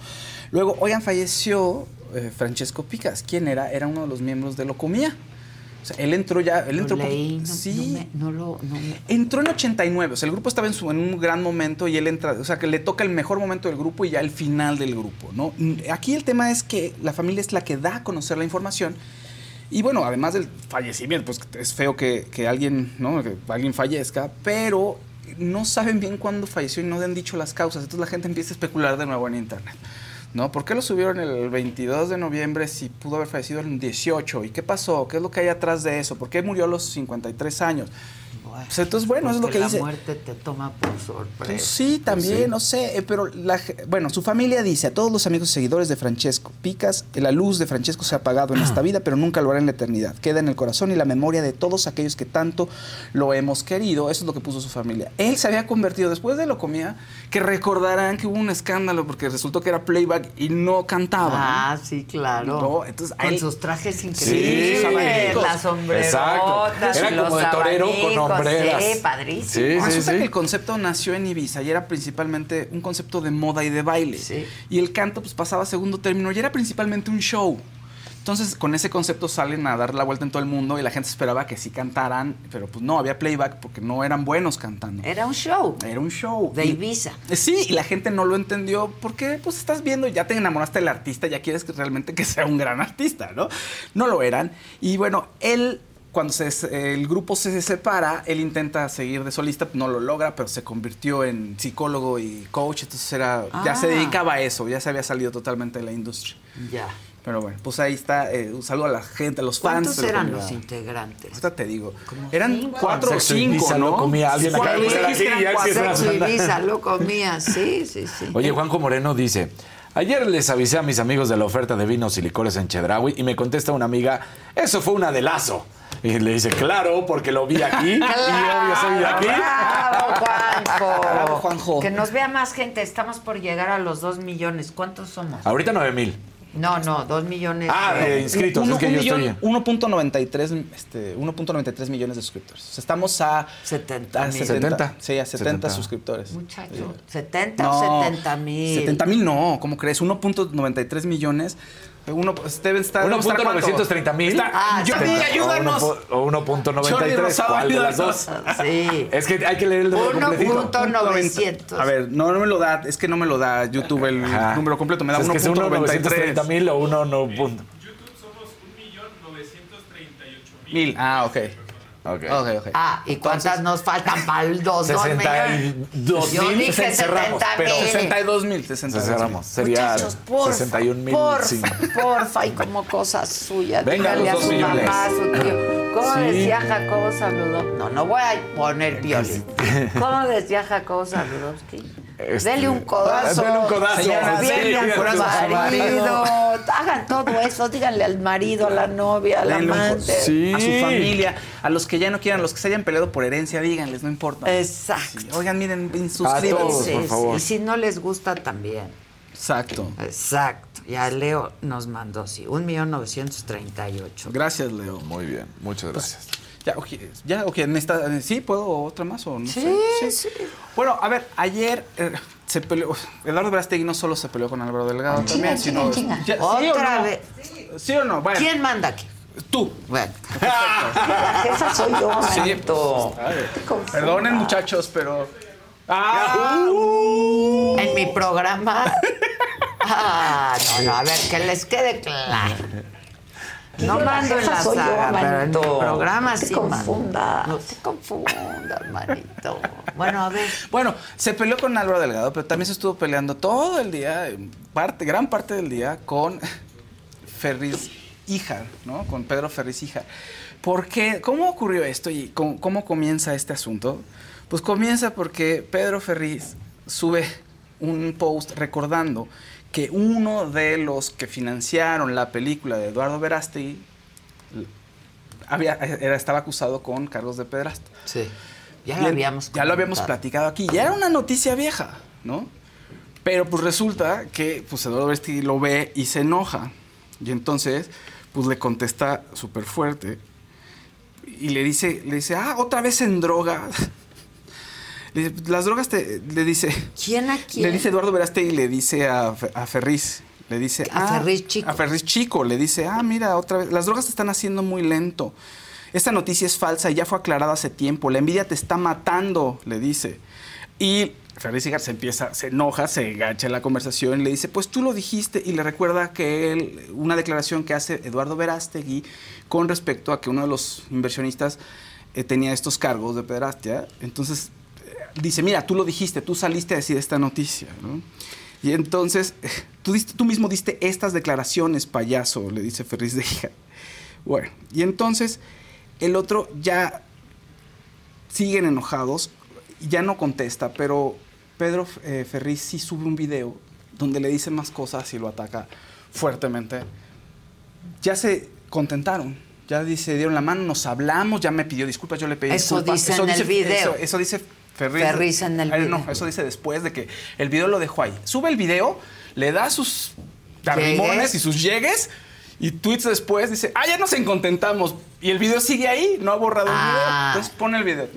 Luego, oigan, falleció eh, Francesco Picas. ¿Quién era? Era uno de los miembros de Locomía. O sea, él entró ya, él Lo entró... leí, no, sí. no, me- no lo... no me- Entró en 89, o sea, el grupo estaba en, su, en un gran momento y él entra, o sea, que le toca el mejor momento del grupo y ya el final del grupo, ¿no? Aquí el tema es que la familia es la que da a conocer la información y bueno, además del fallecimiento, pues es feo que, que alguien, ¿no? Que alguien fallezca, pero no saben bien cuándo falleció y no han dicho las causas. Entonces la gente empieza a especular de nuevo en internet. ¿No? ¿Por qué lo subieron el 22 de noviembre si pudo haber fallecido el 18? ¿Y qué pasó? ¿Qué es lo que hay atrás de eso? ¿Por qué murió a los 53 años? Pues entonces, bueno, eso es lo que la dice. muerte te toma por sorpresa. Pues sí, también, no sé, eh, pero la bueno, su familia dice a todos los amigos y seguidores de Francesco Picas, la luz de Francesco se ha apagado en esta [clears throat] vida, pero nunca lo hará en la eternidad. Queda en el corazón y la memoria de todos aquellos que tanto lo hemos querido. Eso es lo que puso su familia. Él se había convertido, después de lo comía, que recordarán que hubo un escándalo porque resultó que era playback y no cantaba. Ah, sí, claro. No, entonces, Con él- sus trajes Sí, increíbles, las sombrerotas, Exacto. Era como de torero con Sí, padrísimo. Sí, sí, Resulta sí. que el concepto nació en Ibiza y era principalmente un concepto de moda y de baile. Y el canto pues pasaba a segundo término y era principalmente un show. Entonces, con ese concepto salen a dar la vuelta en todo el mundo y la gente esperaba que sí cantaran, pero pues no, había playback porque no eran buenos cantando. Era un show. Era un show. De Ibiza. Eh, Sí, y la gente no lo entendió porque pues estás viendo, ya te enamoraste del artista, ya quieres que realmente que sea un gran artista, ¿no? No lo eran. Y bueno, él cuando se- el grupo se separa, él intenta seguir de solista, no lo logra, pero se convirtió en psicólogo y coach, entonces era, ya se Ah. dedicaba a eso, ya se había salido totalmente de la industria. Ya. Pero bueno, pues ahí está, eh, un saludo a la gente, a los fans. ¿Cuántos eran los integrantes? Ahorita te digo. Eran cinco. cuatro o cinco, ¿no? lo comía alguien acá. Ibiza, lo comía, sí, sí, sí. Oye, Juanjo Moreno dice, ayer les avisé a mis amigos de la oferta de vinos y licores en Chedraui y me contesta una amiga, eso fue una de lazo. Y le dice, claro, porque lo vi aquí y obvio soy de aquí. Bravo, Juanjo. Bravo, Juanjo. Que nos vea más gente. Estamos por llegar a los dos millones. ¿Cuántos somos? Ahorita 9 mil. No, no, dos millones. Ah, de inscritos, Uno- es que un yo millón- estoy... 1.93 este, 1.93 millones de suscriptores. O sea, estamos a 70 a mil. 70. Sí, a 70, 70. suscriptores. Muchacho, ¿70 No, o 70 mil? 70 mil no, ¿cómo crees? 1.93 millones. Uno, pues, debe estar, debe estar ¿cuánto? 1.930 mil. Ah, Jordi, ayúdanos. O 1.93. Jordi Rosado, ¿Cuál de las dos? Sí. Es que hay que leer el número completito. 1.900. A ver, no, no me lo da, es que no me lo da YouTube el Ajá. número completo, me da es que es 1.930 1.93 mil o 1 no punto. mil. Ah, ok. Ok. Ok, ok. Ah, ¿y cuántas nos faltan para el 2 62 Yo mil. dije cerramos, 70 pero mil. 62 mil, Se 62 cerramos. Sería Muchachos, porfa, 61 mil. porfa, [laughs] porfa, y como cosas suyas. Venga, Dígale los a su millones. mamá, a su tío. ¿Cómo Sí. decía Jacobo Saludowski? No, no voy a poner violín. ¿Cómo decía Jacobo Saludowski? Este, Dele un codazo. dele un codazo. Señora, Sí, denle un sí, codazo a su sí. marido. Hagan todo eso. Díganle al marido, a la novia, al amante. Sí. A su familia, a los que ya no quieran, a los que se hayan peleado por herencia, díganles, no importa. Exacto. Sí, Oigan, miren, suscríbanse. por favor. Y si no les gusta, también. Exacto. Exacto. Ya Leo nos mandó, sí, un millón novecientos treinta y ocho. Gracias, Leo. Muy bien, muchas gracias. Ya, ok, ya, ok, necesita- ¿sí puedo otra más o no Sí, sé? sí. Bueno, a ver, ayer eh, se peleó, Eduardo Verástegui no solo se peleó con Álvaro Delgado también, sino... chinga. Ya, ¿sí o Otra no? vez. ¿Sí o no? Bueno, ¿Quién manda aquí? tú. Bueno. [laughs] Jefa soy yo, Sí, pues, Perdonen, muchachos, pero... ¡Ah! En mi programa. [laughs] Ah, no, no, a ver, que les quede claro. No mando en la soy yo, saga, pero en programa No te sí confundas. mando. No te confundas, manito. Bueno, a ver. Bueno, se peleó con Álvaro Delgado, pero también se estuvo peleando todo el día, parte, gran parte del día, con [laughs] Ferris Híjar, ¿no? Con Pedro Ferris Híjar. ¿Por qué? ¿Cómo ocurrió esto y cómo, cómo comienza este asunto? Pues comienza porque Pedro Ferris sube un post recordando que uno de los que financiaron la película de Eduardo Verástegui había, era, estaba acusado con cargos de pederasta. Sí. Ya lo habíamos Ya lo habíamos comentado. platicado aquí. Ya era una noticia vieja, ¿no? Pero pues resulta que pues Eduardo Verástegui lo ve y se enoja. Y entonces pues le contesta súper fuerte y le dice, le dice, ah, otra vez en droga. Le dice, Las drogas te, le dice. ¿Quién a quién? Le dice Eduardo Verástegui y le dice a, a Ferriz. Le dice. A ah, Ferriz Chico. A Ferriz Chico. Le dice, ah, mira, otra vez. Las drogas te están haciendo muy lento. Esta noticia es falsa y ya fue aclarada hace tiempo. La envidia te está matando, le dice. Y Ferriz Higar se empieza, se enoja, se engancha en la conversación y le dice, pues tú lo dijiste y le recuerda que él, una declaración que hace Eduardo Verástegui con respecto a que uno de los inversionistas eh, tenía estos cargos de pederastia. Entonces, dice, mira, tú lo dijiste, tú saliste a decir esta noticia, ¿no? Y entonces, [laughs] tú, diste- tú mismo diste estas declaraciones, payaso, le dice Ferris de hija. Bueno, y entonces el otro ya siguen enojados, ya no contesta, pero Pedro eh, Ferriz sí sube un video donde le dice más cosas y lo ataca fuertemente. Ya se contentaron, ya dice, dieron la mano, nos hablamos, ya me pidió disculpas, yo le pedí Eso disculpas. dice en el video. Eso, eso dice Ferriz. Ferriz en el video. No, eso dice después de que el video lo dejó ahí. Sube el video, le da sus tarrimones y sus llegues. Y tweets después dice, ah, ya nos encontentamos. Y el video sigue ahí, no ha borrado el Ah. video. Entonces pone el video.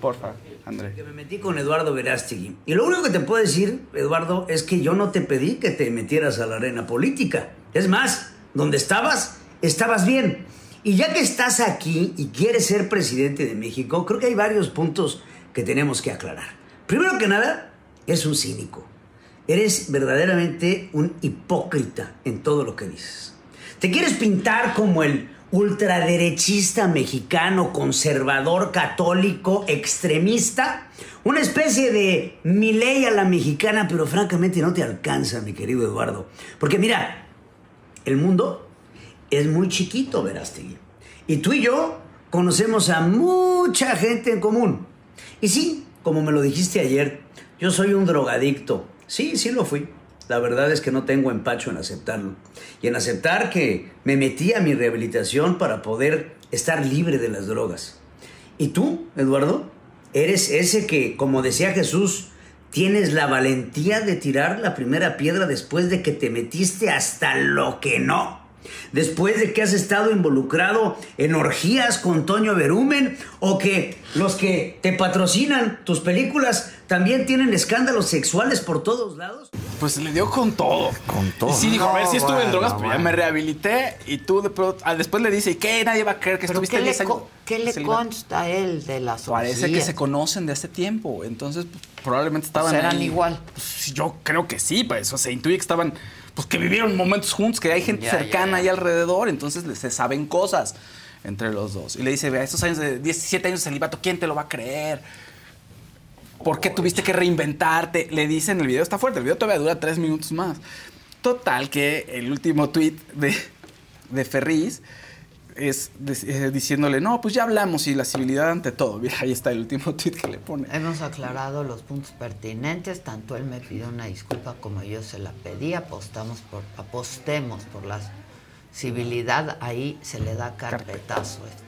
Porfa, André. Me metí con Eduardo Verástegui. Y lo único que te puedo decir, Eduardo, es que yo no te pedí que te metieras a la arena política. Es más, donde estabas, estabas bien. Y ya que estás aquí y quieres ser presidente de México, creo que hay varios puntos que tenemos que aclarar. Primero que nada, es un cínico. Eres verdaderamente un hipócrita en todo lo que dices. Te quieres pintar como el ultraderechista mexicano, conservador, católico, extremista, una especie de Milei a la mexicana, pero francamente no te alcanza, mi querido Eduardo. Porque mira, el mundo es muy chiquito, Verástegui. Y tú y yo conocemos a mucha gente en común. Y sí, como me lo dijiste ayer, yo soy un drogadicto. Sí, sí lo fui. La verdad es que no tengo empacho en aceptarlo. Y en aceptar que me metí a mi rehabilitación para poder estar libre de las drogas. ¿Y tú, Eduardo? Eres ese que, como decía Jesús, tienes la valentía de tirar la primera piedra después de que te metiste hasta lo que no. Después de que has estado involucrado en orgías con Toño Berumen o que los que te patrocinan tus películas también tienen escándalos sexuales por todos lados. Pues le dio con todo. Con todo. Y sí, dijo, a ver, si estuve en drogas, pues ya bueno. me rehabilité. Y tú de pronto- ah, después le dice, ¿y qué? Nadie va a creer que ¿Pero estuviste qué le, 10 años. co- qué le consta a él de las Parece que se conocen de hace tiempo. Entonces, pues, probablemente estaban sea, eran ahí. igual. Pues, yo creo que sí, pues. O sea, intuye que estaban... Pues que vivieron momentos juntos, que hay gente Ya, cercana ya. ahí alrededor. Entonces, se saben cosas entre los dos. Y le dice, vea, estos años de 17 años de celibato, ¿quién te lo va a creer? ¿Por qué tuviste que reinventarte? Le dice en el video, está fuerte, el video todavía dura tres minutos más. Total, que el último tweet de, de Ferriz es eh, diciéndole, no, pues ya hablamos y la civilidad ante todo. [laughs] Mira, ahí está el último tweet que le pone. Hemos aclarado los puntos pertinentes, tanto él me pidió una disculpa como yo se la pedí, apostamos por, apostemos por la civilidad, ahí se le da carpetazo a asunto.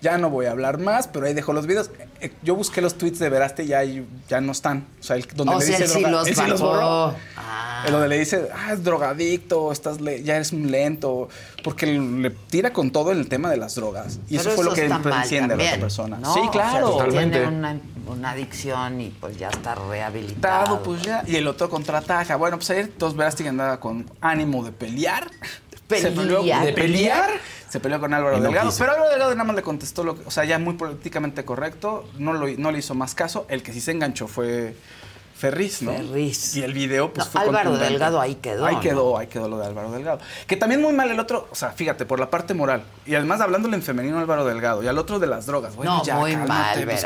Ya no voy a hablar más, pero ahí dejó los videos. Eh, Yo busqué los tweets de Veraste y ya, ya no están. O sea, el, donde O le sea, dice él sí los él sí los borró. Ah. En donde le dice, ah, es drogadicto, estás le- ya eres un lento, porque le tira con todo en el tema de las drogas. Y Pero eso fue lo que enciende a la otra persona. ¿no? Sí, O sea, claro. tiene una, una adicción y pues ya está rehabilitado. Pues ya. Y el otro contraataca. Bueno, pues ayer todos Verástegui andaba con ánimo de pelear. Se peleó- Pelear. de pelear. Se peleó con Álvaro no Delgado. quiso. Pero Álvaro Delgado nada más le contestó, lo que- o sea, ya muy políticamente correcto. No, lo, no le hizo más caso. El que sí se enganchó fue Ferriz, ¿no? Ferriz. Y el video, pues No, fue Álvaro. Delgado ahí quedó, Ahí ¿no? quedó, ahí quedó lo de Álvaro Delgado. Que también muy mal el otro, o sea, fíjate, por la parte moral. Y además hablándole en femenino a Álvaro Delgado. Y al otro de las drogas. Bueno, no, ya, muy cálmate, mal, pues,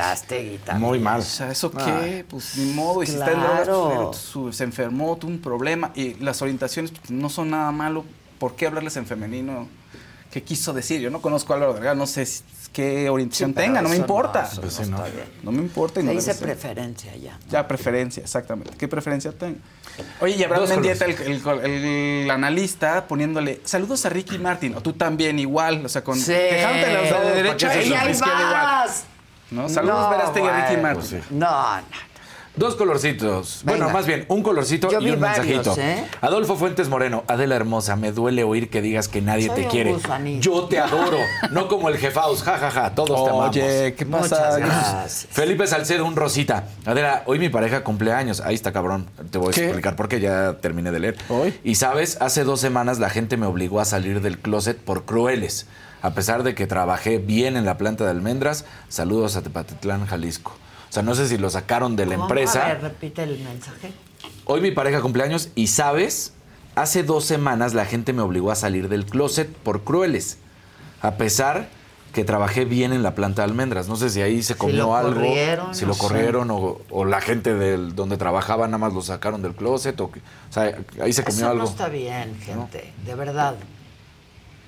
también. Muy mal. o sea, ¿eso Ah. qué? Pues ni modo. Y si está en drogas, Claro. pues, se enfermó, tuvo un problema. Y las orientaciones pues, no son nada malo. ¿Por qué hablarles en femenino? ¿Qué quiso decir? Yo no conozco a Álvaro Delgado, no sé si- qué orientación Sí, tenga, no me importa. no, Pues no sí, no. está bien. No me importa y Se no dice preferencia ya. Ya, preferencia, exactamente. ¿Qué preferencia tengo? Oye, y Abraham Mendieta, el, el- el analista, poniéndole saludos a Ricky Martin. O tú también, igual. O sea, con Sí. quejándote de los de No, derecha y ahí izquierda igual. ¿No? Saludos, No, Verástegui a Ricky bueno. Martin. Pues sí. No, no. Dos colorcitos. Venga. Bueno, más bien, un colorcito Yo y un varios, mensajito. ¿eh? Adolfo Fuentes Moreno, Adela Hermosa, me duele oír que digas que nadie Soy te quiere. gusanito. Yo te adoro, no como el jefaus, jajaja, todos te amamos. Oye, ¿qué pasa? Gracias. Felipe Salcedo, un rosita. Adela, hoy mi pareja cumpleaños. Ahí está, cabrón. Te voy a ¿Qué? explicar por qué ya terminé de leer. ¿Hoy? Y sabes, hace dos semanas la gente me obligó a salir del closet por crueles. A pesar de que trabajé bien en la planta de almendras, saludos a Tepatitlán, Jalisco. O sea, no sé si lo sacaron de la ¿Cómo? empresa. A ver, repite el mensaje. Hoy mi pareja cumpleaños y sabes, hace dos semanas la gente me obligó a salir del closet por crueles. A pesar que trabajé bien en la planta de almendras. No sé si ahí se comió lo algo, corrieron, si lo corrieron o, o la gente del, donde trabajaba nada más lo sacaron del closet o, o sea, ahí se comió Eso algo. no está bien, gente. De verdad.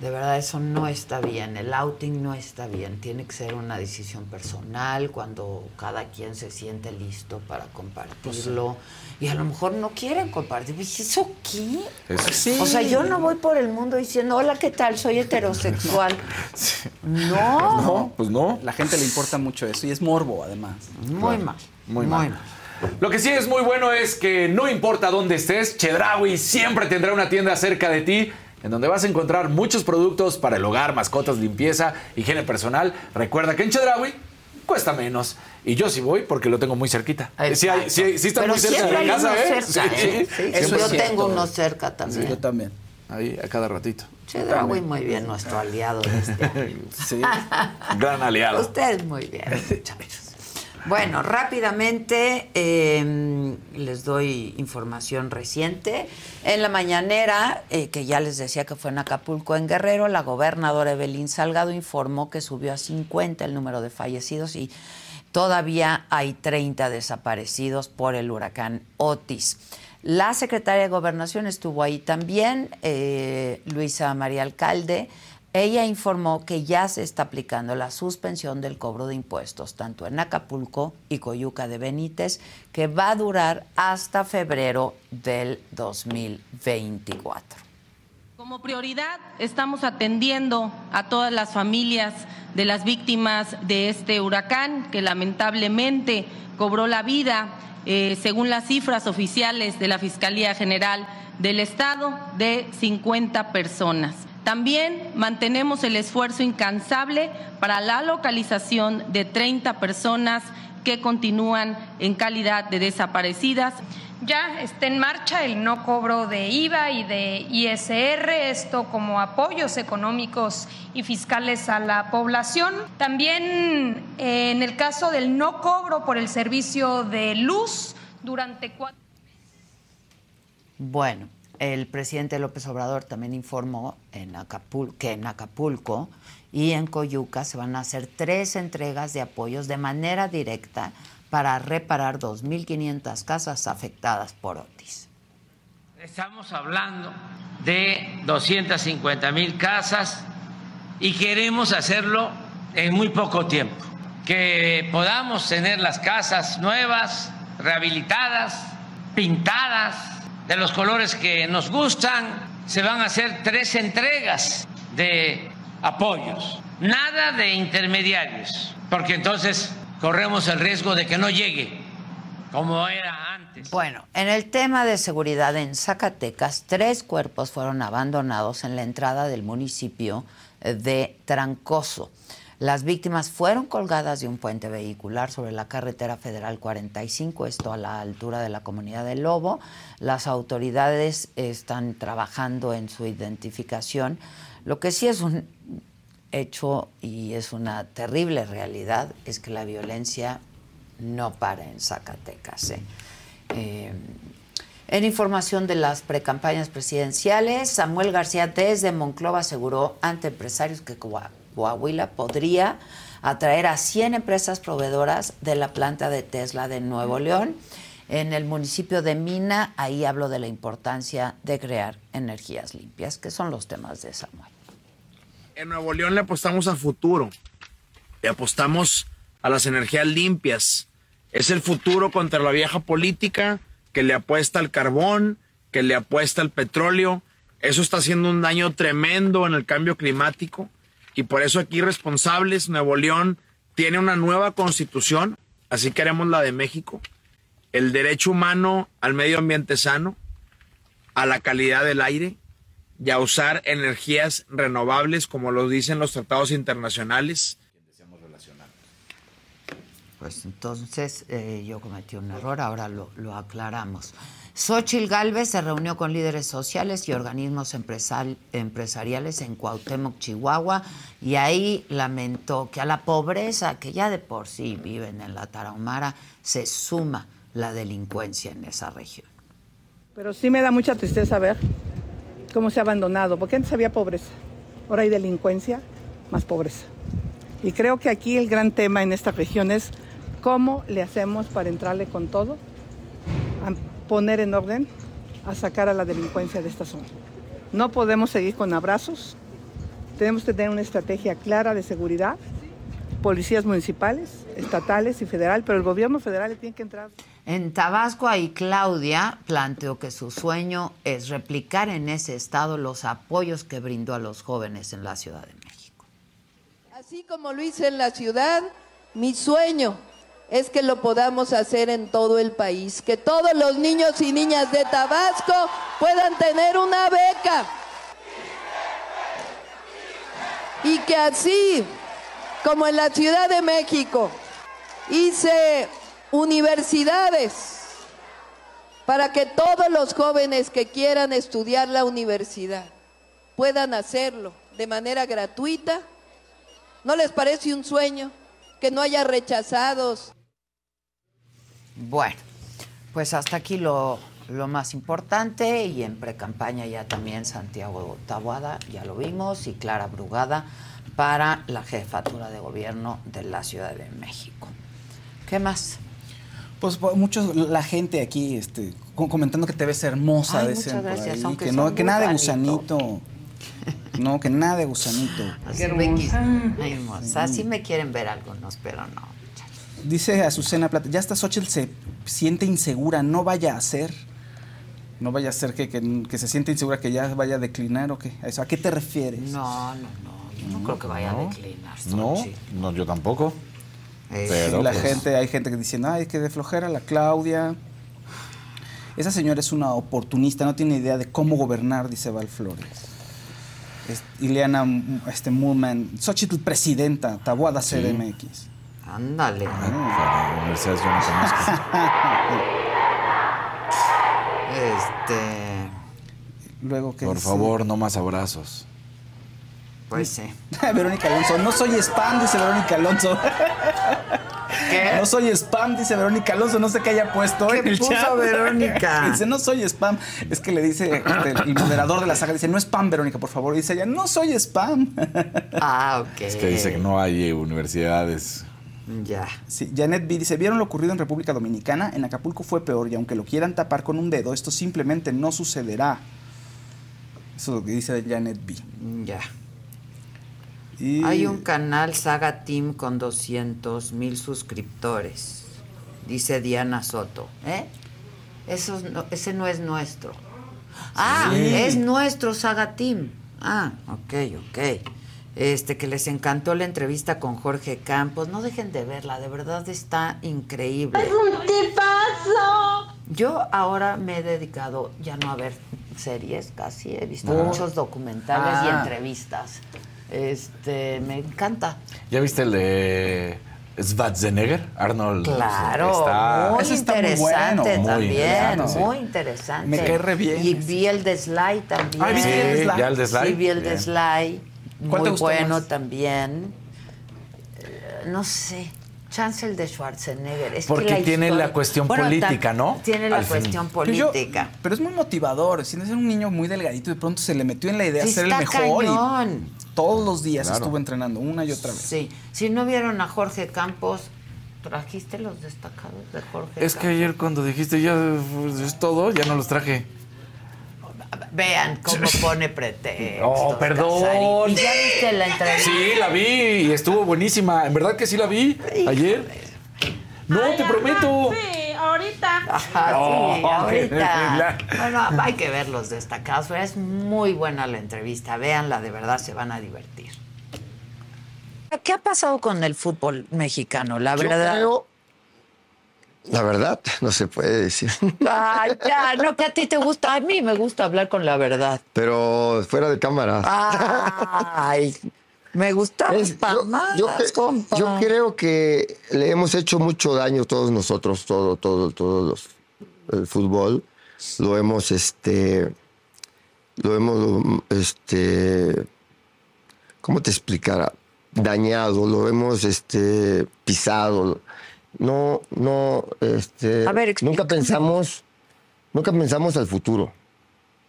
De verdad, eso no está bien. El outing no está bien. Tiene que ser una decisión personal cuando cada quien se siente listo para compartirlo. Y a lo mejor no quieren compartir. Pues, ¿Eso qué? Es- O sea, yo no voy por el mundo diciendo, hola, ¿qué tal? Soy heterosexual. [laughs] No. No, pues no. La gente le importa mucho eso y es morbo, además. Muy mal. Muy mal. Lo que sí es muy bueno es que no importa dónde estés, Chedraui siempre tendrá una tienda cerca de ti en donde vas a encontrar muchos productos para el hogar, mascotas, limpieza, higiene personal. Recuerda que en Chedraui cuesta menos. Y yo sí voy porque lo tengo muy cerquita. Sí, hay- sí, sí está Pero muy cerca de hay casa, ¿eh? cerca, ¿eh? Sí, yo tengo uno cerca también. yo también. Ahí, a cada ratito. Chedraui muy bien, nuestro aliado de este [laughs] año. Sí. Gran aliado. [laughs] Ustedes muy bien, muchachos. [laughs] Bueno, rápidamente eh, les doy información reciente. En la mañanera, eh, que ya les decía que fue en Acapulco, en Guerrero, la gobernadora Evelyn Salgado informó que subió a 50 el número de fallecidos y todavía hay 30 desaparecidos por el huracán Otis. La secretaria de Gobernación estuvo ahí también, eh, Luisa María Alcalde. Ella informó que ya se está aplicando la suspensión del cobro de impuestos, tanto en Acapulco y Coyuca de Benítez, que va a durar hasta febrero del 2024. Como prioridad estamos atendiendo a todas las familias de las víctimas de este huracán que lamentablemente cobró la vida, eh, según las cifras oficiales de la Fiscalía General del Estado, de 50 personas. También mantenemos el esfuerzo incansable para la localización de 30 personas que continúan en calidad de desaparecidas. Ya está en marcha el no cobro de IVA y de ISR, esto como apoyos económicos y fiscales a la población. También eh, en el caso del no cobro por el servicio de luz durante cuatro Bueno, el presidente López Obrador también informó en Acapul- que en Acapulco y en Coyuca se van a hacer tres entregas de apoyos de manera directa para reparar 2.500 casas afectadas por Otis. Estamos hablando de 250 mil casas y queremos hacerlo en muy poco tiempo. Que podamos tener las casas nuevas, rehabilitadas, pintadas, de los colores que nos gustan. Se van a hacer tres entregas de apoyos. Nada de intermediarios, porque entonces corremos el riesgo de que no llegue como era antes. Bueno, en el tema de seguridad en Zacatecas, tres cuerpos fueron abandonados en la entrada del municipio de Trancoso. Las víctimas fueron colgadas de un puente vehicular sobre la carretera federal 45, esto a la altura de la comunidad de Lobo. Las autoridades están trabajando en su identificación. Lo que sí es un hecho y es una terrible realidad es que la violencia no para en Zacatecas. ¿eh? Eh, en información de las precampañas presidenciales, Samuel García desde Monclova aseguró ante empresarios que Coahuila podría atraer a 100 empresas proveedoras de la planta de Tesla de Nuevo León. En el municipio de Mina, ahí hablo de la importancia de crear energías limpias, que son los temas de Samuel. En Nuevo León le apostamos a futuro. Le apostamos a las energías limpias. Es el futuro contra la vieja política que le apuesta al carbón, que le apuesta al petróleo. Eso está haciendo un daño tremendo en el cambio climático. Y por eso aquí responsables, Nuevo León tiene una nueva constitución, así queremos la de México. El derecho humano al medio ambiente sano, a la calidad del aire, y a usar energías renovables como lo dicen los tratados internacionales. Pues entonces eh, yo cometí un error, ahora lo aclaramos. Xochil Gálvez se reunió con líderes sociales y organismos empresal- empresariales en Cuauhtémoc, Chihuahua, y ahí lamentó que a la pobreza que ya de por sí viven en la Tarahumara se suma la delincuencia en esa región. Pero sí me da mucha tristeza ver cómo se ha abandonado, porque antes había pobreza, ahora hay delincuencia, más pobreza. Y creo que aquí el gran tema en esta región es cómo le hacemos para entrarle con todo, poner en orden, a sacar a la delincuencia de esta zona. No podemos seguir con abrazos, tenemos que tener una estrategia clara de seguridad, policías municipales, estatales y federal, pero el gobierno federal le tiene que entrar. En Tabasco, ahí Claudia planteó que su sueño es replicar en ese estado los apoyos que brindó a los jóvenes en la Ciudad de México. Así como lo hice en la ciudad, mi sueño es que lo podamos hacer en todo el país, que todos los niños y niñas de Tabasco puedan tener una beca. Y que así, como en la Ciudad de México, hice universidades para que todos los jóvenes que quieran estudiar la universidad puedan hacerlo de manera gratuita. ¿No les parece un sueño que no haya rechazados? Bueno, pues hasta aquí lo, lo más importante y en pre-campaña ya también Santiago Tabuada, ya lo vimos, y Clara Brugada para la jefatura de gobierno de la Ciudad de México. ¿Qué más? Pues muchos, la gente aquí este, co- comentando que te ves hermosa, Ay, decían muchas por gracias, ahí, que, no, que nada de bonito. gusanito. No, que nada de gusanito. Así ay, hermosa. Así me quieren ver algunos, pero no. Dice Azucena Plata, ya hasta Xochitl se siente insegura, no vaya a ser. No vaya a ser que, que- que se siente insegura, que ya vaya a declinar o qué. ¿A eso? ¿A qué te refieres? No, no, no. Yo no creo que vaya a declinar. No, Xochitl. no, yo tampoco. Eh, Pero, la pues, gente, hay gente que diciendo, ay, que de flojera la Claudia. Esa señora es una oportunista, no tiene idea de cómo gobernar, dice Val Flores. Ileana este, Mullman, Xochitl presidenta, Tabuada Sí. CDMX. Ándale. Yo no conozco. Este. Luego que Por favor, no más abrazos. Pues sí. [laughs] Verónica Alonso, no soy spam, dice Verónica Alonso. [laughs] ¿Qué? No soy spam, dice Verónica Alonso, no sé qué haya puesto ¿Qué en el puso chat. Verónica? [laughs] Dice, no soy spam. Es que le dice este, el moderador de la saga, dice, no spam, Verónica, por favor. Y dice ella, no soy spam. [laughs] Ah, ok. Es que dice que no hay eh, universidades. Ya. Sí, Janet B dice, ¿vieron lo ocurrido en República Dominicana? En Acapulco fue peor y aunque lo quieran tapar con un dedo, esto simplemente no sucederá. Eso es lo que dice Janet B. Ya. Y- Hay un canal Saga Team con 200 mil suscriptores, dice Diana Soto. ¿Eh? Eso no- ese no es nuestro. Ah, Sí. es nuestro Saga Team. Ah, ok, ok. Este, que les encantó la entrevista con Jorge Campos. No dejen de verla, de verdad está increíble. ¡Es un tipazo! Yo ahora me he dedicado ya no a ver series casi, he visto Oh. muchos documentales y Ah. entrevistas. Este, me encanta. ¿Ya viste el de Schwarzenegger? Arnold. Claro, Está- muy Ese está muy interesante bueno. Muy también, interesante, sí. muy interesante. Me cae re bien. Y vi el de Sly también. Ah, ¿viste el de Sly? ya el de Sly. Sí, vi el de Bien. Sly. ¿Cuál Muy te gustó bueno más? también. Eh, No sé. Chance el de Schwarzenegger. Es que Porque tiene historia- la cuestión Bueno, política, ¿no? Tiene la Al fin. cuestión Pero yo- política. Pero es muy motivador. Siendo ser un niño muy delgadito, de pronto se le metió en la idea de Sí, ser el mejor. cañón. Y todos los días Claro. estuvo entrenando una y otra vez. Sí. Si no vieron a Jorge Campos, ¿trajiste los destacados de Jorge Es que ayer cuando dijiste ya pues, es todo, ya no los traje. Vean cómo pone pretexto. Oh, perdón. ¿Y ya viste la entrevista? Sí, la vi y estuvo buenísima. En verdad que sí la vi ayer. No, te prometo. Ahorita. Ajá, Oh, sí, ahorita. [laughs] Bueno, hay que ver los destacados, es muy buena la entrevista. Véanla, de verdad se van a divertir. ¿Qué ha pasado con el fútbol mexicano? La Yo verdad. creo- La verdad, no se puede decir. [laughs] Ay, ya, no, que a ti te gusta. A mí me gusta hablar con la verdad. Pero fuera de cámara. Ay, me gusta Es- yo, yo yo creo que le hemos hecho mucho daño todos nosotros, todo, todo, todos los el fútbol. Lo hemos, este, lo hemos, este, ¿cómo te explicara? Dañado, lo hemos, este, pisado. No, no, este, A ver, nunca pensamos, nunca pensamos al futuro.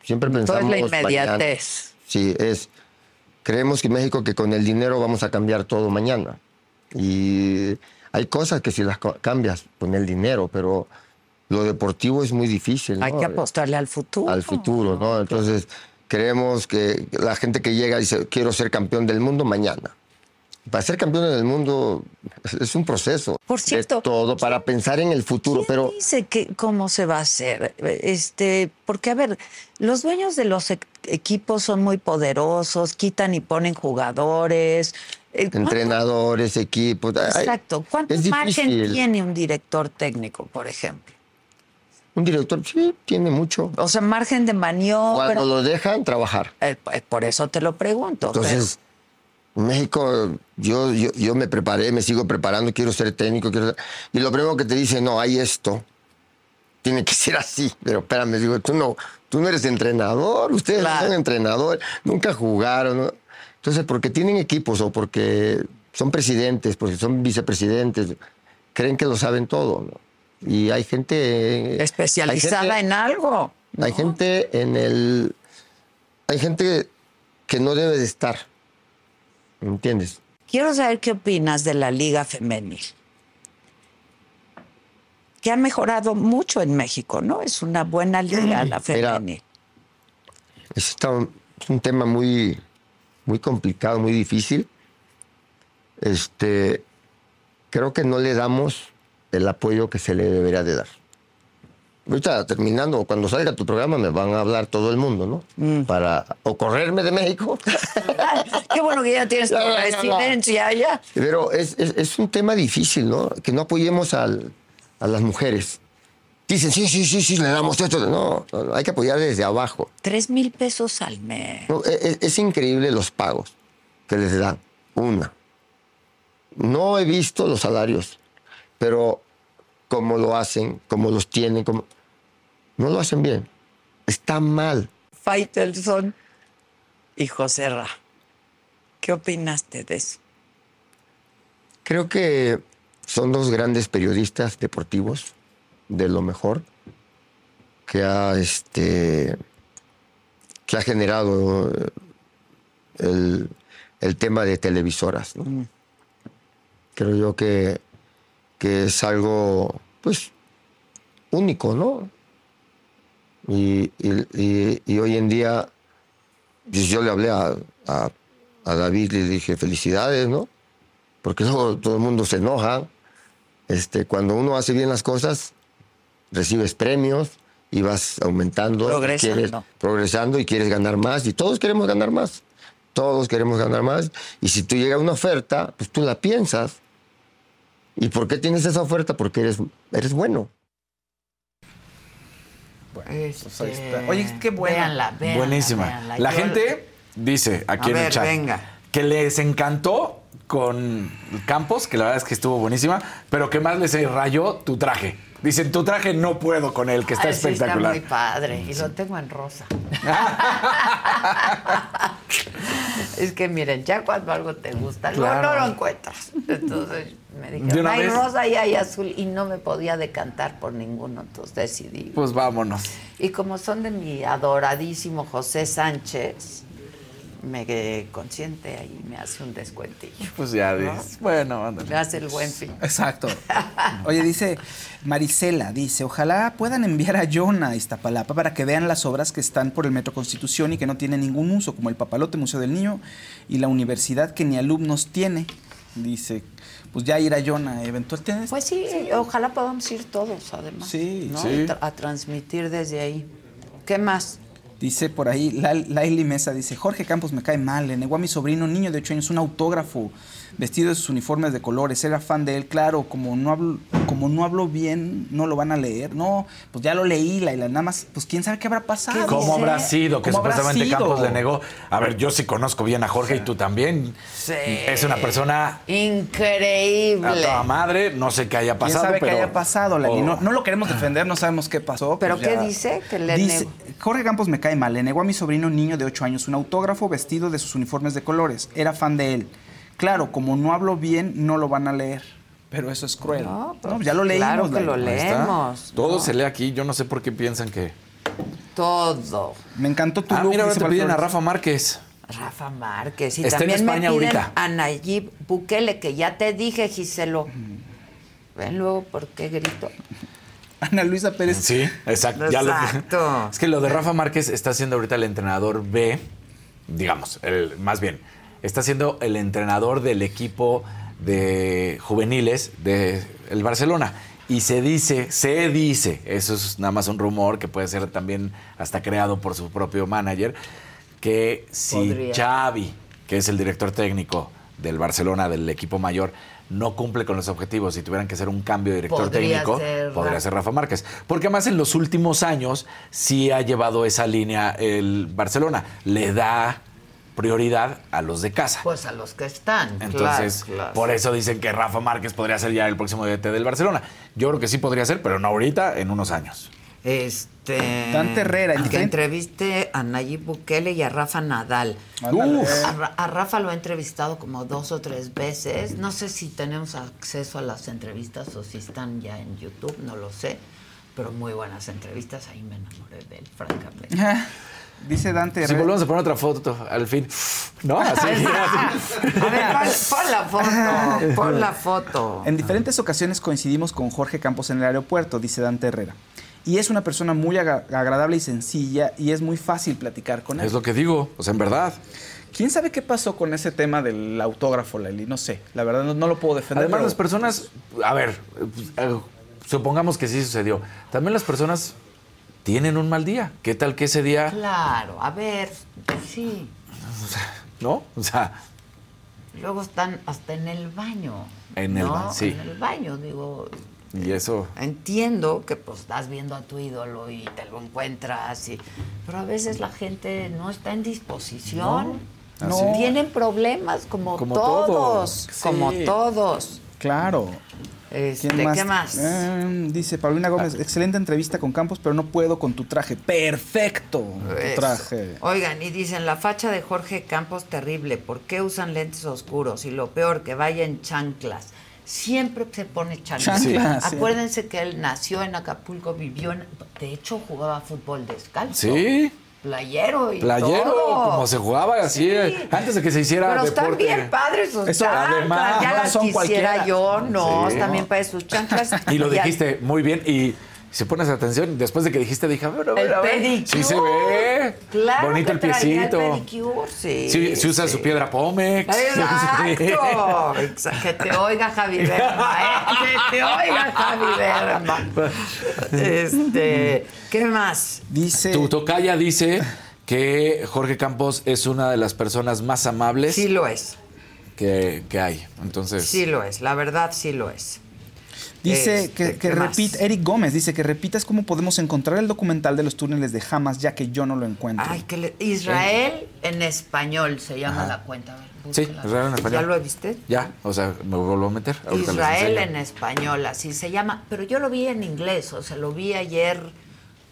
Siempre Todo es pensamos la mañana. inmediatez. Sí, es. Creemos que México que con el dinero vamos a cambiar todo mañana. Y hay cosas que si las cambias, con el dinero, pero lo deportivo es muy difícil. Hay que apostarle al futuro. Al futuro, ¿no? Entonces, creemos que la gente que llega y dice, quiero ser campeón del mundo mañana. Para ser campeón del mundo es- un proceso. Por cierto, de todo, para pensar en el futuro, pero dice que cómo se va a hacer, este, porque a ver, los dueños de los e- equipos son muy poderosos, quitan y ponen jugadores. Eh, ¿cuánto- entrenadores, equipos. Exacto. ¿Cuánto margen tiene un director técnico, por ejemplo? Un director, sí, tiene mucho. O sea, margen de maniobra. Cuando lo dejan trabajar. Eh, pues, por eso te lo pregunto. Entonces, México, yo, yo, yo me preparé, me sigo preparando, quiero ser técnico, quiero ser- Y lo primero que te dicen, no, hay esto. Tiene que [laughs] ser así. Pero espérame, digo, tú no, tú no eres entrenador, ustedes no son entrenadores, nunca jugaron. ¿no? Entonces, porque tienen equipos o porque son presidentes, porque son vicepresidentes, creen que lo saben todo. ¿no? Y hay gente... Especializada hay gente- en algo. Hay gente en el... Hay gente que no debe de estar. ¿Me entiendes? Quiero saber qué opinas de la Liga Femenil. Que ha mejorado mucho en México, ¿no? Es una buena liga la femenil. Es, un tema muy, muy complicado, muy difícil. Este, creo que no le damos el apoyo que se le debería de dar. Ahorita terminando, cuando salga tu programa me van a hablar todo el mundo, ¿no? Mm. Para o correrme de México. [laughs] Qué bueno que ya tienes tu No, no, no, no. residencia allá. Pero es, es- es un tema difícil, ¿no? Que no apoyemos al- a las mujeres. Dicen, sí, sí, sí, sí, le damos esto. No, hay que apoyar desde abajo. Tres mil pesos al mes. E- e- es, increíble los pagos que les dan. Una. No he visto los salarios, pero cómo lo hacen, cómo los tienen, cómo... no lo hacen bien. Está mal. Faitelson y José Ra. ¿Qué opinaste de eso? Creo que son dos grandes periodistas deportivos de lo mejor que ha este que ha generado el, el tema de televisoras. ¿no? Creo yo que, que es algo pues único, ¿no? Y, y- y- y hoy en día pues, yo le hablé a, a- a David y le dije felicidades, ¿no? Porque luego todo el mundo se enoja. Este, cuando uno hace bien las cosas, recibes premios y vas aumentando, Progresando. quieres- progresando y quieres ganar más. Y todos queremos ganar más. Todos queremos ganar más. Y si tú llega una oferta, pues tú la piensas. ¿Y por qué tienes esa oferta? Porque eres, eres bueno. Pues ahí está. Oye, qué buena. Véanla, véanla, Buenísima. véanla. La Yo- gente dice aquí A en el chat venga. que les encantó con Campos, que la verdad es que estuvo buenísima, pero que más les rayó tu traje. Dicen, tu traje no puedo con él, que está Ay, sí, espectacular. Está muy padre y lo tengo en rosa. [laughs] es que miren, ya cuando algo te gusta, Claro. no lo encuentras. Entonces me dijeron, hay vez. rosa y hay azul y no me podía decantar por ninguno, entonces decidí. Pues vámonos. Y como son de mi adoradísimo José Sánchez, me eh, consiente ahí, me hace un descuentillo. Pues ya ¿No? dices, bueno, ándale. Me hace el buen fin. Exacto. [laughs] Oye, dice Marisela, dice, ojalá puedan enviar a Jonah a Iztapalapa para que vean las obras que están por el Metro Constitución y que no tienen ningún uso, como el Papalote Museo del Niño y la universidad que ni alumnos tiene. Dice, pues ya ir a Jonah eventualmente. Pues sí, ojalá podamos ir todos, además. Sí, ¿no? sí. A transmitir desde ahí. ¿Qué más? Dice por ahí, La- Laili Mesa dice, Jorge Campos me cae mal, le negó a mi sobrino, niño de 8 años, un autógrafo, vestido de sus uniformes de colores, era fan de él, claro, como no hablo, como no hablo bien, no lo van a leer. No, pues ya lo leí, Laila, nada más, pues quién sabe qué habrá pasado. ¿Cómo habrá sido que ¿Cómo habrá supuestamente sido? Campos le negó? A ver, yo sí conozco bien a Jorge y tú también. Sí. Es una persona Increíble. a toda madre, no sé qué haya ¿Quién pasado, sabe pero... qué haya pasado? Oh. No, no lo queremos defender, no sabemos qué pasó. ¿Pero pues qué ya. dice? Que le Dice, negó. Jorge Campos me cae mal. Le negó a mi sobrino niño de 8 años un autógrafo vestido de sus uniformes de colores. Era fan de él. Claro, como no hablo bien, no lo van a leer. Pero eso es cruel. No, No, pues ya lo leímos. claro que lo leemos. Todo se lee aquí, yo no sé por qué piensan que... Todo. Me encantó tu Ah, look, mira, ahora te piden a. Rafa Márquez. Rafa Márquez. Y Está en también España me piden ahorita. a Nayib Bukele, que ya te dije, Giselo. Ven luego por qué grito. [laughs] Ana Luisa Pérez. Sí, exacto. ya lo- Exacto. [laughs] es que lo de Rafa Márquez está siendo ahorita el entrenador B, digamos, el, más bien, está siendo el entrenador del equipo de juveniles del el Barcelona. Y se dice, se dice, eso es nada más un rumor que puede ser también hasta creado por su propio manager, que si Podría. Xavi, que es el director técnico del Barcelona, del equipo mayor, no cumple con los objetivos y tuvieran que hacer un cambio de director Podría técnico, ser podría ser Rafa Márquez. Porque además en los últimos años sí ha llevado esa línea el Barcelona. Le da prioridad a los de casa. Pues a los que están. Entonces, claro, claro. por eso dicen que Rafa Márquez podría ser ya el próximo DT del Barcelona. Yo creo que sí podría ser, pero no ahorita, en unos años. Este. Dante Herrera, Que diferente- entreviste a Nayib Bukele y a Rafa Nadal. A, a Rafa lo he entrevistado como dos o tres veces. No sé si tenemos acceso a las entrevistas o si están ya en YouTube, no lo sé. Pero muy buenas entrevistas. Ahí me enamoré de él, francamente. [laughs] Dice Dante Si Herrera. volvemos a poner otra foto, al fin. ¿No? [laughs] Así. A ver, pon, pon la foto, pon la foto. En diferentes ocasiones coincidimos con Jorge Campos en el aeropuerto, dice Dante Herrera. Y es una persona muy agradable y sencilla y es muy fácil platicar con él. es lo que digo, o sea, en verdad. ¿Quién sabe qué pasó con ese tema del autógrafo, Leli? No sé, la verdad no, no lo puedo defender. Además, pero- las personas, a ver, eh, supongamos que sí sucedió. También las personas tienen un mal día. ¿Qué tal que ese día, Claro, a ver, sí. no? O sea, Luego están hasta en el baño. En el ¿no? ba- sí. En el baño, digo. y eso. Entiendo que pues estás viendo a tu ídolo y te lo encuentras, y, pero a veces la gente no está en disposición. No. Tienen problemas como, Como todos, todos. como todos. Claro. Este, ¿Quién ¿Qué más? Eh, dice Paulina Gómez, excelente entrevista con Campos, pero no puedo con tu traje. Perfecto, tu traje. Oigan, y dicen, la facha de Jorge Campos terrible, ¿por qué usan lentes oscuros? Y lo peor, que vaya en chanclas. Siempre se pone chanclas. Chanclas, sí. Acuérdense que él nació en Acapulco, vivió en... De hecho, jugaba fútbol descalzo. Sí. Playero y Playero, todo. como se jugaba así, eh, antes de que se hiciera Pero deporte. están bien padres sus Eso, chanclas. además, ya las son quisiera cualquiera. yo, no, Sí. están bien padres sus chanclas. [laughs] Y lo dijiste muy bien. Y si pones atención, después de que dijiste, dije, ver. pedicure. Sí se ve. Claro Bonito que el piecito. El pedicure, sí. Sí, se usa sí. su piedra Pómex. Exacto. [laughs] Exa- Que te oiga Javi Berma, ¿eh? Que te oiga Javi Berma. Este, ¿qué más? Dice. Tu tocaya dice que Jorge Campos es una de las personas más amables Sí lo es, que, que hay. Entonces, sí lo es, la verdad sí lo es. Dice Este, que, que repita, Eric Gómez dice que repitas cómo podemos encontrar el documental de los túneles de Hamas, ya que yo no lo encuentro. Ay, que le- Israel en español se llama Ajá. la cuenta. A ver, sí. Israel en español. ¿Ya lo viste? Ya, o sea, me vuelvo a meter. Ahorita Israel en español, así se llama. Pero yo lo vi en inglés, o sea, lo vi ayer,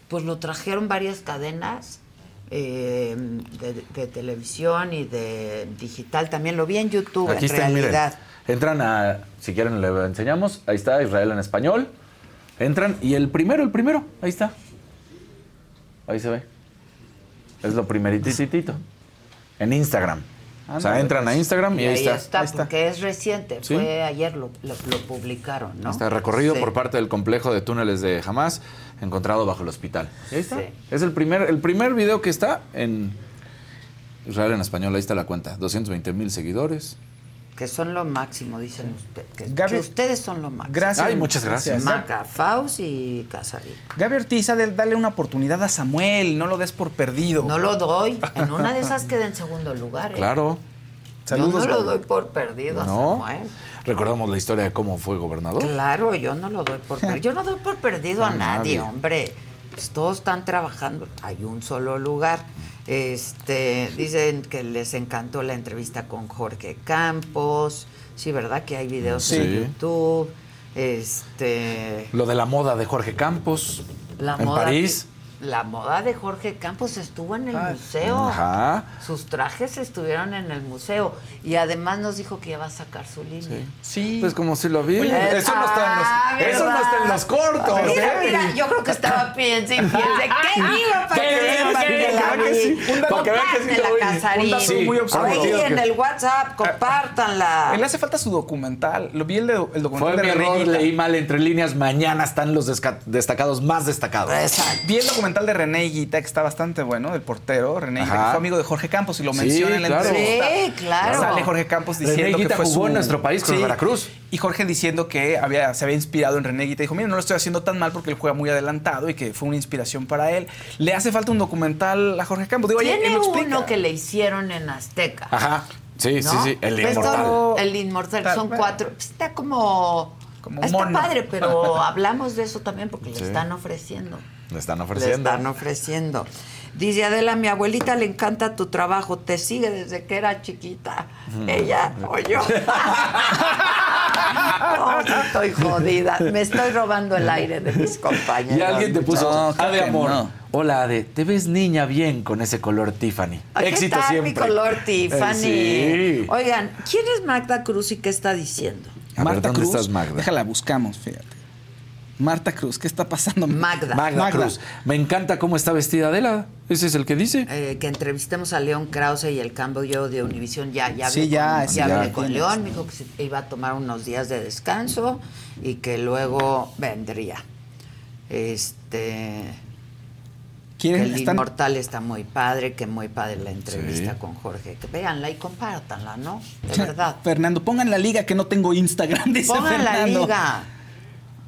pues lo trajeron varias cadenas eh, de, de televisión y de digital. También lo vi en YouTube, Aquí en está, miren. Entran a, si quieren le enseñamos, ahí está Israel en español. Entran y el primero, el primero, ahí está. Ahí se ve. Es lo primerititito. En Instagram. o sea, entran a Instagram y, Y ahí, está. Ahí está. porque es reciente. Sí. Fue ayer lo, lo- lo publicaron, ¿no? Está recorrido Sí. por parte del complejo de túneles de Hamas, encontrado bajo el hospital. Ahí está. Sí. Es el primer, el primer video que está en Israel en español. Ahí está la cuenta. 220 mil seguidores. Que son lo máximo, dicen ustedes. Que, Gaby- que ustedes son lo máximo. Gracias. Ay, muchas gracias. Maca, Faust y Casarín. Gaby Ortiz, dale una oportunidad a Samuel, no lo des por perdido. No lo doy. En una de esas queda en segundo lugar. ¿eh? Claro. Saludos, Yo no lo doy por perdido a No. Samuel. Recordamos la historia de cómo fue gobernador. Claro, yo no lo doy por perdido. Yo no doy por perdido a A nadie, nadie. hombre. Pues todos están trabajando. Hay un solo lugar. Este, dicen que les encantó la entrevista con Jorge Campos. Sí, ¿verdad? Que hay videos Sí. en YouTube. Este, Lo de la moda de Jorge Campos. la en moda París. La moda de Jorge Campos estuvo en el museo. Ajá. Sus trajes estuvieron en el museo. Y además nos dijo que iba a sacar su línea. Sí. Pues como si lo vi. Oye, eso no está en los, Ah, eso no está en los cortos. Mira, ¿eh? mira, yo creo que estaba piense y piense. ¿Qué digo para ¿Qué que la sí. Sí muy. Oye, en el WhatsApp, compártanla. Le hace falta su documental. Lo vi el, de- el documental Fue de mi error, leí mal entre líneas. Mañana están los destacados más destacados. Vi el documental de René Guita, que está bastante bueno, del portero. René Guita, Ajá. que fue amigo de Jorge Campos y lo Sí, menciona en la claro. entrevista. Sí, claro. Sale Jorge Campos René diciendo Guita que fue jugó su- en nuestro país con el Veracruz. Y Jorge diciendo que había, se había inspirado en René Guita. Dijo, mira, no lo estoy haciendo tan mal porque él juega muy adelantado y que fue una inspiración para él. Le hace falta un documental a Jorge Campos. Digo, Tiene él uno que le hicieron en Azteca. Ajá. Sí, sí, ¿no? sí. El Pues inmortal. todo- El inmortal. Son cuatro. Pues Está como. está mono. padre, pero [laughs] hablamos de eso también porque le Sí. están ofreciendo. Le están Le ofreciendo. están ofreciendo. Dice Adela, mi abuelita le encanta tu trabajo, te sigue desde que era chiquita. Mm. Ella o yo. [laughs] No, estoy jodida. Me estoy robando el aire de mis compañeros. Y alguien te puso, muchachos. Ade amor. Hola Ade, te ves niña bien con ese color Tiffany. Aquí Éxito está siempre. mi color Tiffany. Eh, sí. Oigan, ¿quién es Magda Cruz y qué está diciendo? A ver, ¿dónde estás, Magda? Déjala, buscamos, fíjate. Marta Cruz, ¿qué está pasando? Magda. Magda, Cruz. Me encanta cómo está vestida Adela. Ese es el que dice. Eh, que entrevistemos a León Krause y el cambio de Univisión. Ya, ya Sí, ya, con, sí, ya ya hablé con. León, me dijo que se iba a tomar unos días de descanso y que luego vendría. Este. ¿Quieren- que el están- inmortal está muy padre, que muy padre la entrevista Sí. con Jorge. Que véanla y compártanla, ¿no? De verdad. Fernando, pongan la liga que no tengo Instagram, dice Pongan la liga.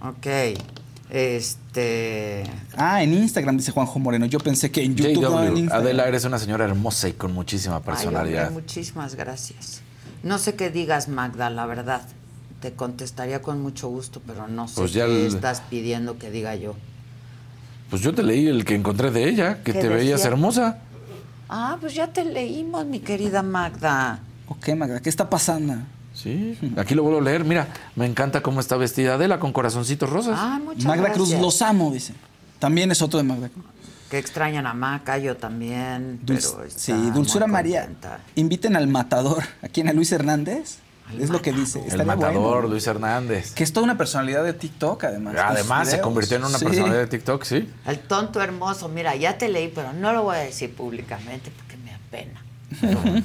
Ok. Este. Ah, en Instagram, dice Juanjo Moreno. Yo pensé que en YouTube no en. Adela, eres una señora hermosa y con muchísima Ay, personalidad. hombre, muchísimas gracias. No sé qué digas, Magda, la verdad. Te contestaría con mucho gusto, pero no sé Pues ya qué el- estás pidiendo que diga yo. Pues yo te leí el que encontré de ella, que ¿Qué te veías decía? hermosa. Ah, pues ya te leímos, mi querida Magda. Ok, Magda, ¿qué está pasando? Sí, aquí lo vuelvo a leer. Mira, me encanta cómo está vestida Adela con corazoncitos rosas. Ah, muchas Magda gracias. Cruz, los amo, dice. También es otro de Magda Cruz. Que extrañan a Maca, yo también. Dulce- pero está sí, Dulzura María. Inviten al matador. ¿A quién? ¿A Luis Hernández? es lo que dice. El Estaría matador, bueno. Luis Hernández. Que es toda una personalidad de TikTok, además. Además, se convirtió en una Sí. personalidad de TikTok, sí. El tonto hermoso, mira, ya te leí, pero no lo voy a decir públicamente porque me apena.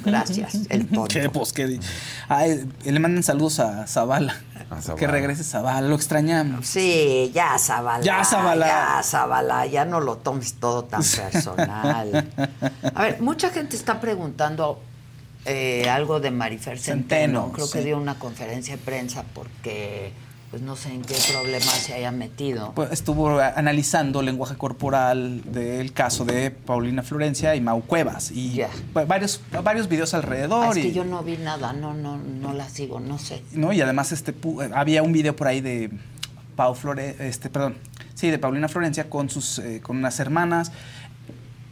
Gracias, el [laughs] tonto. ¿Qué, pues, qué Ay, le mandan saludos a Zavala. Zavala. Que regrese Zavala, lo extrañamos. Sí, ya Zabala. Ya, Zabala. Ya Zabala, ya no lo tomes todo tan [laughs] personal. A ver, mucha gente está preguntando eh, algo de Marifer Centeno. Centeno, Creo que dio una conferencia de prensa porque pues no sé en qué problema se haya metido. Pues, estuvo analizando lenguaje corporal del caso de Paulina Florencia y Mau Cuevas. Y va- varios, varios videos alrededor. Ah, es y, que yo no vi nada, no, no, no la sigo, no sé. ¿no? y además este, pu- había un video por ahí de Pau Flore, este, perdón, sí, de Paulina Florencia con, sus, eh, con unas hermanas.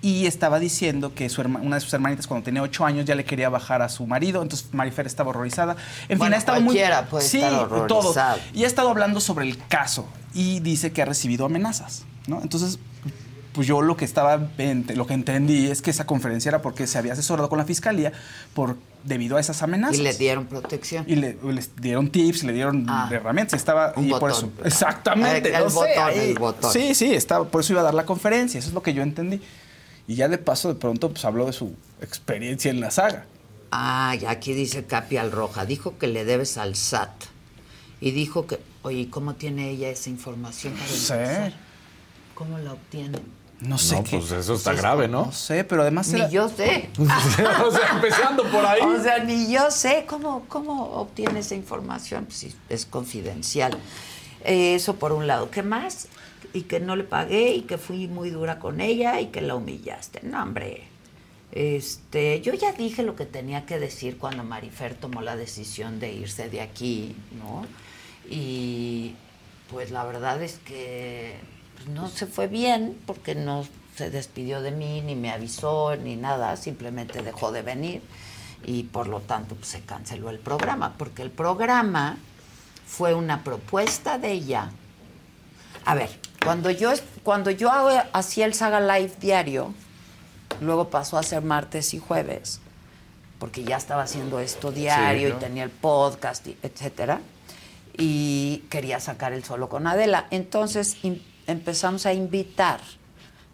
Y estaba diciendo que su herma- una de sus hermanitas cuando tenía ocho años ya le quería bajar a su marido, entonces Marifer estaba horrorizada. En fin, Bueno, ha estado muy... puede sí, estar todo. Y ha estado hablando sobre el caso y dice que ha recibido amenazas, ¿no? Entonces, pues yo lo que estaba, lo que entendí es que esa conferencia era porque se había asesorado con la fiscalía por debido a esas amenazas. Y le dieron protección. Y le, les dieron tips, le dieron Ah. herramientas. Estaba Un y por botón. eso. Exactamente. El- el no sé, botón, ahí- el botón. Sí, sí, estaba, por eso iba a dar la conferencia. Eso es lo que yo entendí. Y ya de paso, de pronto, pues habló de su experiencia en la saga. Ah, y aquí dice Capi Alroja, dijo que le debes al SAT. Y dijo que, oye, ¿y ¿cómo tiene ella esa información para sé. ¿Cómo la obtiene? No sé No, qué. pues eso está grave, ¿no? No sé, pero además Ni era- yo sé. [laughs] o sea, empezando por ahí. O sea, ni yo sé cómo, cómo obtiene esa información. Pues sí, es confidencial. Eh, eso por un lado. ¿Qué más? Y que no le pagué y que fui muy dura con ella y que la humillaste. No, hombre. Este, yo ya dije lo que tenía que decir cuando Marifer tomó la decisión de irse de aquí, ¿no? Y pues la verdad es que pues, no se fue bien porque no se despidió de mí, ni me avisó, ni nada, simplemente dejó de venir y por lo tanto pues, se canceló el programa, porque el programa fue una propuesta de ella. A ver, Cuando yo, cuando yo hago- hacía el Saga Live diario, luego pasó a ser martes y jueves, porque ya estaba haciendo esto diario ¿no? y tenía el podcast, y etcétera, y quería sacar el solo con Adela. Entonces empezamos a invitar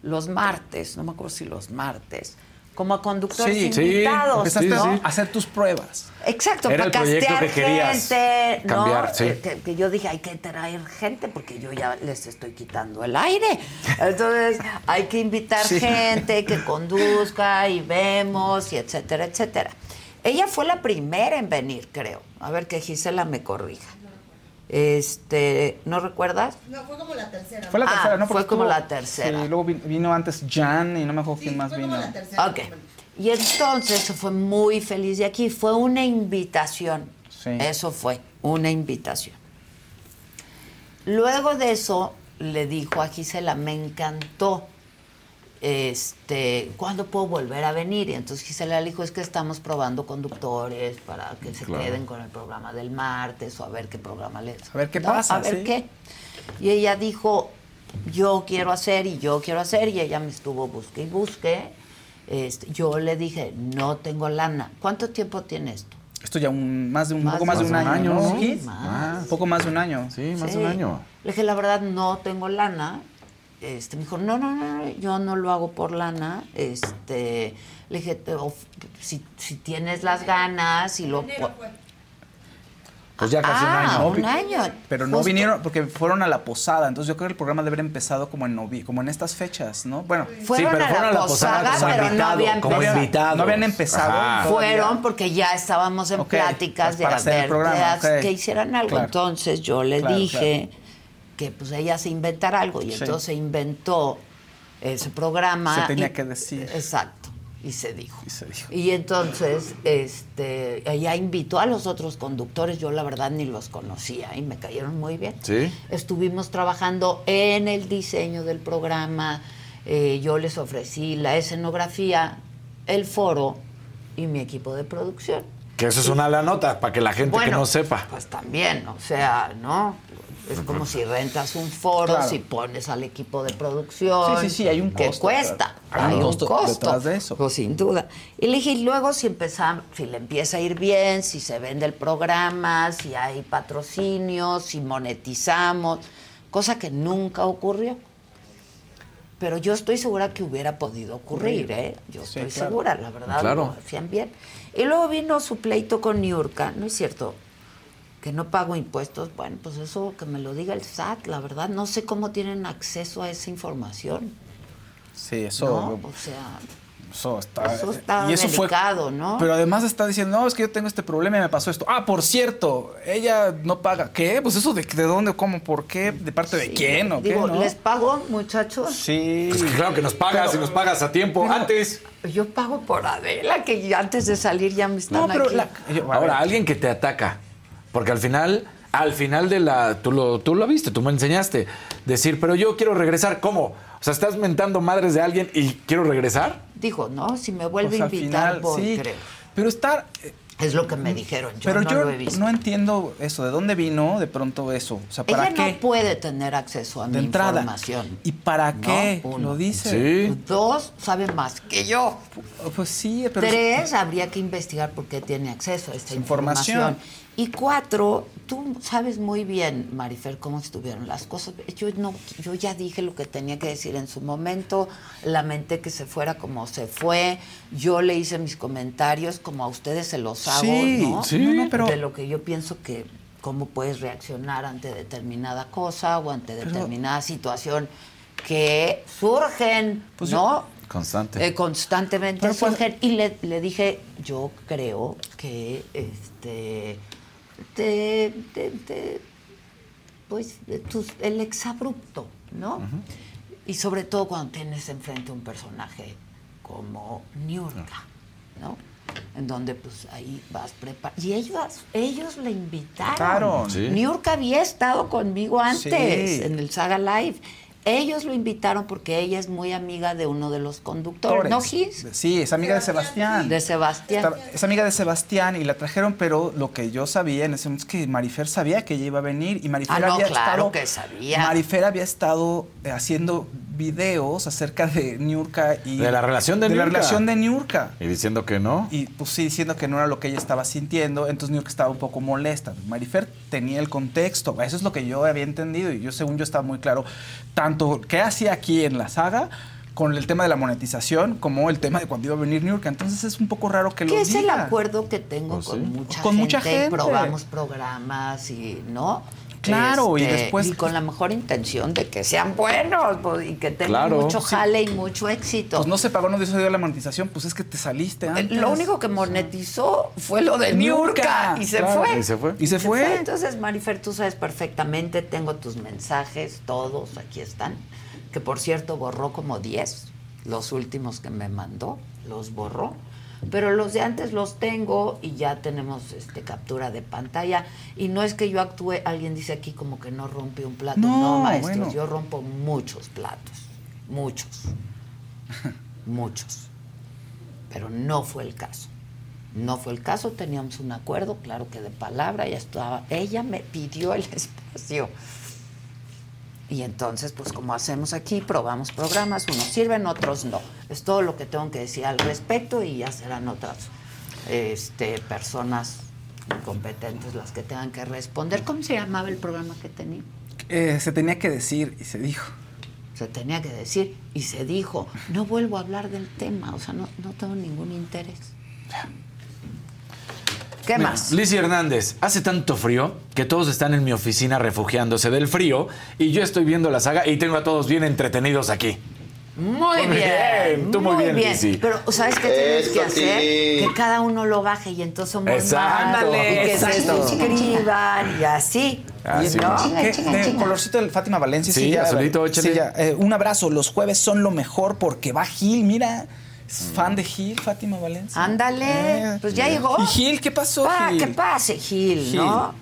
los martes, no me acuerdo si los martes, como a conductores invitados. Empezaste ¿no? a hacer tus pruebas. Exacto, Era para el proyecto castear que gente, ¿no? cambiar, sí. Eh, Que, que yo dije, hay que traer gente porque yo ya les estoy quitando el aire. Entonces, hay que invitar Sí. gente que conduzca y vemos y etcétera, etcétera. Ella fue la primera en venir, creo. A ver que Gisela me corrija. Este, ¿no recuerdas? No, fue como la tercera. Fue la Ah, tercera, ¿no? fue como estuvo- la tercera. Sí, luego vi- vino antes Jan y no me acuerdo quién más vino. Ok. Y entonces se fue muy feliz de aquí. Fue una invitación. Eso fue, una invitación. Luego de eso, le dijo a Gisela, me encantó. Este, ¿cuándo puedo volver a venir? Y entonces Gisela le dijo, es que estamos probando conductores para que se Claro. queden con el programa del martes o a ver qué programa les. A ver qué ¿no? pasa, A ver sí. qué. Y ella dijo, yo quiero hacer y yo quiero hacer, y ella me estuvo busque y busque. Este, yo le dije, no tengo lana. ¿Cuánto tiempo tiene esto? Esto ya un, más de un Más poco más de de un un año, año, ¿no? sí, Sí, más. Un poco más de un año. Sí, Sí. Le dije, la verdad, no tengo lana. Este, me dijo, no, no, no, yo no lo hago por lana. Este, le dije, si, si tienes las ganas y lo... po- Pues ya casi un Ah, año. un año. Pero no Justo. vinieron porque fueron a la posada. Entonces yo creo que el programa debe haber empezado como en novi como en estas fechas, ¿no? Bueno, Fueron Sí, pero a la fueron a la posada posada, como pero no invitado, habían como empezado. invitados. No habían empezado. Fueron porque ya estábamos en pláticas pues de hacer el ver programa, que, hicieran algo. Claro. Entonces yo le Claro, dije que pues ella se inventara algo y Sí. entonces inventó ese programa. Se tenía y- que decir. Exacto. Y se dijo. Y se dijo. Y entonces, este, ella invitó a los otros conductores, yo la verdad ni los conocía y me cayeron muy bien. Sí. Estuvimos trabajando en el diseño del programa, eh, yo les ofrecí la escenografía, el foro y mi equipo de producción. Que eso es una la nota, para que la gente que no sepa. Pues también, o sea, ¿no? Es como si rentas un foro, Claro. si pones al equipo de producción. Sí, sí, sí, hay un que costo, cuesta. claro. Hay, Hay un un costo costo. detrás de eso. Pues sin duda. Y le dije, y luego si empezamos, si le empieza a ir bien, si se vende el programa, si hay patrocinios, si monetizamos, cosa que nunca ocurrió. Pero yo estoy segura que hubiera podido ocurrir, ¿eh? Yo Sí, estoy claro. segura, la verdad, Claro. lo hacían bien. Y luego vino su pleito con Niurka, ¿no es cierto? Que no pago impuestos. Bueno, pues eso que me lo diga el SAT, la verdad. No sé cómo tienen acceso a esa información. Sí, eso. ¿no? O sea, Eso está, Eso está y eso delicado, fue, ¿no? Pero además está diciendo, no, es que yo tengo este problema y me pasó esto. Ah, por cierto, ella no paga. ¿Qué? Pues eso de, de dónde, cómo, por qué, de parte de quién o digo, qué, ¿no? ¿les pago, muchachos? Sí. Pues que claro que nos pagas y nos pagas a tiempo. Antes. Yo pago por Adela, que antes de salir ya me están No, pero aquí. la- ahora, alguien que te ataca. Porque al final, al final de la. Tú lo, tú lo viste, tú me enseñaste. Decir, pero yo quiero regresar. ¿Cómo? O sea, estás mentando madres de alguien y quiero regresar. Dijo, no, si me vuelve Pues a invitar, final, voy, sí. creo. Pero estar. Es lo que me dijeron, yo pero no yo lo he visto. no entiendo eso. ¿De dónde vino de pronto eso? O sea, ¿para Ella qué? no puede tener acceso a De mi entrada. información. ¿Y para No, qué? uno. Lo dice. Dos, sabe más que yo. Pues sí, pero. Tres, habría que investigar por qué tiene acceso a esta Información. información. Y cuatro, tú sabes muy bien, Marifer, cómo estuvieron las cosas. Yo no, yo ya dije lo que tenía que decir en su momento, lamenté que se fuera como se fue, yo le hice mis comentarios como a ustedes se los hago, Sí, ¿no? sí. No, no, pero- De lo que yo pienso que cómo puedes reaccionar ante determinada cosa o ante determinada situación que surgen, Pues ¿no? Constante. Eh, constantemente Pero, pues- surgen. Y le, le dije, yo creo que este te, te- te- pues de tus- el exabrupto, ¿no? Y sobre todo cuando tienes enfrente un personaje como Niurka, ¿no? En donde pues ahí vas preparado. Y ellos, ellos le invitaron. Claro. Sí. Niurka había estado conmigo antes Sí. en el Saga Live. Ellos lo invitaron porque ella es muy amiga de uno de los conductores, ¿no, Gis? Sí, es amiga de Sebastián. De Sebastián. Es amiga de Sebastián y la trajeron, pero lo que yo sabía en ese momento es que Marifer sabía que ella iba a venir y Marifer Ah, no, había claro estado. que sabía. Marifer había estado eh, haciendo videos acerca de Niurka y. De la relación de la Niurka. relación de Niurka. Y diciendo que no. Y pues sí, diciendo que no era lo que ella estaba sintiendo, entonces Niurka estaba un poco molesta. Marifer tenía el contexto, eso es lo que yo había entendido y yo según yo estaba muy claro, tanto qué hacía aquí en la saga con el tema de la monetización como el tema de cuando iba a venir Niurka. Entonces es un poco raro que lo ¿Qué es el diga. acuerdo que tengo Pues con, sí. mucha, Con gente, mucha gente. Probamos programas y, ¿no? Claro, y Este, después- Y con la mejor intención de que sean buenos pues, y que tengan Claro. mucho Sí. jale y mucho éxito. Pues no se pagó, no se dio la monetización, pues es que te saliste antes. Lo único que monetizó fue lo de Niurka, y se claro. fue. Y se fue. Y se fue. Entonces, Marifer, tú sabes perfectamente, tengo tus mensajes, todos aquí están, que por cierto borró como 10, los últimos que me mandó, los borró. Pero los de antes los tengo y ya tenemos este captura de pantalla. Y no es que yo actúe, alguien dice aquí como que no rompe un plato. No, No, maestros, bueno. yo rompo muchos platos. Muchos. [laughs] muchos. Pero no fue el caso. No fue el caso, teníamos un acuerdo, claro que de palabra, ya estaba. Ella me pidió el [laughs] espacio. Y entonces, pues como hacemos aquí, probamos programas, unos sirven, otros no. Es todo lo que tengo que decir al respecto y ya serán otras este, personas competentes las que tengan que responder. ¿Cómo se llamaba el programa que tenía? Eh, se tenía que decir y se dijo. Se tenía que decir y se dijo, no vuelvo a hablar del tema, o sea, no, no tengo ningún interés. ¿Qué Mira, más? Lizzie Hernández, hace tanto frío que todos están en mi oficina refugiándose del frío y yo estoy viendo la saga y tengo a todos bien entretenidos aquí. Muy Muy bien, bien, tú muy bien, Lizzy. Pero ¿sabes qué tienes que hacer? Que cada uno lo baje y entonces somos Exacto. más. Y que Exacto. se suscriban y así. Así ¿no? es. Chinga, ¿Qué? chinga, De chinga. colorcito del Fátima Valencia. Sí, ya, azulito, échale. sí, ya. Eh, un abrazo. Los jueves son lo mejor porque va Gil, mira. Es fan de Gil, Fátima Valencia. Ándale, pues ya llegó. ¿Y Gil? ¿Qué pasó, Pa, Gil? que pase, Gil, ¿no?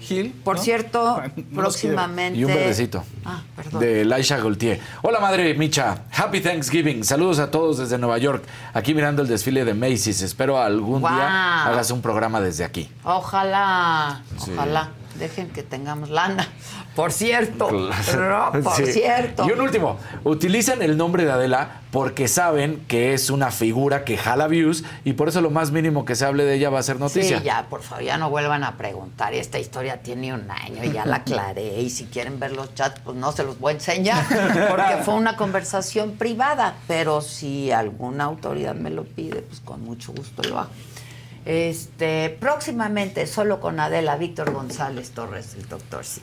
Gil. Por ¿no? cierto, próximamente. Y un verdecito. Ah, perdón. De Laisha Gaultier. Hola madre Micha, Happy Thanksgiving. Saludos a todos desde Nueva York. Aquí mirando el desfile de Macy's. Espero algún día hagas un programa desde aquí. Ojalá, Sí. ojalá. Dejen que tengamos lana. Por cierto. Claro. No, [laughs] por Sí. cierto. Y un último, utilizan el nombre de Adela porque saben que es una figura que jala views y por eso lo más mínimo que se hable de ella va a ser noticia. Sí, ya, por favor, ya no vuelvan a preguntar. Esta historia tiene un año y ya la aclaré. Y si quieren ver los chats, pues no se los voy a enseñar, porque fue una conversación privada. Pero si alguna autoridad me lo pide, pues con mucho gusto lo hago. Este, próximamente, solo con Adela, Víctor González Torres, el doctor sí.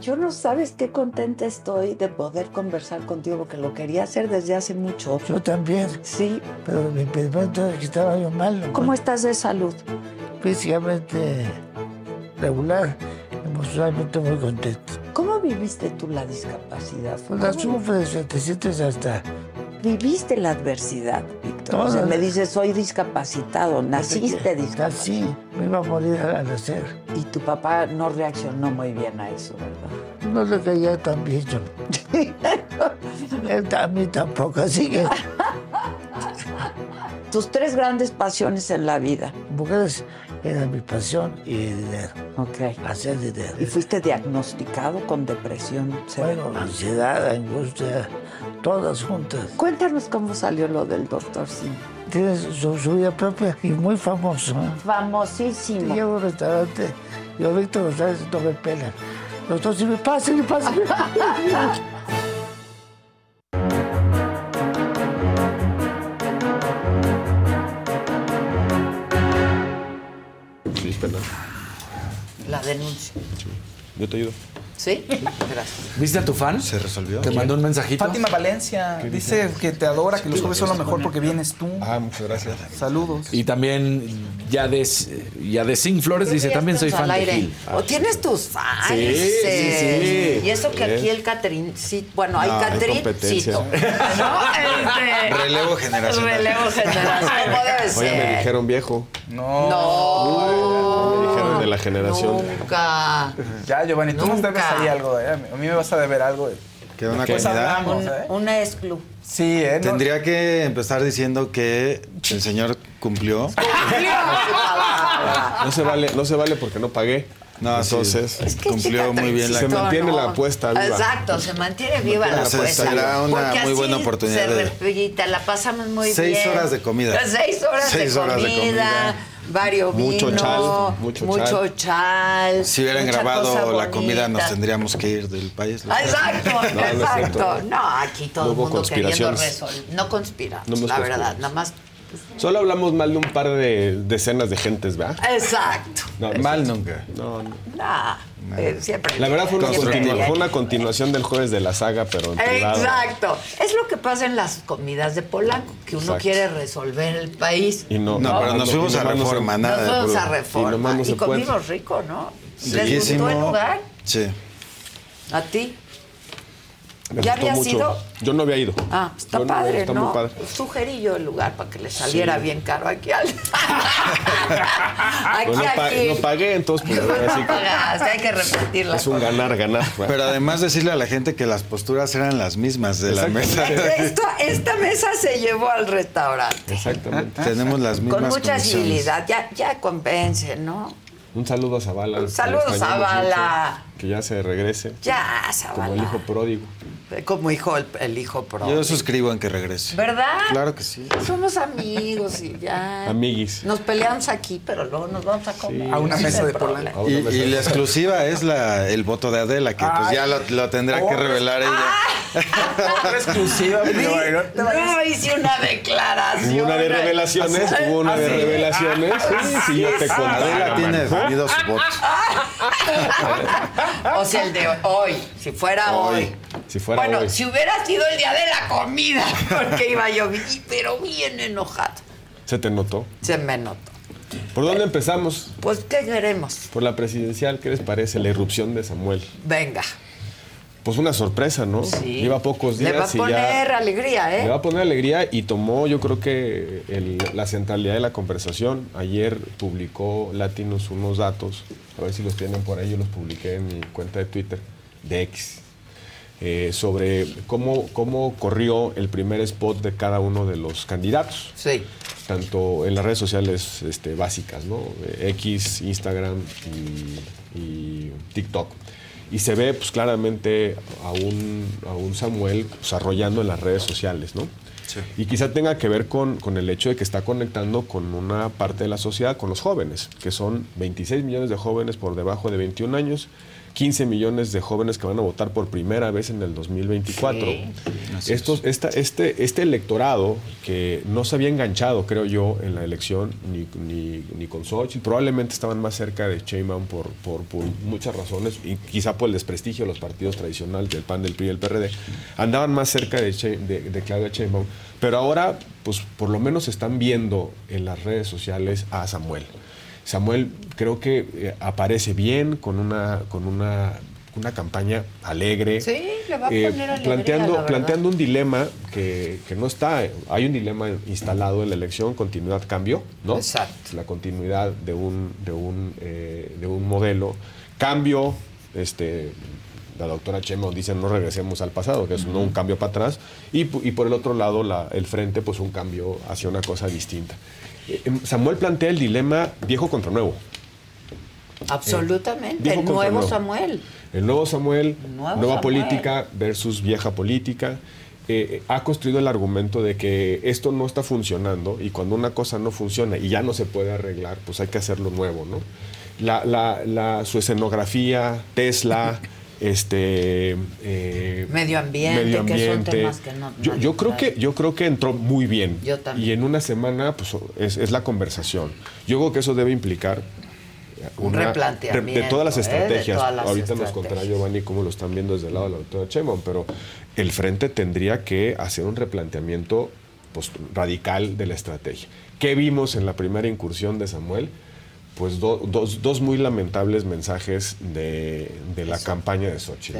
Yo no sabes qué contenta estoy de poder conversar contigo, porque lo quería hacer desde hace mucho. Yo también. Sí. Pero mi impedimento es que estaba yo mal. ¿Cómo estás de salud? Físicamente regular, emocionalmente muy contento. ¿Cómo viviste tú la discapacidad? Pues la ¿Cómo sufres, te sientes hasta... ¿Viviste la adversidad, Víctor? O sea, me dices, soy discapacitado, naciste discapacitado. Sí, me iba a morir al nacer. Y tu papá no reaccionó muy bien a eso, ¿verdad? No le caía tan bien yo. [laughs] Él a mí tampoco, así que... Tus tres grandes pasiones en la vida. Mujeres Era mi pasión y dinero. Ok. Hacer dinero. ¿Y fuiste diagnosticado con depresión severa? Bueno, ansiedad, angustia, todas juntas. Cuéntanos cómo salió lo del doctor Sim. Tiene su, su vida propia y muy famoso. ¿eh? Famosísimo. Llego a un restaurante, yo Víctor González no me pela. Los dos, si me pasa, me pasa. [laughs] La denuncia. Yo te ayudo. ¿Sí? Gracias. ¿Viste a tu fan? Se resolvió. Te mandó un mensajito. Fátima Valencia dice que te adora, que los jueves son lo mejor porque vienes tú. Ah, muchas gracias. Saludos. Y también ya de, ya de Sing Flores dice, también soy fan de. Gil. O tienes tus fans. Sí, sí, sí. Y eso que Sí. aquí el Catherine, sí, bueno, hay No, hay Catrincito. competencia. [laughs] ¿No? Este, Relevo generacional. Relevo generacional. ¿Cómo debe Oye, me ser? dijeron viejo. No. No. Me dijeron de la generación. Nunca. Ya, Giovanni, tú nos debes ahí algo. ¿eh? A mí me vas a deber algo. Que una Pues comida. hablamos, Un, ¿eh? una exclu. Sí, ¿eh? No- Tendría que empezar diciendo que el señor cumplió. [laughs] [laughs] No se vale, no se vale porque no pagué. No, sí. Entonces, Es que Cumplió muy bien la se mantiene ¿no? la apuesta viva. Exacto, se mantiene viva la apuesta. será una Porque muy así buena oportunidad Se de- la pasamos muy Seis bien. horas de comida. Seis horas, Seis de, horas de comida, comida. Vario Mucho vino, chal, mucho mucho chal. Si hubieran mucha grabado cosa la comida, nos tendríamos que ir del país. Exacto, [laughs] No, exacto. No, aquí todo No el mundo queriendo resolver. No conspiramos, No la verdad, nada más. Solo hablamos mal de un par de decenas de gentes, ¿verdad? Exacto. No, Mal nunca. No, no. Nah, eh, siempre. La verdad fue una, siempre continua- hay- fue una continuación del jueves de la saga, pero en. Exacto. Es lo que pasa en las comidas de Polanco, que uno Exacto. quiere resolver el país. Y no, No, pero nos fuimos a no se- Reforma, Nos nada de fuimos a Y reforma. no Y, comimos rico, ¿no? ¿Les gustó el lugar? Sí. ¿A ti? Me ¿Ya había sido? Yo no había ido. Ah, está Yo no- padre, está ¿no? muy padre. Sugerí yo el lugar para que le saliera Sí. bien caro aquí al. [laughs] aquí, Pues no, pa- aquí. no pagué, entonces pues No pagaste, [laughs] hay que repetir la que es un ganar, ganar. Pero además decirle a la gente que las posturas eran las mismas de la mesa. [laughs] Esto- esta mesa se llevó al restaurante. Exactamente. Tenemos las mismas Con mucha civilidad. Ya, ya convence, ¿no? Un saludo a Zavala. Un saludo, lo extrañamos Zavala. Que ya se regrese. Ya, Como el hijo Zavala. pródigo. Como hijo, el, el hijo pro. Yo suscribo en que regrese. ¿Verdad? Claro que sí. Somos amigos y ya. Amiguis. Nos peleamos aquí, pero luego nos vamos a comer. A una mesa de problema. Y, y la exclusiva es la, el voto de Adela, que pues ya lo, lo tendrá que Otra- revelar ella. Otra [laughs] exclusiva, pero bueno, no. No, hice una declaración. Una de revelaciones, hubo una de ¿Ah, sí? revelaciones. Sí, sí, yo te conté. Adela tiene definido su voto. [laughs] O sea, el de hoy, si fuera hoy. Hoy, si fuera bueno, hoy. si hubiera sido el día de la comida, [laughs] porque iba yo, pero bien enojado. Se te notó. Se me notó. ¿Por dónde empezamos? Pues, ¿qué queremos? Por la presidencial, ¿qué les parece? La irrupción de Samuel. Venga. Pues una sorpresa, ¿no? Sí. Lleva pocos días Le va a poner ya... alegría, ¿eh? Le va a poner alegría y tomó, yo creo que el- la centralidad de la conversación. Ayer publicó Latinos unos datos, a ver si los tienen por ahí, yo los publiqué en mi cuenta de Twitter, de X, eh, sobre cómo, cómo corrió el primer spot de cada uno de los candidatos. Sí. Tanto en las redes sociales este, básicas, ¿no? Eh, X, Instagram y, y TikTok. Y se ve pues, claramente a un, a un Samuel pues, arrollando en las redes sociales, ¿no? Y quizá tenga que ver con, con el hecho de que está conectando con una parte de la sociedad, con los jóvenes, que son 26 millones de jóvenes por debajo de 21 años, 15 millones de jóvenes que van a votar por primera vez en el 2024. Estos, esta, este, este electorado que no se había enganchado, creo yo, en la elección ni, ni, ni con Xochitl, probablemente estaban más cerca de Sheinbaum por, por, por muchas razones, y quizá por el desprestigio de los partidos tradicionales del PAN, del PRI y del PRD, andaban más cerca de, de, de Claudia Sheinbaum, pero ahora, pues por lo menos están viendo en las redes sociales a Samuel. Samuel creo que eh, aparece bien con una, con una, una campaña alegre. Sí, le va a eh, poner alegría, planteando, planteando un dilema que, que no está. Hay un dilema instalado en la elección, continuidad, cambio, ¿no? Exacto. La continuidad de un, de un, eh, de un modelo. Cambio, este, la doctora Chemo dice no regresemos al pasado, que es no un cambio para atrás. Y, y por el otro lado, la- el frente, pues un cambio hacia una cosa distinta. Eh, Samuel plantea el dilema viejo contra nuevo. Absolutamente. el nuevo nuevo. Samuel. El nuevo Samuel, nuevo nueva Samuel. política versus vieja política. eh, ha construido el argumento de que esto no está funcionando y cuando una cosa no funciona y ya no se puede arreglar, pues hay que hacerlo nuevo, ¿no? La, la- la- su escenografía, Tesla, [laughs] este eh, Medio ambiente, que son temas que no- yo, creo que yo creo que entró muy bien Yo también. y en una semana pues es, es la conversación. Yo creo que eso debe implicar Un replanteamiento, de todas las ¿eh? Estrategias. todas las Ahorita nos contará Giovanni cómo lo están viendo desde el lado de la doctora Chemon, pero el frente tendría que hacer un replanteamiento pues, radical de la estrategia. ¿Qué vimos en la primera incursión de Samuel? Pues do- dos, dos muy lamentables mensajes de, de la campaña de Sochi.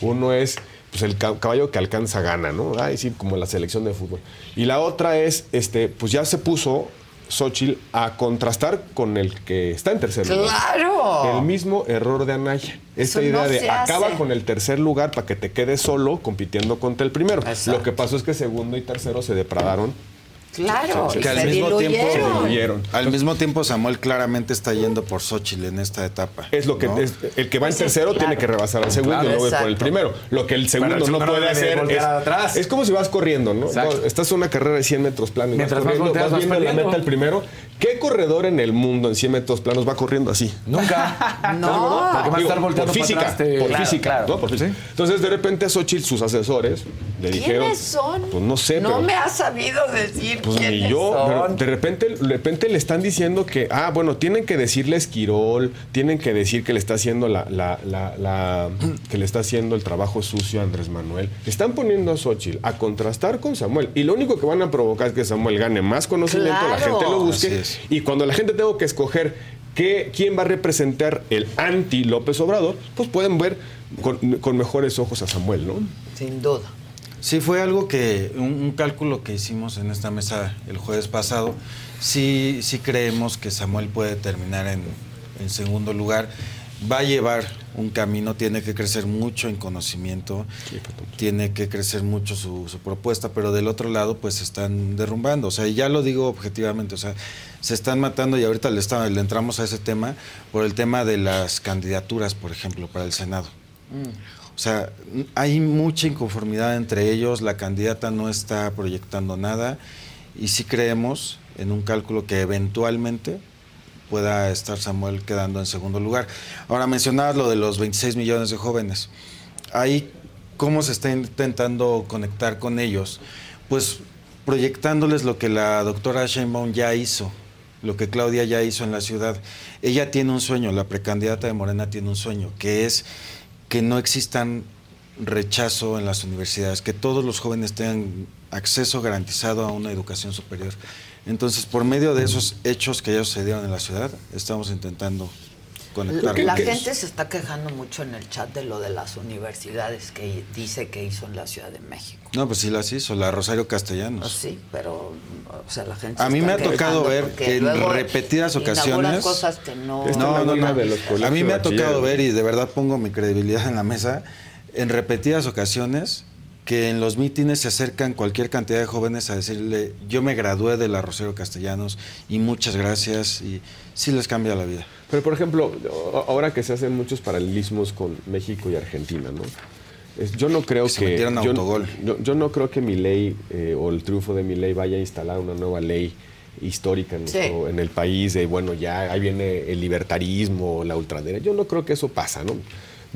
Uno es pues el ca- caballo que alcanza gana, ¿no? Ay, sí, como la selección de fútbol. Y la otra es, este, pues ya se puso Xochitl a contrastar con el que está en tercer lugar. ¡Claro! El mismo error de Anaya. Esta Eso idea no de acaba hace. con el tercer lugar para que te quedes solo compitiendo contra el primero. Lo que pasó es que segundo y tercero se depradaron. Claro, se al mismo tiempo. Se diluyeron. Al mismo tiempo Samuel claramente está yendo por Xochitl en esta etapa. Es lo que ¿no? es- el que va en Pues sí, tercero claro. tiene que rebasar al segundo Claro, y luego por el primero. Lo que el segundo el no puede hacer es, atrás. es como si vas corriendo, ¿no? Estás en una carrera de 100 metros planos y vas Mientras más corriendo, volteas, vas vas viendo la perdiendo. meta el primero. ¿Qué corredor en el mundo en 100 metros planos va corriendo así? Nunca. [laughs] No. Porque vas a estar volteando por para física, atrás, te- por Claro, física, claro. ¿no? Por física. Sí. Entonces, de repente, a Xochitl, sus asesores le dijeron... ¿Quiénes son? Pues no sé, No pero... me has sabido decir Pues ni quiénes yo, pero son. de repente, de repente le están diciendo que, ah, bueno, tienen que decirle Esquirol, tienen que decir que le está haciendo la, la- la- la- que le está haciendo el trabajo sucio a Andrés Manuel. Están poniendo a Xochitl a contrastar con Samuel. Y lo único que van a provocar es que Samuel gane más conocimiento, la gente lo busque. Así es. Y cuando la gente tenga que escoger qué, quién va a representar el anti López Obrador, pues pueden ver con, con mejores ojos a Samuel, ¿no? Sin duda. Sí, fue algo que, un, un cálculo que hicimos en esta mesa el jueves pasado. Sí, sí creemos que Samuel puede terminar en, en segundo lugar. Va a llevar un camino, tiene que crecer mucho en conocimiento, tiene que crecer mucho su, su propuesta, pero del otro lado pues se están derrumbando. O sea, y ya lo digo objetivamente, o sea, se están matando y ahorita le, está- le entramos a ese tema por el tema de las candidaturas, por ejemplo, para el Senado. O sea, hay mucha inconformidad entre ellos, la candidata no está proyectando nada y sí creemos en un cálculo que eventualmente pueda estar Samuel quedando en segundo lugar. Ahora mencionabas lo de los 26 millones de jóvenes. Ahí, ¿cómo se está intentando conectar con ellos? Pues proyectándoles lo que la doctora Sheinbaum ya hizo, lo que Claudia ya hizo en la ciudad. Ella tiene un sueño, la precandidata de Morena tiene un sueño, que es que no existan rechazo en las universidades, que todos los jóvenes tengan acceso garantizado a una educación superior. Entonces, por medio de esos hechos que ya sucedieron en la ciudad, estamos intentando conectar. La gente se está quejando mucho en el chat de lo de las universidades que dice que hizo en la Ciudad de México. No, pues sí las hizo, la Rosario Castellanos. Pues sí, pero o sea, la gente A mí me ha tocado ver que en repetidas ocasiones. cosas que no. No, no, buena no. de los colegios A mí me ha tocado ver y de verdad pongo mi credibilidad en la mesa. En repetidas ocasiones que en los mítines se acercan cualquier cantidad de jóvenes a decirle, yo me gradué de la Rosario Castellanos y muchas gracias y sí les cambia la vida. Pero, por ejemplo, ahora que se hacen muchos paralelismos con México y Argentina, ¿no? Yo no creo se que. metieron yo, autogol. yo- yo no creo que mi ley o el triunfo de mi ley vaya a instalar una nueva ley histórica en, Sí. nuestro- en el país de, bueno, ya ahí viene el libertarismo, la ultraderecha. Yo no creo que eso pasa, ¿no?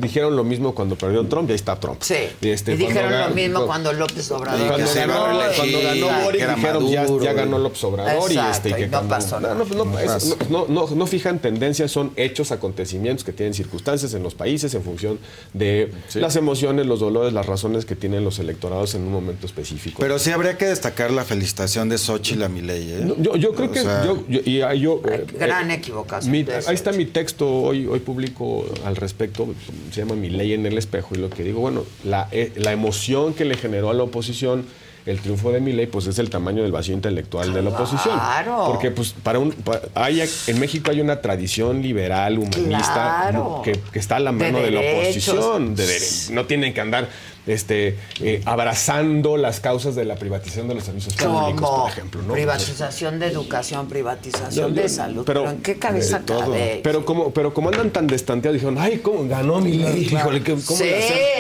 Dijeron lo mismo cuando perdió Trump, y ahí está Trump. Sí. Este, y dijeron cuando lo mismo cuando López Obrador cuando se ganó, cuando ganó Boric dijeron ya, Maduro, ya y- ganó López Obrador y, este, y que y no cuando- pasó no, nada. no, no, No eso pasó. no- no, no, no fijan tendencias, son hechos, acontecimientos que tienen circunstancias en los países en función de las emociones, los dolores, las razones que tienen los electorados en un momento específico. Pero sí habría que destacar la felicitación de Xochitl a Milei. ¿eh? No, yo, yo creo O que sea, yo, yo- y ahí yo eh, Gran eh, equivocación. mi- ahí está mi texto hoy hoy público al respecto se llama mi ley en el espejo y lo que digo bueno la, eh, la emoción que le generó a la oposición el triunfo de mi ley pues es el tamaño del vacío intelectual de la oposición Claro. porque pues para un pa- hay, en México hay una tradición liberal humanista Claro. que, que está a la mano de, la oposición de no tienen que andar este, eh, abrazando las causas de la privatización de los servicios públicos, Como por ejemplo. ¿no? privatización de educación, privatización de salud. pero- Pero, ¿en qué cabeza cabe? Pero como, pero como andan tan destanteados, dijeron, ay, ¿cómo ganó mi ley? Híjole, ¿qué- ¿cómo Sí,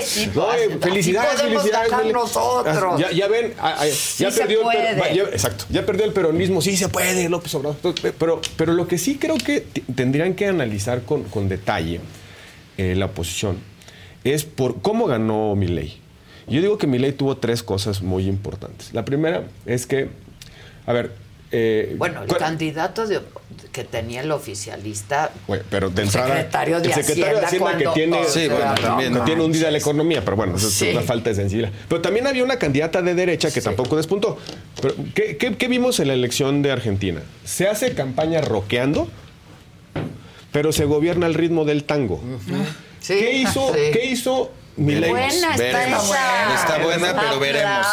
sí, No, pues, eh, felicidades, felicidades. nosotros. Ya, ya ven, ah, ah, ya perdió el per- ya- exacto, ya perdió el peronismo, sí se puede, López Obrador. Pero, pero lo que sí creo que tendrían que analizar con, con detalle eh, la oposición es por cómo ganó Milei. Yo digo que Milei tuvo tres cosas muy importantes. La primera es que, a ver, eh, Bueno, el candidato de- que tenía el oficialista, bueno, pero de entrada, secretario de el secretario de Hacienda que tiene, Sí, bueno, también, no tiene hundida la manches. economía, pero bueno, eso Sí. es una falta de sensibilidad. Pero también había una candidata de derecha que tampoco despuntó. Pero, ¿qué, qué- qué vimos en la elección de Argentina? Se hace campaña roqueando, pero se gobierna al ritmo del tango. ¿Qué hizo? sí. ¿Qué hizo Milei? Buena está Veremos. Está buena, pero veremos.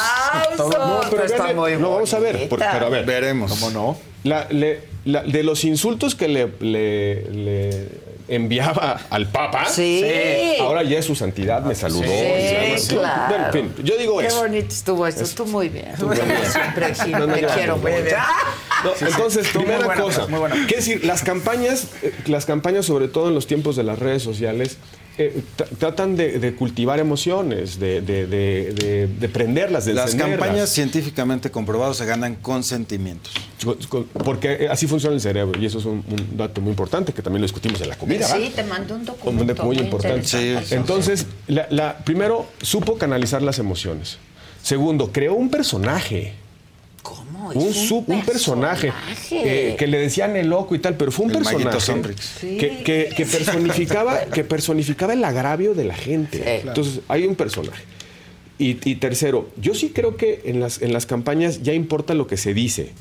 No, pero está muy no, vamos a ver, bonita. por- pero a ver. Veremos. ¿Cómo no? La- le- la- de los insultos que le, le- le enviaba al Papa, Sí. ahora ya es su santidad me saludó. Sí, claro. Bueno, en fin, yo digo Qué eso. bonito estuvo esto. Tú muy bien. Tú muy bien. [laughs] Siempre, No, no, te quiero Muy mucho. bien. No, Sí, sí, entonces, primera buena, cosa, muy buena. decir, las campañas, eh, las campañas, sobre todo en los tiempos de las redes sociales, eh, tra- tratan de, de cultivar emociones, de, de, de, de- de prenderlas, de Las encenderlas. campañas científicamente comprobadas se ganan con sentimientos. Porque así funciona el cerebro y eso es un, un dato muy importante que también lo discutimos en la comida. Sí, ¿va? te mandé un Un documento dato muy importante. Entonces, la- la- primero, supo canalizar las emociones. Segundo, creó un personaje. Un, sub- un personaje, eh, que le decían el loco y tal, pero fue un El personaje. Sí. que, que- que personificaba, [laughs] que personificaba el agravio de la gente. Sí. Entonces, hay un personaje. Y, y tercero, yo sí creo que en las, en las campañas ya importa lo que se dice.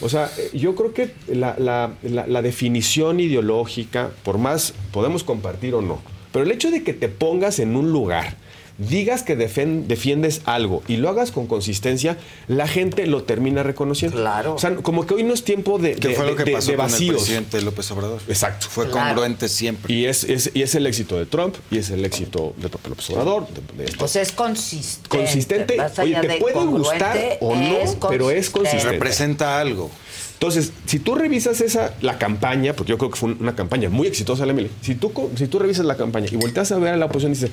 O sea, eh, yo creo que la, la- la- la definición ideológica, por más podemos compartir o no, pero el hecho de que te pongas en un lugar, digas que defiendes algo y lo hagas con consistencia, la gente lo termina reconociendo. Claro. O sea, como que hoy no es tiempo de, ¿Qué de- fue lo que de- pasó de con el vacíos. presidente López Obrador? Exacto. Fue Claro. congruente siempre. Y es, es- y es el éxito de Trump y es el éxito de López Obrador. de- de esto. O sea, es consistente. consistente. Oye, te de puede gustar o no, es pero es consistente. Representa algo. Entonces, si tú revisas esa, la campaña, porque yo creo que fue una campaña muy exitosa la Emily, si tú, si tú revisas la campaña y volteas a ver a la oposición y dices,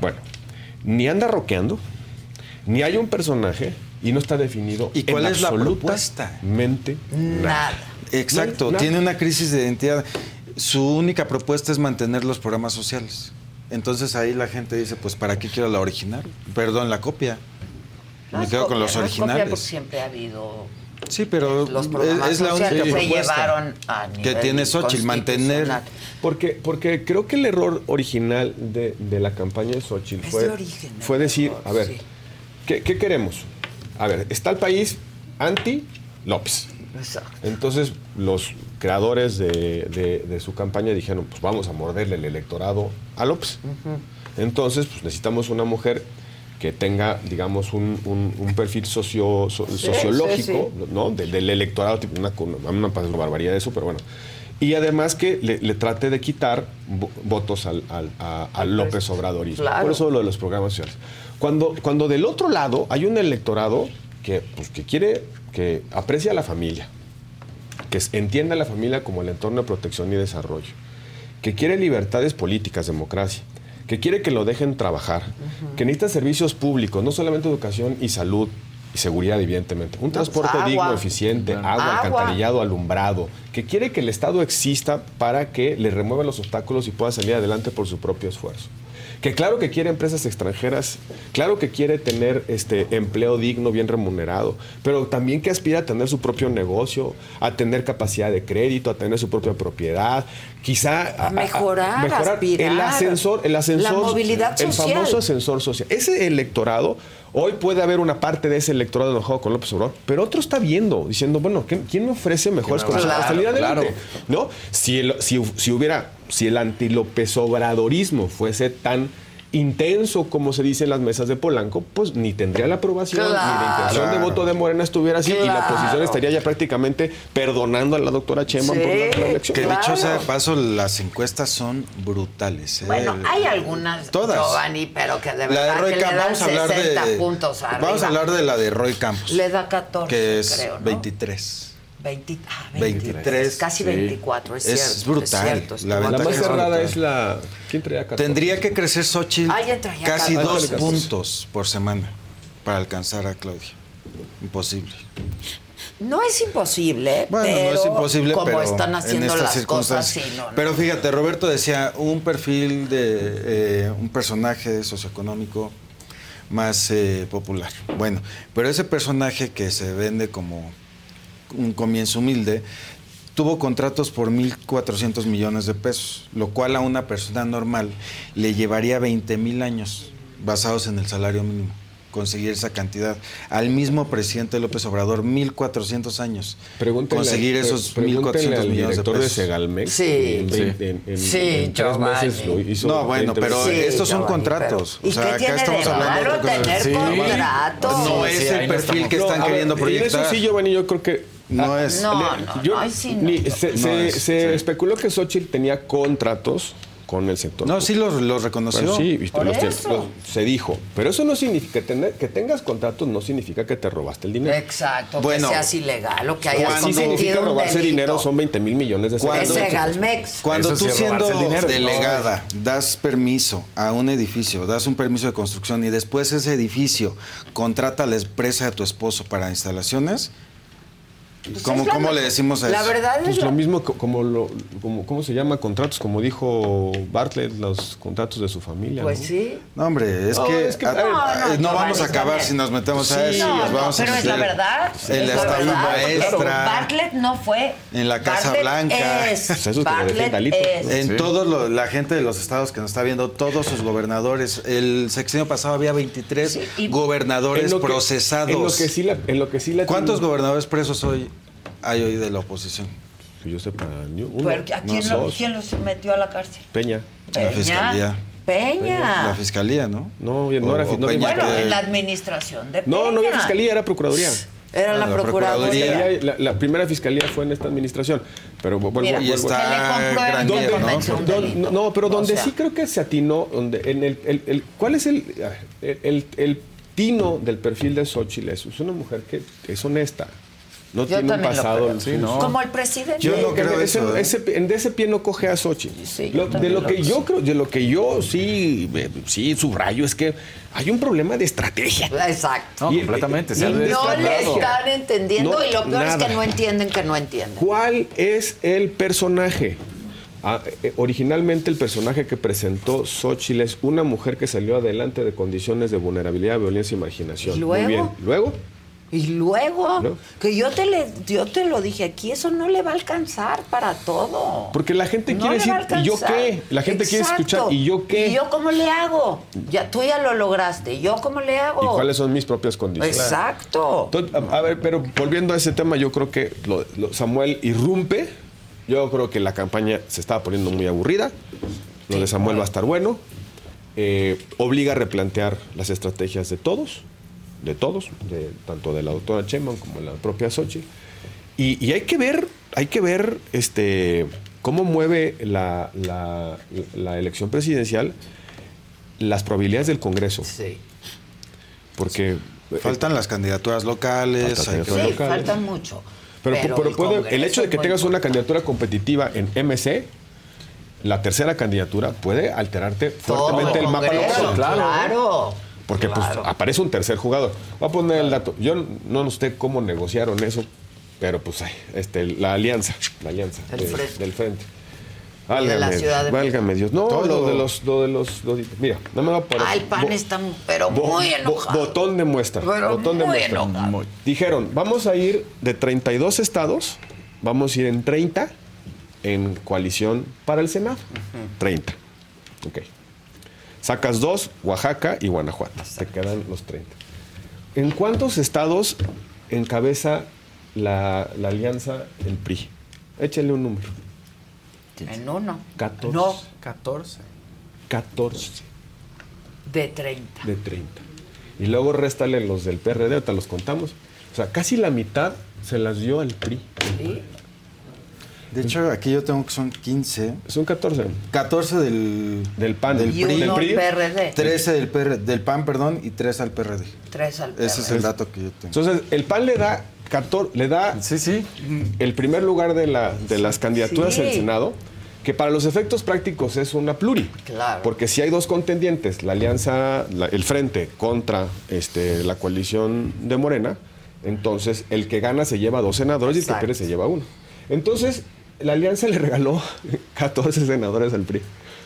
bueno, ni anda roqueando, ni hay un personaje y no está definido. ¿Y cuál en es la absolutamente nada. Exacto, Nada. tiene una crisis de identidad. Su única propuesta es mantener los programas sociales. Entonces ahí la gente dice, pues ¿para qué quiero la original? Perdón, la copia. No Me quedo con copia, los no es copia originales. porque siempre ha habido Sí, pero los es, programas es la única propuesta llevaron a que nivel tiene Xochitl, mantener. Porque, porque creo que el error original de, de la campaña de Xochitl fue, origen, fue decir, error, a ver, sí. ¿qué, qué queremos? A ver, está el país anti-López. Exacto. Entonces, los creadores de, de- de su campaña dijeron, pues vamos a morderle el electorado a López. Entonces, pues necesitamos una mujer que tenga, digamos, un, un- un perfil socio, so- Sí, sociológico, sí, ¿no? Del, del electorado, tipo una, con- a mí me parece una barbaridad eso, pero bueno. Y además que le, le trate de quitar vo- votos al, al- a, a López Obradorismo. Claro. Por eso lo de los programas sociales. Cuando, cuando del otro lado hay un electorado que, pues, que quiere, que aprecia a la familia, que entiende a la familia como el entorno de protección y desarrollo, que quiere libertades políticas, democracia, que quiere que lo dejen trabajar, que necesita servicios públicos, no solamente educación y salud y seguridad, evidentemente, un transporte agua. digno, eficiente, agua, Agua. alcantarillado, alumbrado, que quiere que el Estado exista para que le remueva los obstáculos y pueda salir adelante por su propio esfuerzo. Que claro que quiere empresas extranjeras, claro que quiere tener este empleo digno, bien remunerado, pero también que aspira a tener su propio negocio, a tener capacidad de crédito, a tener su propia propiedad, quizá a, a- a mejorar, aspirar. el ascensor, el ascensor, La movilidad el social. famoso ascensor social. Ese electorado hoy puede haber una parte de ese electorado enojado con López Obrador, pero otro está viendo, diciendo, bueno, ¿quién, quién me ofrece mejores condiciones para salir Claro? ¿No? Si, el- si, si hubiera, si el anti-López Obradorismo fuese tan intenso como se dice en las mesas de Polanco, pues ni tendría la aprobación, ni la Claro. intención de voto de Morena estuviera así y la Claro. oposición estaría ya prácticamente perdonando a la doctora Chema por la reelección. Que dicho sea de paso, las encuestas son brutales. ¿eh? Bueno, hay algunas, Todas. Giovanni, pero que de La de verdad Roy que le dan vamos a hablar 60 de. puntos arriba. Vamos a hablar de la de Roy Campos. Le da 14, que es creo, ¿no? 23. 20, ah, 23. Casi sí. 24, es, Es cierto. brutal. Es cierto, La La ventaja más cerrada es la. ¿Quién traía 14? Tendría que crecer Xochitl Ah, casi 14. dos Ándale, 14. puntos por semana para alcanzar a Claudia. Imposible. No es imposible, Bueno, pero no es imposible, como pero están en haciendo estas las cosas, sí, circunstancias. no, no. Pero fíjate, Roberto decía un perfil de eh, un personaje socioeconómico más eh, popular. Bueno, pero ese personaje que se vende como un comienzo humilde tuvo contratos por 1.400 millones de pesos, lo cual a una persona normal le llevaría 20 mil años basados en el salario mínimo conseguir esa cantidad. Al mismo presidente López Obrador, 1.400 años. Pregúntenle conseguir esos pregúntenle 1.400 al millones de director de pesos. Segalmex. Sí. En, Sí. en- en- Sí, en tres meses lo hizo. No, bueno, 20 pero veces. estos son Giovanni, contratos. pero- ¿y o sea, qué acá tiene de estamos hablando de otra cosa. tener Sí. contratos? No Sí, es sí, el perfil estamos- que están No, ver, queriendo En proyectar. eso sí, Giovanni, yo creo que. No ah, es. No, le- no, yo- no, ahí sí no. ni- se No se- es, se sí. especuló que Xochitl tenía contratos con el sector. No, sí los los reconoció. Bueno, sí, los se dijo. Pero eso no significa que, tener- que tengas contratos, no significa que te robaste el dinero. Exacto, Bueno, que seas ilegal o que hayas cuando- significa cometido un robarse delito. dinero, son 20 mil millones de Es Cuando-. Segalmex. Cuando Eso tú sí, siendo dinero. delegada das permiso a un edificio, das un permiso de construcción y después ese edificio contrata a la empresa de tu esposo para instalaciones, ¿cómo, es la- cómo le decimos a La eso? verdad es Pues la- lo mismo co- como lo, como, ¿cómo se llama? Contratos, como dijo Bartlett, los contratos de su familia. Pues ¿no? sí. No, hombre, es No, que, es que- a ver, No, no, eh, no, vamos a acabar si nos metemos a eso. No, nos no, vamos a pero es la verdad. En es la la estafa verdad. maestra. Bartlett no fue. En la Casa Bartlett Blanca. Es. Pues eso es. En Sí. todos los- la gente de los estados que nos está viendo, todos sus gobernadores. El sexenio pasado había 23 Sí, y- gobernadores En lo que- procesados. En lo que sí la, en lo que sí la ¿Cuántos gobernadores presos hoy hay hoy de la oposición? Que yo sepa, ni uno, Pero, ¿a quién, no, lo- quién los metió a la cárcel? Peña. La Peña. fiscalía. Peña. La fiscalía, ¿no? No, no O- era, o fi- no había Peña Bueno, que- en la administración de Peña. No, no había fiscalía, era procuraduría. Era la, La procuraduría. Procuraduría. La, la primera fiscalía fue en esta administración. Pero vuelvo, Mira, Y vuelvo- le Granier, que ¿no? no, pero O donde sea, sí creo que se atinó, donde en el, el- el- ¿cuál es el, el, el- el tino del perfil de Xochitl? Es una mujer que es honesta. No Yo tiene un pasado. sí, Como el presidente. Yo no creo ese- eso, ¿eh? ese- de ese pie no coge a. Sí, Lo- de lo lo que yo creo, de lo que yo sí, sí subrayo es que hay un problema de estrategia. Exacto. Y- completamente. y- se ha y- No le están entendiendo No, y lo peor es nada. que no entienden que no entienden. ¿Cuál es el personaje? Ah, eh, originalmente el personaje que presentó Xochitl es una mujer que salió adelante de condiciones de vulnerabilidad, violencia y marginación. ¿Y luego? Muy bien. Luego, Y luego, ¿No? que yo te, le, yo te lo dije aquí, eso no le va a alcanzar para todo. porque la gente No quiere decir, ¿y yo qué? La gente quiere escuchar, ¿y yo qué? ¿Y yo cómo le hago? Ya, tú ya lo lograste, ¿yo cómo le hago? ¿Y cuáles son mis propias condiciones? Exacto. Entonces, a, a ver, pero volviendo a ese tema, yo creo que lo- lo- Samuel irrumpe. Yo creo que la campaña se estaba poniendo muy aburrida. Lo de Samuel va a estar bueno. Eh, obliga a replantear las estrategias de todos, de todos, de, tanto de la doctora Cheman como de la propia Xochitl. Y, y hay que ver, hay que ver este, cómo mueve la, la- la elección presidencial las probabilidades del Congreso. Sí. Porque Faltan las candidaturas locales. Faltan hay Sí, locales. faltan mucho. Pero, pero el puede- el hecho de que tengas una candidatura competitiva en MC, la tercera candidatura puede alterarte Todo fuertemente el, mapa local. Claro. Porque claro. pues aparece un tercer jugador. Voy a poner el dato. Yo no sé cómo negociaron eso, pero pues ay, este, la alianza, la alianza El de- frente. del frente. de la Válgame, Ciudad de válgame Dios. No, Todo. lo de los, lo de los, lo de- mira, no me va a parar. Ah, el PAN Bo- está pero Bo- muy bo- enojado. botón de muestra. Pero botón de muy muestra. enojado. Dijeron, vamos a ir de 32 estados, vamos a ir en 30 en coalición para el Senado. 30. Ok. Sacas dos, Oaxaca y Guanajuato. Te quedan los 30. ¿En cuántos estados encabeza la, la alianza el PRI? Échale un número. En uno. 14. No. 14. 14. De 30. De 30. Y luego réstale los del PRD, ahorita los contamos. O sea, casi la mitad se las dio al PRI. De hecho, aquí yo tengo que son 15. Son 14. 14 del, del PAN. Del Y PRI. uno del PRI. PRD. 13 del, PR del PAN, perdón, y 3 al PRD. Tres al PRD. Ese es el dato que yo tengo. Entonces, el PAN le da 14, le da el primer lugar de, la, de las candidaturas Sí. al Senado, que para los efectos prácticos es una pluri. Claro. Porque si hay dos contendientes, la alianza, la- el frente contra este, la coalición de Morena, entonces el que gana se lleva dos senadores y el que pierde se lleva uno. Entonces, la alianza le regaló [laughs] 14 senadores al PRI.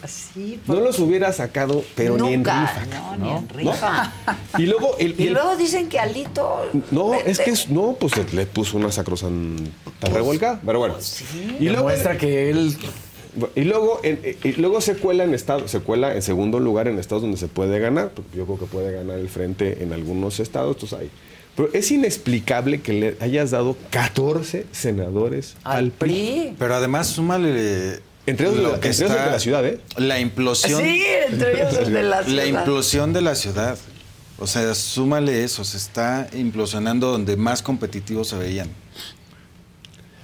Sí, No los hubiera sacado, pero ni en rifa. no, ni en rifa. Y luego el, Y, y el- luego dicen que Alito. no, es que es- no, pues le- le puso una sacrosanta revolcada, pero bueno. Y luego Demuestra que él y luego en- y luego se cuela en estado, se cuela en segundo lugar en estados donde se puede ganar, porque yo creo que puede ganar el frente en algunos estados, entonces hay. Pero es inexplicable que le hayas dado 14 senadores al, PRI. Pero además, súmale. Entre ellos lo la- entre ellos el de la ciudad, ¿eh? La implosión. Sí, entre ellos el de la La ciudad. implosión de la ciudad. O sea, súmale eso. Se está implosionando donde más competitivos se veían.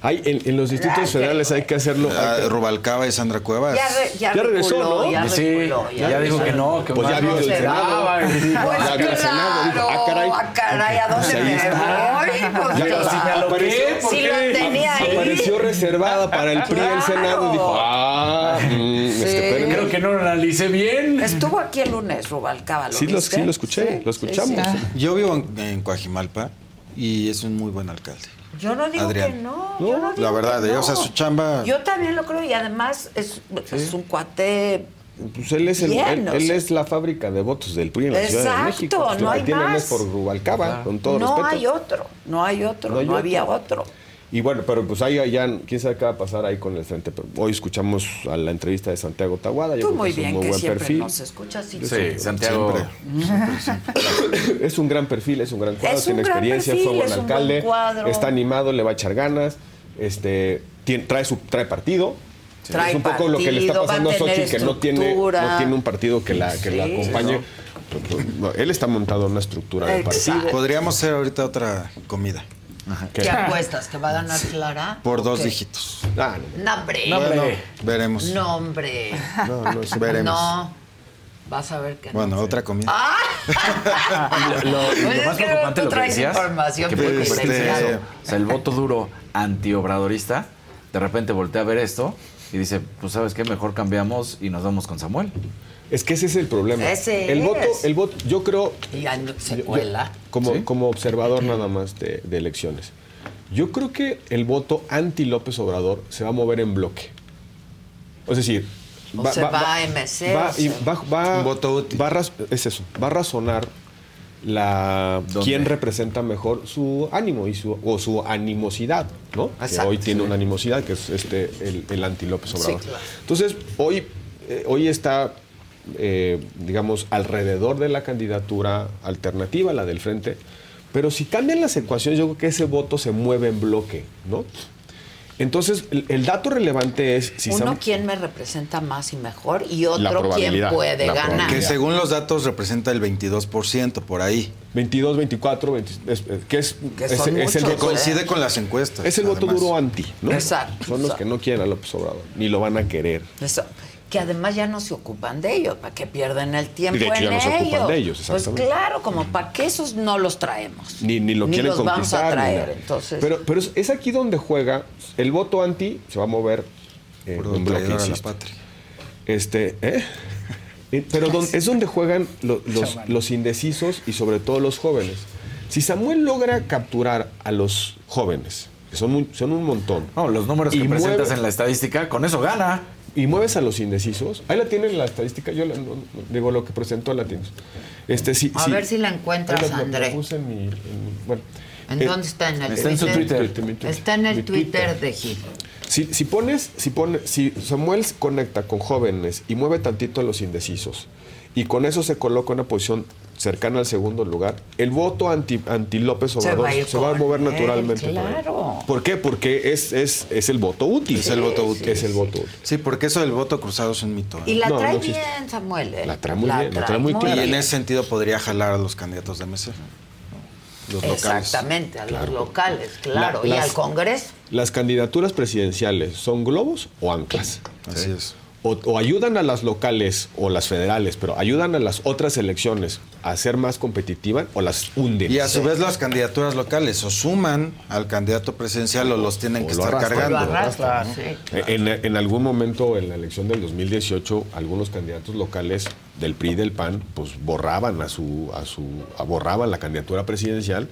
Hay, en, en los distritos federales hay que hacerlo. Ah, Rubalcaba y Sandra Cuevas. Ya, re- ya, Ya regresó, reculó, ¿no? Ya Sí, reculó, ya dijo reculó. que no, que Pues ya vio el se Senado. Pues Ya vio el Senado, dijo, ah, caray. ah, caray, ¿a dónde Pues ahí me está. voy? Pues Ya aloqué, ¿por Sí lo tenía ahí. Apareció reservada para el PRI el Senado. Dijo, ah, mm, este. Creo que no lo analicé bien. Estuvo aquí el lunes, Rubalcaba, ¿lo Sí, lo, sí, lo escuché, lo escuchamos. sí. Yo vivo en, en Coajimalpa y es un muy buen alcalde. Yo no digo Adrián. que no. Yo no digo La verdad, que eh, no. o sea, su chamba. Yo también lo creo y además es, es un cuate. Pues él es, el, Bien, él, es la fábrica de votos del PRI en la Ciudad de Exacto, México. Pues, no lo que hay tienen más. es por Rubalcaba, con todo no respeto. hay otro, no hay otro, No no, hay otro. había otro. Y bueno, pero pues ahí ya, quién sabe qué va a pasar ahí con el frente. Pero hoy escuchamos a la entrevista de Santiago Taguada. Yo Tú creo muy es un bien muy que buen siempre perfil. nos escuchas. y- Sí, Santiago. es un gran perfil, es un gran cuadro, Es un tiene gran experiencia, perfil, fue buen es un alcalde, buen está animado, le va a echar ganas, este, tiene- trae su trae partido. Trae es un poco lo que le está a pasando a tener Sochi, que no tiene, no tiene un partido que la, que la Sí. acompañe. No, él está montado en una estructura de partido. Podríamos hacer ahorita otra comida. ¿Qué apuestas? ¿Que va a ganar Clara? Por dos dígitos. Ah, No, hombre. No, Bueno, veremos. No, hombre. No. [laughs] Veremos. No. Vas a ver que no. Bueno, otra comida. [laughs] Lo, lo- Pues lo es más que preocupante tú lo que traes decías, información que privilegiada. este, o sea, el voto duro antiobradorista, de repente voltea a ver esto y dice, pues sabes qué, mejor cambiamos y nos vamos con Samuel. Es que ese es el problema. Ese el es. voto, el voto, yo creo, Y se Yo- cuela. como, como observador nada más de, de elecciones, yo creo que el voto anti López Obrador se va a mover en bloque. Es decir, O se va a MC, va, o y va- va- Un voto útil. va es eso, va a razonar la quién representa mejor su ánimo y su o su animosidad, ¿no? Que Exacto. hoy tiene una animosidad que es este el, el anti López Sí, Obrador. claro. Entonces, hoy, eh, hoy está, eh, digamos, alrededor de la candidatura alternativa, la del frente, pero si cambian las ecuaciones, yo creo que ese voto se mueve en bloque, ¿no? Entonces, el, el dato relevante es si Uno quién me representa más y mejor y otro quién puede ganar. Que según los datos representa el 22% por ahí. 22, 24, 20, es, es- que es, Que es- el voto, Coincide con las encuestas. es el voto duro anti, ¿no? Exacto, Son los que no quieren a López Obrador, ni lo van a querer. Eso, que además ya no se ocupan de ellos, para que pierden el tiempo Y de hecho en ya no se ocupan ellos. de ellos, Pues exactamente. claro, como para que esos no los traemos. Ni, ni lo Ni quieren los vamos conquistar. a ni traer, entonces. Pero, pero es, es aquí donde juega el voto anti, se va a mover eh, Por en bloque, a la patria. Este, ¿eh? Eh, Pero don- es donde juegan lo- los, los indecisos y sobre todo los jóvenes. Si Samuel logra capturar a los jóvenes, que son, un- son un montón, No, los números que presentas en la estadística, con eso gana. Y mueves a los indecisos, ahí la tienen la estadística, yo la- no- no- digo lo que presentó Latinos. Este, sí, A sí. ver si la encuentras, la- la- la André. puse en mi- en mi- bueno. ¿En Eh, dónde está? ¿En el está en su Twitter. Está en el Mi Twitter de Gil. Si, si pones, si pones, si Samuel conecta con jóvenes y mueve tantito a los indecisos y con eso se coloca en una posición cercana al segundo lugar, el voto anti, anti López Se Obrador va a ir se va a mover él, naturalmente. por claro. ¿Por qué? Porque es, es, es el voto útil. Es el voto útil. Es el voto útil. Sí, porque eso del voto cruzado es un mito. ¿eh? Y la No, trae no bien, Samuel. ¿eh? La trae muy bien, la trae muy Y clara. en ese sentido podría jalar a los candidatos de MC. Los locales. Exactamente, a los locales, claro. La- y las- al Congreso. Las candidaturas presidenciales son globos o anclas. Así es. O, o ayudan a las locales o las federales, pero ayudan a las otras elecciones a ser más competitivas o las hunden. Y a su vez las candidaturas locales o suman al candidato presidencial o los tienen O que lo estar cargando. Lo arrastran, En, en algún momento en la elección del 2018, algunos candidatos locales del PRI y del PAN, pues borraban a su, a su, a- borraban la candidatura presidencial.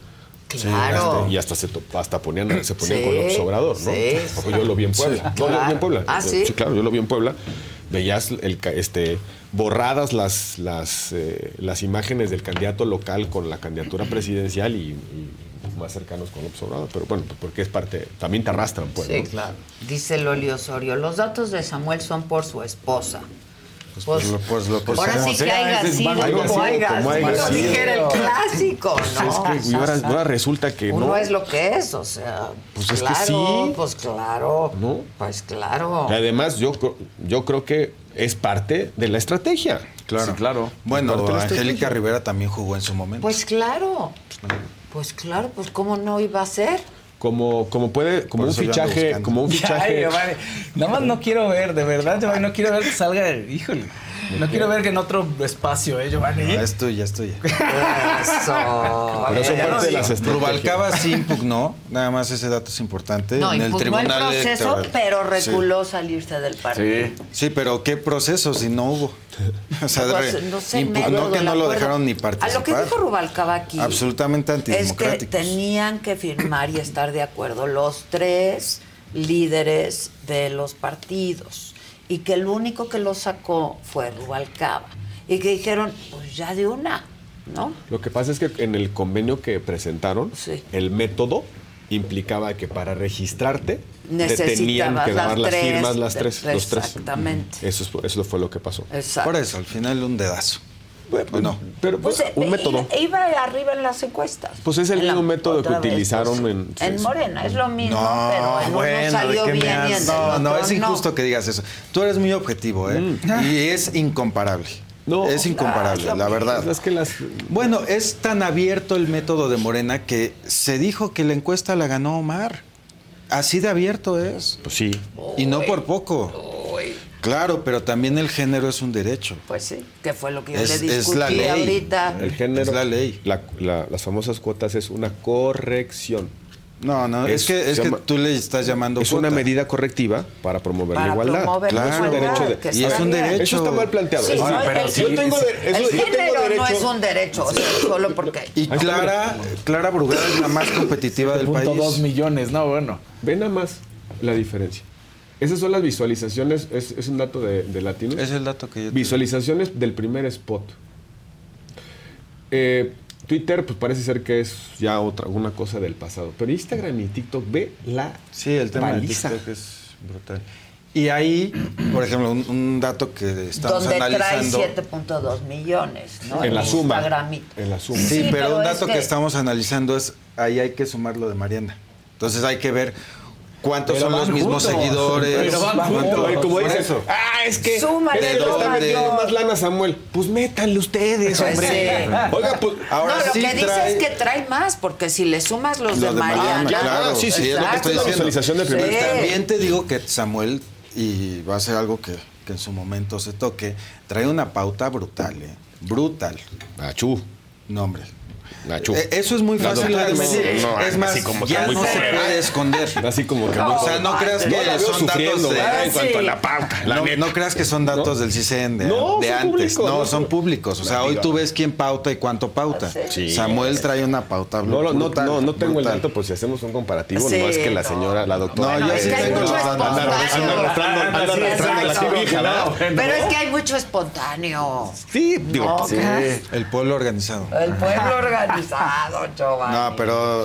Claro. Y hasta se hasta ponían, se ponían Sí, con López Obrador, ¿no? sí, yo lo vi en Puebla. sí, No, yo lo vi en claro. Puebla. Ah, ¿sí? claro, yo lo vi en Puebla. Veías el, este, borradas las, las, eh, las imágenes del candidato local con la candidatura presidencial y, y más cercanos con López Obrador. Pero bueno, pues porque es parte, también te arrastran, pues. Sí, ¿no? claro. Dice Loli Osorio, los datos de Samuel son por su esposa. Pues, Pues lo- pues lo- pues ahora sí que sea, haya sido como sido haya como haya sido, sido. dijera el clásico, ¿no? Es que ahora, ahora resulta que Uno no. es lo que es, o sea, Pues es que claro, sí. pues claro, ¿no? pues claro. Y además, yo, yo creo que es parte de la estrategia. Claro. Sí, claro. Bueno, Angélica. Rivera también jugó en su momento. Pues claro, pues claro, pues cómo no iba a ser. Como, como puede, como un fichaje, como un [laughs] Ay, fichaje. Nada más no quiero ver, de verdad, Giovanni, no quiero ver que salga, híjole. No quiero ver que en otro espacio, ¿eh, Giovanni? Ah, es tuya, es tuya. Eso. Pero eso Ya parte de las. Rubalcaba sí impugnó, nada más ese dato es importante. No, en el impugnó el tribunal proceso, electoral. pero Sí. reculó salirse del partido. Sí. Sí, pero ¿qué proceso si no hubo? [laughs] O sea, Pues, no sé, impugnó que no lo dejaron ni A participar. lo que dijo Rubalcaba aquí Absolutamente es que antidemocrático. tenían que firmar y estar de acuerdo los tres líderes de los partidos y que el único que lo sacó fue Rubalcaba y que dijeron, pues ya de una, ¿no? Lo que pasa es que en el convenio que presentaron, Sí. el método implicaba que para registrarte te tenían que dar las tres, firmas las tres, los tres. exactamente. Eso, es- eso fue lo que pasó. Exacto. Por eso, al final un dedazo. Bueno, pero Pues, pues, un eh, método. Iba, iba arriba en las encuestas. Pues es el En la- mismo método que vez, utilizaron pues, en- Morena, es lo mismo, No, pero en bueno, uno ¿de salió qué me bien y en has- el No, no, es injusto que digas eso. Tú eres muy objetivo, ¿eh? Mm. Y es incomparable. No, es incomparable, ah, la verdad. Es que las. Bueno, es tan abierto el método de Morena que se dijo que la encuesta la ganó Omar. Así de abierto es. Pues sí. Y no por poco. Claro, pero también el género es un derecho. Pues sí, que fue lo que yo Es- le es discutí la ley. ahorita. El género. Es la ley. la- la- las famosas cuotas es una corrección. No, no, es, Es- que, es que llama- tú le estás llamando Es una medida correctiva para promover Para la igualdad. promover la es un igualdad, derecho de, que Y es un derecho. Eso está mal planteado. Sí, Es el, yo el- tengo de- eso- el yo tengo género no es un derecho, o sea, solo porque... Y Clara, Clara Brugal es la más competitiva del país. 7.2 millones, no, bueno. Ve nada más la diferencia. Esas son las visualizaciones, es, es un dato de, de Latino. Es el dato que yo Visualizaciones del primer spot. Eh, Twitter, pues parece ser que es ya otra, una cosa del pasado. Pero Instagram y TikTok, ve la Sí, el tema de. TikTok es brutal. Y ahí, por ejemplo, un, un dato que estamos Donde trae analizando. 7.2 millones, ¿no? En la suma. En la suma. Sí, Sí, pero, pero un es dato que... que- estamos analizando es ahí hay que sumar lo de Mariana. Entonces hay que ver cuántos Pero son los mismos juntos. seguidores. Pero van juntos. Como dices, eso. ah, es que Súmale, ¿de está metiendo más lana Samuel. Pues métanle ustedes, Pues hombre. sí. Oiga, pues Ahora no, lo sí que dice trae- es que trae más, porque si le sumas los Lo de de Mariana, Mariana... claro, sí, sí, es lo que exacto. estoy diciendo. Visualización del primer- Sí. También te digo que Samuel, y va a ser algo que, que en su momento se toque, trae una pauta brutal, ¿eh? Brutal. Achú. No, hombre. Eh, Eso es muy La fácil no- no, es más, como ya no se puede esconder. [laughs] Así como que o sea, no creas que No son datos de... cuanto a la pauta, la no, no creas que son datos del CICEN de, No, antes. públicos, no, no, son públicos. O sea, hoy tú ves quién pauta y cuánto pauta. Sí. Samuel trae una pauta No, lo- no, brutal, no, no tengo brutal. el dato, pues si hacemos un comparativo, Sí, no es que la no. señora, la doctora. No, yo sí tengo cobija, ¿no? Pero es que hay mucho espontáneo. Sí, digo, No. ¿qué? El pueblo organizado. El pueblo organizado, [laughs] Giovanni. No, pero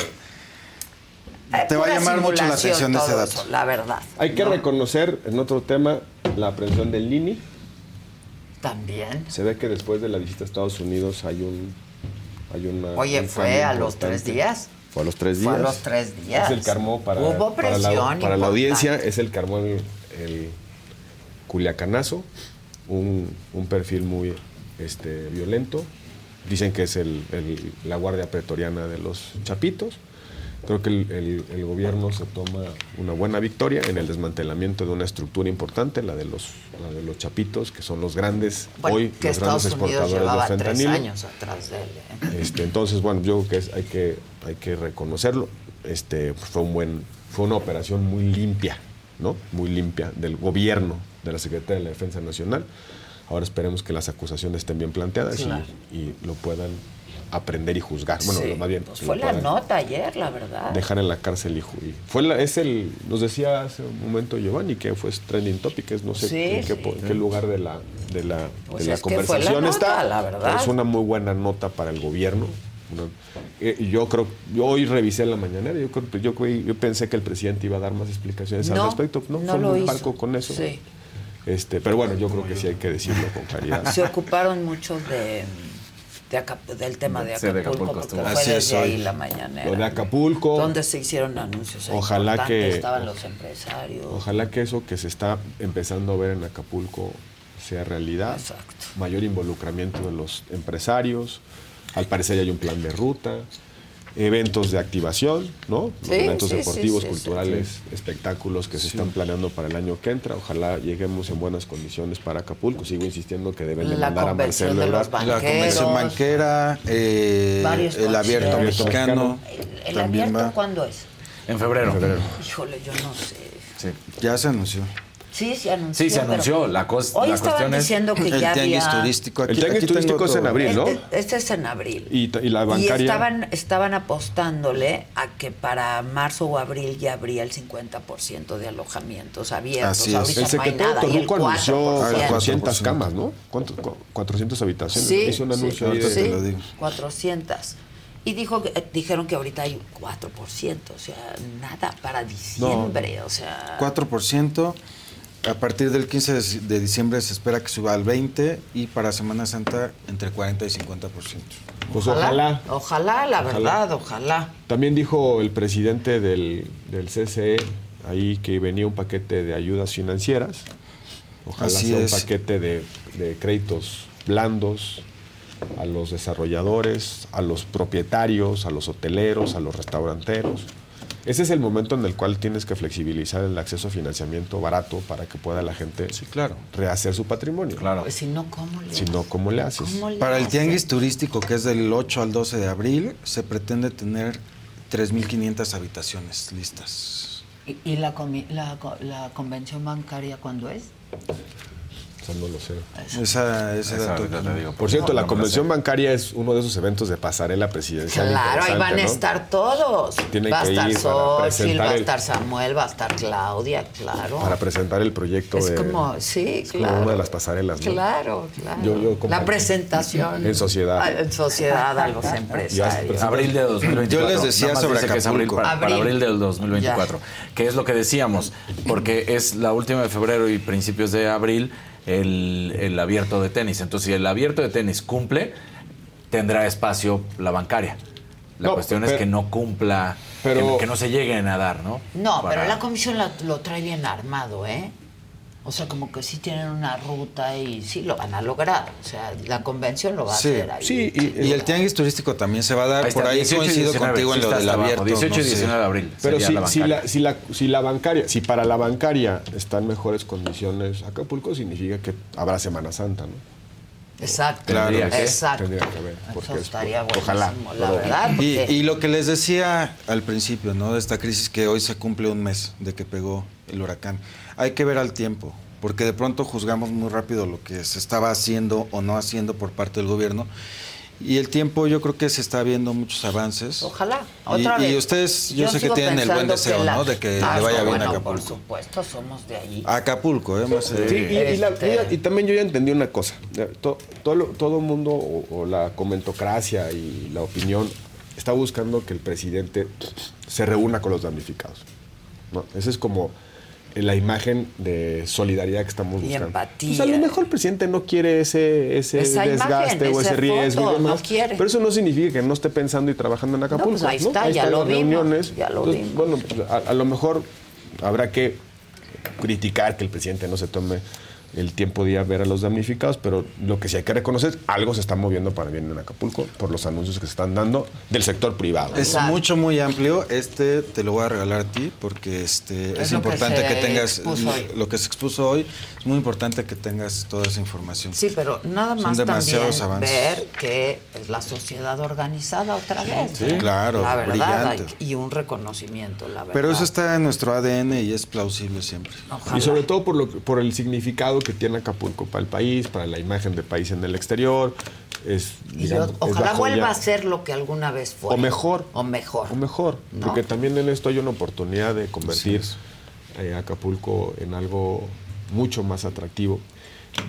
Eh, te va a llamar mucho la atención ese todo dato. eso, la verdad. Hay que ¿no? reconocer, en otro tema, la aprehensión del Lini. También. Se ve que después de la visita a Estados Unidos hay un hay una Oye, un fue a los tres días. Fue a los tres Fue días. a los tres días. Es el que armó para, Hubo para la, presión para la audiencia, es el que armó el, el culiacanazo, un, un perfil muy este, violento. Dicen que es el- el- la guardia pretoriana de los chapitos. Creo que el, gobierno se toma una buena victoria en el desmantelamiento de una estructura importante, la de los, la de los chapitos, que son los grandes, Bueno, hoy que los Estados grandes Unidos exportadores de tres fentanilo. años atrás de él. ¿eh? Este, entonces, bueno, yo creo que es- hay que hay que reconocerlo. Este, fue un buen, fue una operación muy limpia, ¿no? Muy limpia del gobierno, de la Secretaría de la Defensa Nacional. Ahora esperemos que las acusaciones estén bien planteadas y- Claro. y, lo puedan aprender y juzgar. Bueno, Sí, más bien. pues fue la nota ayer, la verdad. Dejar en la cárcel y, y fue la- es el, nos decía hace un momento Giovanni que fue trending topic, es no sé Sí, en, qué, sí. po- en qué lugar de la, de la, Pues de la es que fue la conversación nota, está. la verdad. pero Es una muy buena nota para el gobierno. Una- eh, yo creo, yo hoy revisé la mañanera, yo, creo, yo, creo- yo pensé que el presidente iba a dar más explicaciones al respecto. No, no fue lo muy hizo. con eso. Sí. Este, pero bueno, yo creo que sí hay que decirlo con claridad. Se ocuparon mucho de, de del tema de Sí, de Acapulco, Acapulco porque fue Así es desde ahí hoy. la mañanera. Lo de Acapulco. Donde se hicieron anuncios. Ojalá que- Estaban los empresarios. Ojalá que eso que se está empezando a ver en Acapulco sea realidad. Mayor involucramiento de los empresarios. Al parecer ya hay un plan de ruta. Eventos de activación, ¿no? Sí, eventos sí, sí, deportivos, sí, sí. culturales, espectáculos que se están planeando para el año que entra. Ojalá lleguemos en buenas condiciones para Acapulco. Sigo insistiendo que deben de La mandar a Marcelo de los Ebrard. La convención banquera, eh, el abierto mexicano. ¿El abierto va. cuándo es? En febrero. Híjole, yo no sé. Ya se anunció. Sí, se anunció. Sí, se pero- anunció. La, Hoy la estaban cuestión es... diciendo que El ya tianguis había... turístico. El tianguis turístico es en abril, ¿no? Este, este es en abril. Y, y la Y bancaria. estaban, estaban apostándole a que para marzo o abril ya habría el 50% de alojamientos abiertos. Así es. Ahorita El no hay secretario nada, y el Torruco anunció 4%. 400 camas, ¿no? ¿Cuánto? Cu- 400 habitaciones. Sí, Hizo un sí, anuncio de- sí, 400. Y dijo que, eh, dijeron que ahorita hay 4%, o sea, nada para diciembre, o sea... 4%. A partir del 15 de diciembre se espera que suba al 20% y para Semana Santa entre 40 y 50%. Pues ojalá. Ojalá, la Ojalá. verdad, ojalá. También dijo el presidente del, del CCE ahí que venía un paquete de ayudas financieras. Ojalá Así sea es. un paquete de, de créditos blandos a los desarrolladores, a los propietarios, a los hoteleros, a los restauranteros. Ese es el momento en el cual tienes que flexibilizar el acceso a financiamiento barato para que pueda la gente rehacer su patrimonio. Claro. Pues si no, ¿cómo le Si no, ¿cómo le haces? ¿Cómo le Para el tianguis turístico, que es del 8 al 12 de abril, se pretende tener 3.500 habitaciones listas. ¿Y, y la, comi- la, la convención bancaria cuándo es? Sea, no lo sé. Esa, ese Esa dato. ahorita te digo. Por cierto, No, la no convención bancaria es uno de esos eventos de pasarela presidencial. Claro, ahí van a estar todos. Tienen va a estar para Xochitl, va a estar Samuel, va a estar Claudia, claro. Para presentar el proyecto es de. como, sí, es como claro. una de las pasarelas, ¿no? Claro, claro. Yo- yo la presentación. En sociedad. Ah, En sociedad a los empresarios. Abril de 2024. Yo les decía sobre dice que es abril para, para Abril. abril del 2024. Que es lo que decíamos, porque es la última de febrero y principios de abril el, el abierto de tenis. Entonces, si el abierto de tenis cumple, tendrá espacio la bancaria. La No, cuestión es que no cumpla, pero- que, que no se lleguen a dar, ¿no? No, Para- pero la comisión la- lo trae bien armado, ¿eh? O sea, como que sí tienen una ruta y sí lo van a lograr. O sea, la convención lo va a hacer ahí. sí, y, y el tianguis turístico también se va a dar. Ahí está, Por ahí 18 y coincido 19, contigo en lo del abierto. 18 y no sé. 19 de abril. Pero sería si, la si, bancaria. la, si, la, si la bancaria, si para la bancaria está en mejores condiciones Acapulco, significa que habrá Semana Santa, ¿no? Exacto. Claro. Tendría que- Exacto. Tendría que. Eso es- estaría ojalá. la verdad. Y, y lo que les decía al principio, ¿no? De esta crisis que hoy se cumple un mes de que pegó el huracán. Hay que ver al tiempo, porque de pronto juzgamos muy rápido lo que se estaba haciendo o no haciendo por parte del gobierno. Y el tiempo yo creo que se está viendo muchos avances. Ojalá. Y- Otra y, vez. ustedes, yo, sé que tienen el buen deseo, la- ¿no? De que Ah, le vaya bien bueno, a Por Acapulco. supuesto, somos de allí. Acapulco, ¿eh? Más, Sí, y, y la- Este- y- y también yo ya entendí una cosa. Todo, todo mundo, o, o la comentocracia y la opinión, está buscando que el presidente se reúna con los damnificados. ¿no? Ese es como la imagen de solidaridad que estamos Y buscando. empatía. Pues a lo mejor el presidente no quiere ese, ese Esa desgaste imagen, o ese riesgo foto, y demás. no quiere. Pero eso no significa que no esté pensando y trabajando en Acapulco. pues ahí ¿no? está, ya lo vimos, ya lo Entonces, Bueno, pues, a, a lo mejor habrá que criticar que el presidente no se tome el tiempo de ir a ver a los damnificados, pero lo que sí hay que reconocer, algo se está moviendo para bien en Acapulco por los anuncios que se están dando del sector privado. Es mucho, muy amplio. Este te lo voy a regalar a ti porque este, Es es, que importante que, tengas lo que se expuso hoy. Es muy importante que tengas toda esa información. Sí, pero nada Son más también demasiados avances. ver que es la sociedad organizada otra vez. sí, ¿eh? claro, La verdad, brillante. y un reconocimiento, la verdad. Pero eso está en nuestro ADN y es plausible siempre. Y sobre todo por, lo, que- por el significado que tiene Acapulco para el país, para la imagen del país en el exterior. Es, digamos, yo- ojalá vuelva a ser lo que alguna vez fue. O mejor. O mejor. O mejor. ¿No? Porque también en esto hay una oportunidad de convertir eh, Acapulco en algo mucho más atractivo.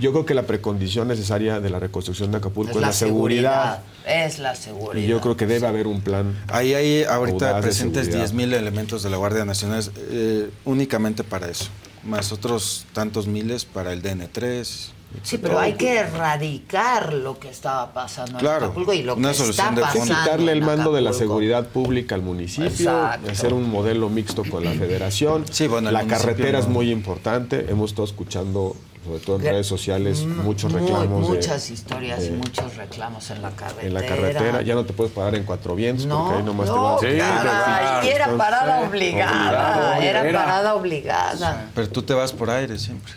Yo creo que la precondición necesaria de la reconstrucción de Acapulco es, la, seguridad. Es la seguridad. Y yo creo que debe haber un plan. Ahí hay ahorita presentes seguridad. 10.000 elementos de la Guardia Nacional eh, únicamente para eso, más otros tantos miles para el DN3. Sí, pero hay que erradicar lo que estaba pasando en Claro, Acapulco y lo una que solución está de pasando quitarle el en mando de la seguridad pública al municipio, Exacto. hacer un modelo mixto con la federación. bueno, el la carretera es muy importante. Hemos estado escuchando, sobre todo en redes sociales, Mm, muchos muy- reclamos. de- muchas historias y muchos reclamos en la carretera. en la carretera. Ya no te puedes parar en cuatro vientos No, porque ahí nomás no, te vas. caray, y era parada Sí, obligada, era Era. parada obligada. Pero tú te vas por aire siempre.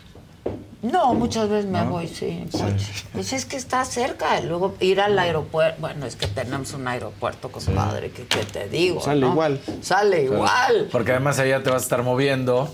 No, muchas veces me voy, sí, coche. Pues es que está cerca, luego ir al aeropuerto, bueno, es que tenemos un aeropuerto, compadre, que, que te digo, Sale ¿no? igual. Sale igual. Porque además allá te vas a estar moviendo.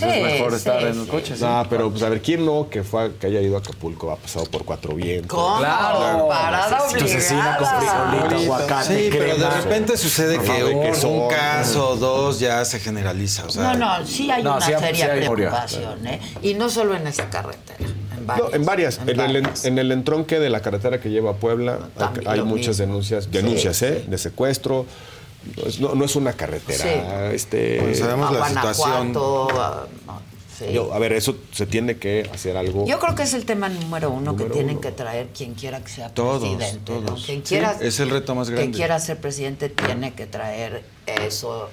Pues Sí, es mejor estar sí, en el sí. coche. sí. No, pero pues a ver, ¿quién no que fue que haya ido a Acapulco ha pasado por cuatro vientos? ¿Cómo? Claro. Parada con obligada. frijolito, aguacate, Sí, pero de crema. repente sucede que un, que son- un caso o dos ya se generaliza. O sea, No, no, sí hay No, una sí seria sí hay preocupación, ¿eh? Y no solo en esa carretera, en varias. No, en varias. En, el, en el entronque de la carretera que lleva a Puebla hay- también hay muchas mismo. denuncias, Sí, denuncias, sí. ¿eh? De secuestro. No es, no- no es una carretera. Sí. Este, Pues sabemos a la Guanajuato, a- no, sí. Yo, a ver, eso se tiene que hacer algo. Yo creo que es el tema número uno Número que tienen uno. que traer quien quiera que sea Todos, presidente. ¿no? todos. Quien Sí, quiera, es el reto más Quien grande. quiera ser presidente tiene que traer eso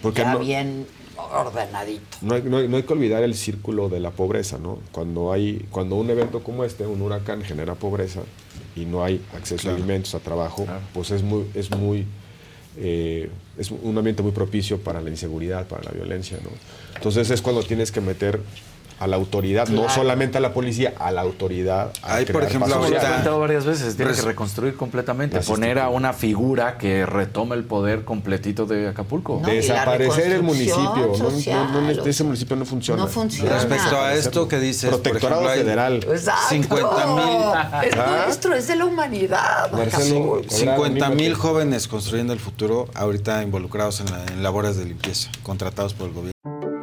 Porque ya no- bien ordenadito. No hay, no hay- no hay que olvidar el círculo de la pobreza, ¿no? Cuando hay, cuando un evento como este, un huracán genera pobreza y no hay acceso a alimentos, a trabajo, pues es muy, es muy, eh, es un ambiente muy propicio para la inseguridad, para la violencia, ¿no? Entonces es cuando tienes que meter a la autoridad, no solamente a la policía, a la autoridad. a Hay, por ejemplo, comentado varias veces, tiene Res- que reconstruir completamente, poner a una figura que retome el poder completito de Acapulco. No, Desaparecer el municipio. No, social, no, no, o ese municipio no funciona. no funciona. Respecto a esto que dices, por Protectorado ejemplo, hay federal. Exacto. 50 mil. Es nuestro, es de la humanidad. Marcelo, Acapulco. 50 mil jóvenes construyendo el futuro, ahorita involucrados en, la- en labores de limpieza, contratados por el gobierno.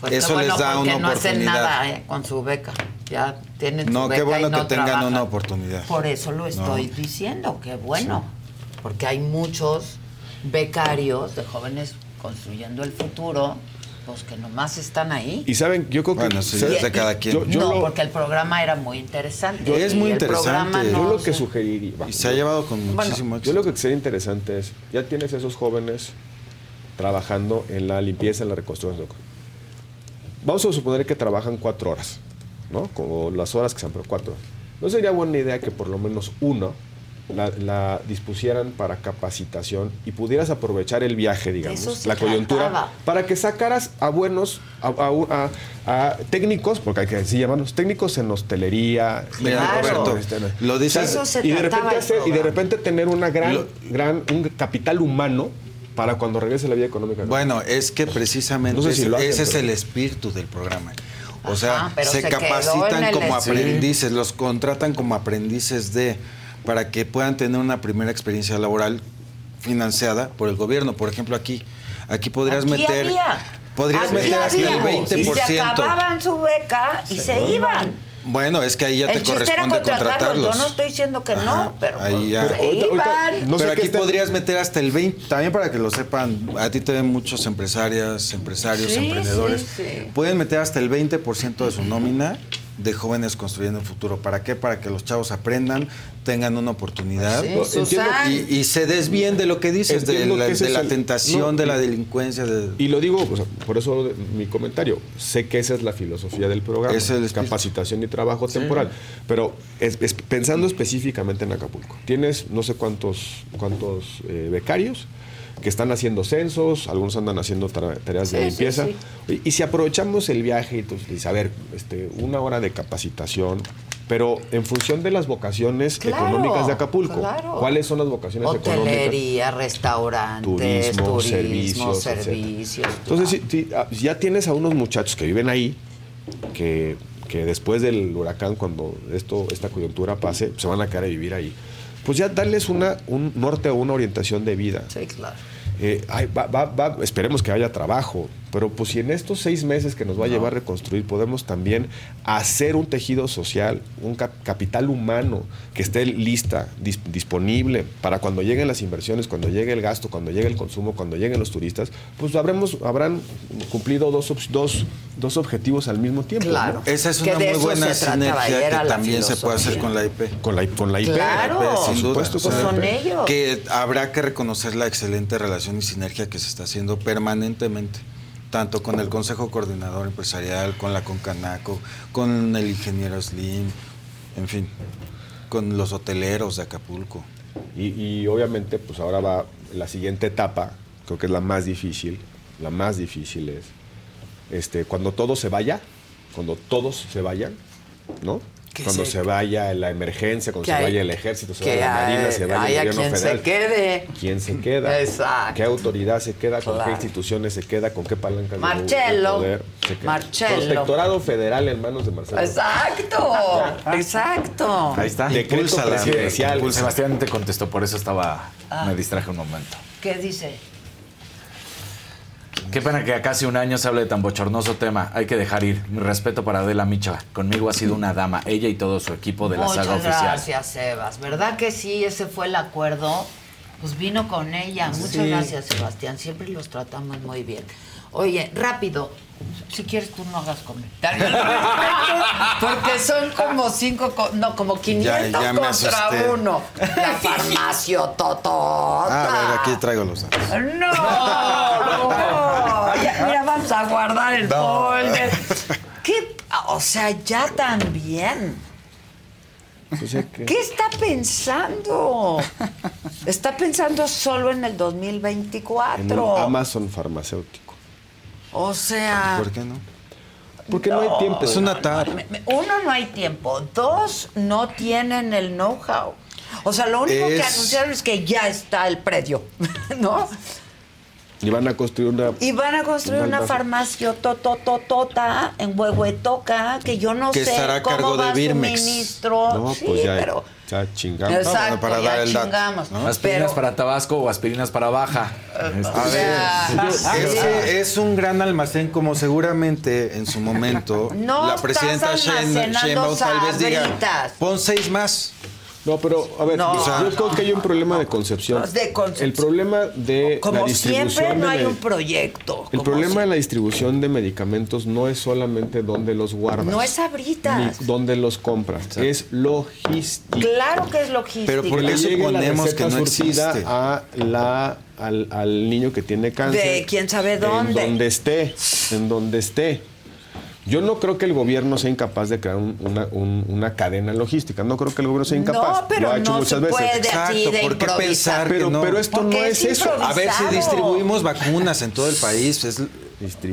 Pues Eso qué bueno, les da porque una no hacen oportunidad. nada eh, con su beca. Ya tienen su No, beca qué bueno y no que tengan trabajan. una oportunidad. Por eso lo estoy diciendo, qué bueno. Porque hay muchos becarios de jóvenes construyendo el futuro, pues que nomás están ahí. Y saben, yo creo que. Bueno, sí, es de cada quien. Yo, yo no, lo, porque el programa era muy interesante. Es y muy interesante. yo no lo que sugeriría. Y se ha llevado con Bueno, muchísimo Yo éxito. lo que sería interesante es, ya tienes esos jóvenes trabajando en la limpieza, en la reconstrucción. Vamos a suponer que trabajan cuatro horas, ¿no? Como las horas que sean, pero cuatro horas. ¿No sería buena idea que por lo menos uno la, la dispusieran para capacitación y pudieras aprovechar el viaje, digamos, la coyuntura, trataba. para que sacaras a buenos, a, a- a- a técnicos, porque hay que así llamarlos, técnicos en hostelería, Mira, técnicos Roberto, lo dices- Eso se y de repente hacer- y de repente tener una gran, gran, un capital humano para cuando regrese la vida económica. Bueno, es que precisamente No sé si ese- lo hacen, ese es el espíritu del programa. O sea, se, capacitan como aprendices, los contratan como aprendices de, para que puedan tener una primera experiencia laboral financiada por el gobierno. Por ejemplo, aquí, aquí podrías Aquí meter, había. podrías Aquí meter hasta el había. 20%. Y se acababan su beca y se iban. Bueno, es que ahí ya te el corresponde contratarlos. Yo no estoy diciendo que no, pero Ahí ya. Pero aquí podrías meter hasta el 20, también para que lo sepan, a ti te ven muchos empresarias, empresarios, Sí, emprendedores. sí, sí. Pueden meter hasta el 20% de su nómina de jóvenes construyendo el futuro. ¿Para qué? Para que los chavos aprendan, tengan una oportunidad Sí, y, y se desvíen de lo que dices, de la, que de la el- tentación, no, de la y- delincuencia. De, Y lo digo, o sea, por eso mi comentario. Sé que esa es la filosofía del programa. Es el capacitación y trabajo temporal. Pero es- es- pensando específicamente en Acapulco. Tienes no sé cuántos, cuántos eh, becarios que están haciendo censos, algunos andan haciendo tareas de Sí, limpieza. sí. Y, y si aprovechamos el viaje y tú a ver, este, una hora de capacitación, pero en función de las vocaciones Claro, económicas de Acapulco. claro. ¿Cuáles son las vocaciones económicas? Hotelería, restaurantes, turismo, turismo, servicios. Entonces, si- si, ah, ya tienes a unos muchachos que viven ahí, que, que después del huracán, cuando esto, esta coyuntura pase, se van a quedar a vivir ahí. Pues ya darles una, un norte o una orientación de vida. Sí, claro. Eh, ay, va- va- va- esperemos que haya trabajo, pero pues si en estos seis meses que nos va a llevar a reconstruir podemos también hacer un tejido social, un cap- capital humano que esté lista, dis- disponible para cuando lleguen las inversiones, cuando llegue el gasto, cuando llegue el consumo, cuando lleguen los turistas, pues habremos, habrán cumplido dos, dos, dos objetivos al mismo tiempo. Claro. ¿no? Esa es una muy buena sinergia que la también se puede hacer con la IP. Con la, con la IP. Claro. Sin Por duda. supuesto, sea, Pues son ellos. Que habrá que reconocer la excelente relación y sinergia que se está haciendo permanentemente, tanto con el Consejo Coordinador Empresarial, con la Concanaco, con el ingeniero Slim, en fin, con los hoteleros de Acapulco. Y, obviamente, pues ahora va la siguiente etapa, creo que es la más difícil. La más difícil es este, cuando todo se vaya, cuando todos se vayan, ¿no? Que Cuando se- se, vaya la emergencia, cuando se hay- vaya el ejército, se vaya la marina, hay- se vaya haya el gobierno quien se federal. quede. ¿Quién se queda? Exacto. ¿Qué autoridad se queda? ¿Con Claro. qué instituciones se queda? ¿Con qué palancas de poder se queda? Marcelo. Protectorado federal en manos de Marcelo. Exacto, [laughs] exacto. Ahí está. Decreto Impúlsala. presidencial. Sebastián te contestó, por eso estaba. Ah. Me distraje un momento. ¿Qué dice? Qué pena que a casi un año se hable de tan bochornoso tema. Hay que dejar ir. Mi respeto para Adela Micha. Conmigo ha sido una dama, ella y todo su equipo de la Muchas saga oficial. gracias, Sebas. ¿Verdad que sí? Ese fue el acuerdo. Pues vino con ella. Muchas Sí. gracias, Sebastián. Siempre los tratamos muy bien. Oye, rápido. Si quieres, tú no hagas comentarios. [laughs] Porque son como cinco, co- no, como 500 Ya- contra asusté. uno. La [laughs] farmacia Totota. Ah, a ver, aquí traigo los datos. No, no. Ya, mira, vamos a guardar el No. folder. [laughs] ¿Qué? O sea, ya también. ¿Qué está pensando? Está pensando solo en el en un 2024. Amazon farmacéutico. O sea, ¿Por qué no? Porque no, hay tiempo. Es una tar. me- me- uno, no hay tiempo. Dos, no tienen el know-how. O sea, lo único que anunciaron es que ya está el predio, [laughs] ¿no? Y van a construir una. Y van a construir un una almacén. farmacia totototota en Huehuetoca, que yo no Que sé estará a cómo cargo de va Birmex. suministro. No, sí, pues ya, pero... ya chingamos. Exacto, para ya dar el dato, chingamos. ¿no? Aspirinas Pero- para Tabasco o aspirinas para Baja. Este, A ver, sea, es, un gran almacén como seguramente en su momento [laughs] No la presidenta Sheinbaum tal vez diga, pon seis más. No, pero a ver, No, yo, yo creo que hay un problema de concepción. De concepción. El problema de Como la distribución siempre, no de hay un proyecto. El problema de la distribución de medicamentos no es solamente dónde los guardas. No es abritas. Ni dónde los compras. Es logística. Claro que es logística. Pero la suponemos receta que no existe? a la, al, al niño que tiene cáncer. De quién sabe dónde. En donde esté. En donde esté. Yo no creo que el gobierno sea incapaz de crear un- una, un- una cadena logística. No creo que el gobierno sea incapaz. No, pero Lo ha hecho no muchas se veces. puede así Exacto, de ¿por qué pensar Pero, que no? pero esto Porque no es es, eso. A ver, si distribuimos vacunas en todo el país, es...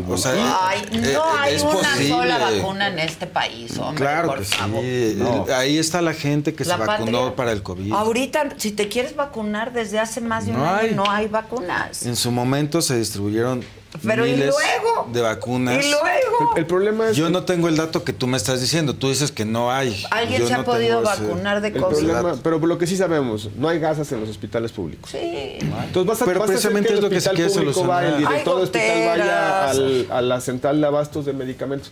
O sea, Ay, eh, no hay es una posible. sola vacuna en este país, hombre, Claro por que favor. sí. No. Ahí está la gente que La se vacunó patria. para el COVID. Ahorita, si te quieres vacunar desde hace más de un No año, hay. no hay vacunas. En su momento se distribuyeron Pero, ¿y luego? de vacunas. Y luego, El problema es. Yo no tengo el dato que tú me estás diciendo. Tú dices que no hay. ¿alguien Yo se ha podido ese- vacunar de El COVID? problema, pero lo que sí sabemos, no hay gasas en los hospitales públicos. Sí. Entonces vas a, Pero vas a hacer precisamente que el es lo que se hospital quiere público va, el director Hay del hospital vaya goteras. al- a la central de abastos de medicamentos.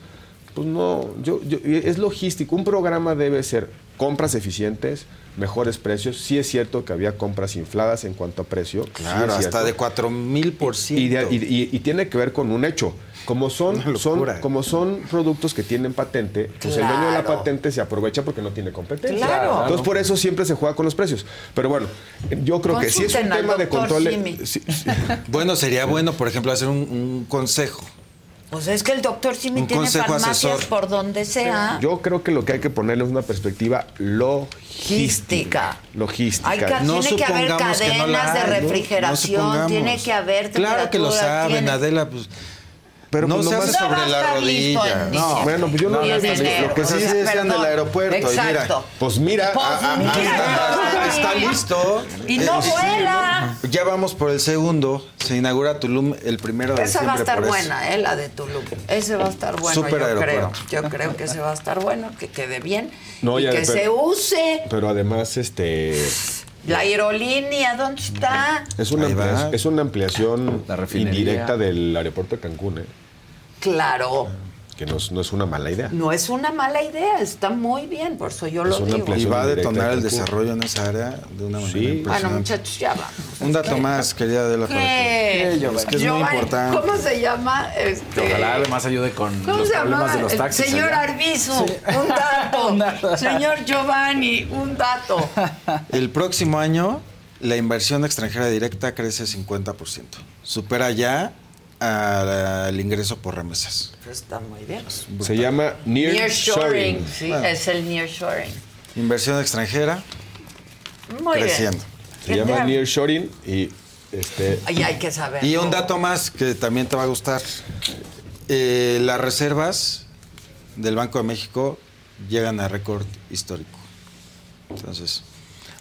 Pues no, yo, yo- es logístico. Un programa debe ser compras eficientes, mejores precios. Sí es cierto que había compras infladas en cuanto a precio. Claro, hasta de 4 mil por y, ciento. de- y- y- y tiene que ver con un hecho. Como son, son, como son productos que tienen patente, pues el dueño de la patente se aprovecha porque no tiene competencia. Claro. Entonces por eso siempre se juega con los precios. Pero bueno, yo creo que sí es un tema de control. Sí, [laughs] Bueno, sería bueno, por ejemplo, hacer un, un consejo. Pues es que el doctor Simi Un tiene consejo farmacias asesor. por donde sea. Yo creo que lo que hay que ponerle es una perspectiva logística. Logística. Hay que- No tiene que haber supongamos que no la cadenas de hay, ¿no? No refrigeración, tiene que haber Claro que lo saben, tiene- Adela, pues... Pero no pues se nomás- hace sobre la rodilla. No. Bueno, pues yo no lo he visto. Lo que sí decían del aeropuerto, y mira. Exacto. Pues mira, Pues mira. Está, está [laughs] listo. Y no Eh, vuela. Ya vamos por el segundo. Se inaugura Tulum el primero de Esa diciembre. va a estar buena, eh, la de Tulum. Ese va a estar bueno, Súper yo creo. aeropuerto. Yo creo que ese va a estar bueno, que quede bien No, y ya, que pero- se use. Pero además, este. La aerolínea, ¿dónde está? Es una, ampliación, es una ampliación indirecta del aeropuerto de Cancún, ¿eh? Claro, que no, es- no es una mala idea. no es una mala idea, está muy bien, por eso yo Es lo digo. Y va a detonar de el desarrollo en esa área de una manera Sí. Bueno, impresionante. muchachos, ya vamos. Un dato más, querida para que- ¿Qué? Es que es muy importante. ¿Cómo se llama? Este, Ojalá además ayude con ¿Cómo los se problemas llama? de los El taxis. Señor allá. Arbizu, [laughs] un dato. Señor Giovanni, un dato. [laughs] El próximo año, la inversión extranjera directa crece 50%. Supera ya al ingreso por remesas. Está muy bien. Se llama Nearshoring, Nearshoring. sí, es el nearshoring. Inversión extranjera Muy creciendo. Se llama Nearshoring y este. bien. Y hay que saber. Y un dato más que también te va a gustar. Eh, las reservas del Banco de México llegan a récord histórico. Entonces,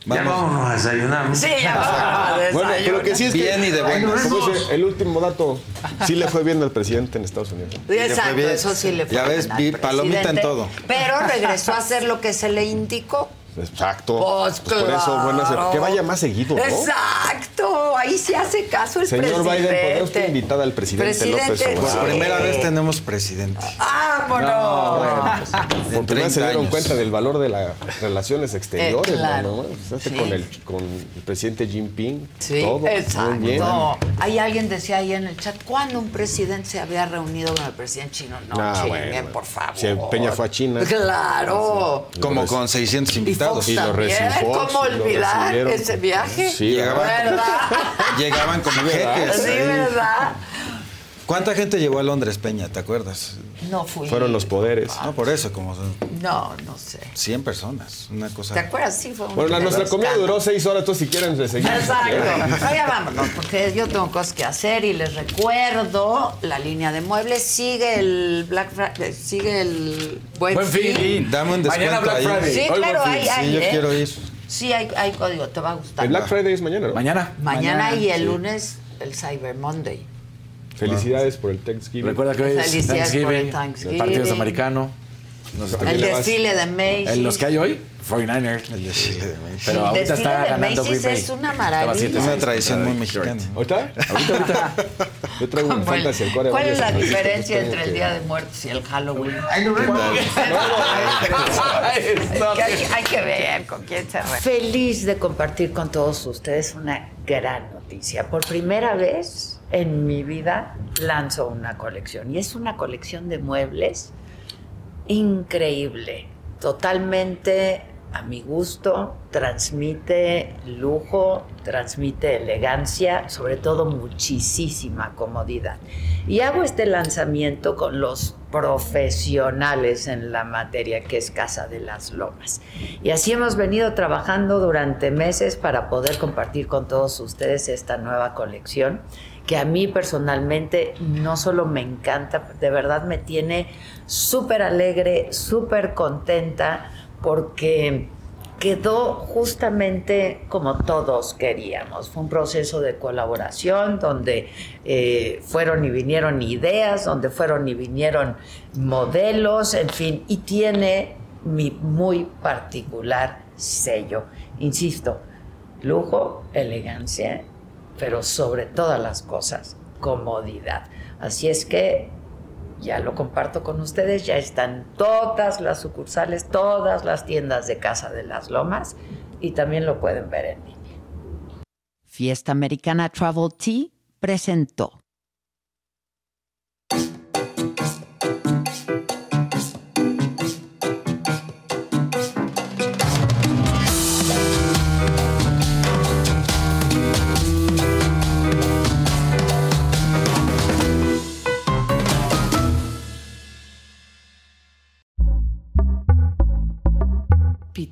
Ya vámonos a desayunar. Sí, ya [laughs] vamos a Bueno, pero lo que sí es que. Bien y de buenas. el último dato. Sí le fue bien al presidente en Estados Unidos. Exacto, bien. eso sí le fue. Ya ves, bien al vi palomita en todo. Pero regresó a hacer lo que se le indicó. Exacto. Pues, Pues por eso, buenas. Que vaya más seguido, ¿no? Exacto, ahí se hace caso el Señor presidente. Biden, ¿podrá usted invitar al presidente, Presidente, López Obrador? por sí. primera vez tenemos presidente. ¡Vámonos! Por primera se 30 dieron años. cuenta del valor de las relaciones exteriores, Eh, claro. ¿no? Pues, Sí. con, el, con el presidente Jinping. Sí, todo, exacto. Muy bien. Hay alguien decía ahí en el chat, ¿cuándo un presidente se había reunido con el presidente chino? No, Ah, chinguen, bueno. por favor. Si Peña fue a China. Claro. Como con 600 Y invitados. Fox Y lo también, recibió, ¿cómo olvidar ese viaje? Sí, Llegaban, ¿Verdad? [laughs] llegaban como jeques. [laughs] Sí. ¿verdad? ¿Cuánta gente llegó a Londres, Peña? ¿Te acuerdas? No fui. Fueron los poderes. No, por eso, como son No, no sé. 100 personas. Una cosa. ¿Te acuerdas? Sí, fue un Bueno, la, nuestra comida escándalo. duró seis horas, entonces si quieren le seguimos. Exacto. No, ya vámonos, porque yo tengo cosas que hacer y les recuerdo, la línea de muebles sigue el Black Friday, sigue el Buen, Buen Fin. fin. Dame un Mañana descuento Black ahí. Friday. Sí, Hoy claro, hay, Sí, yo ¿eh? quiero ir. Sí, hay, hay código, te va a gustar. El Black Friday es mañana, ¿no? Mañana. Mañana y el sí. lunes el Cyber Monday. Felicidades por el Thanksgiving. Recuerda que hoy es Thanksgiving, Thanksgiving. el partido es americano. No sé El desfile de Macy's. ¿En los que hay hoy? 49ers. El desfile de Macy's. Pero ahorita está de ganando Green Bay. es una maravilla. siete- Es una tradición muy mexicana. ¿Ahorita? Ahorita, ahorita. [laughs] Yo traigo un ¿Cuál, fantasy, el cuál es la diferencia entre el Día de Muertos y el Halloween? Es que hay, hay que ver con quién se re- Feliz de compartir con todos ustedes una gran noticia. Por primera vez en mi vida lanzo una colección y es una colección de muebles increíble, totalmente a mi gusto, transmite lujo, transmite elegancia, sobre todo muchísima comodidad. Y hago este lanzamiento con los profesionales en la materia que es Casa de las Lomas. Y así hemos venido trabajando durante meses para poder compartir con todos ustedes esta nueva colección que a mí personalmente no solo me encanta, de verdad me tiene súper alegre, súper contenta, porque quedó justamente como todos queríamos. Fue un proceso de colaboración donde eh, fueron y vinieron ideas, donde fueron y vinieron modelos, en fin, y tiene mi muy particular sello. Insisto, lujo, elegancia, pero sobre todas las cosas, comodidad. Así es que ya lo comparto con ustedes, ya están todas las sucursales, todas las tiendas de Casa de las Lomas y también lo pueden ver en línea. Fiesta Americana Travel Tea presentó.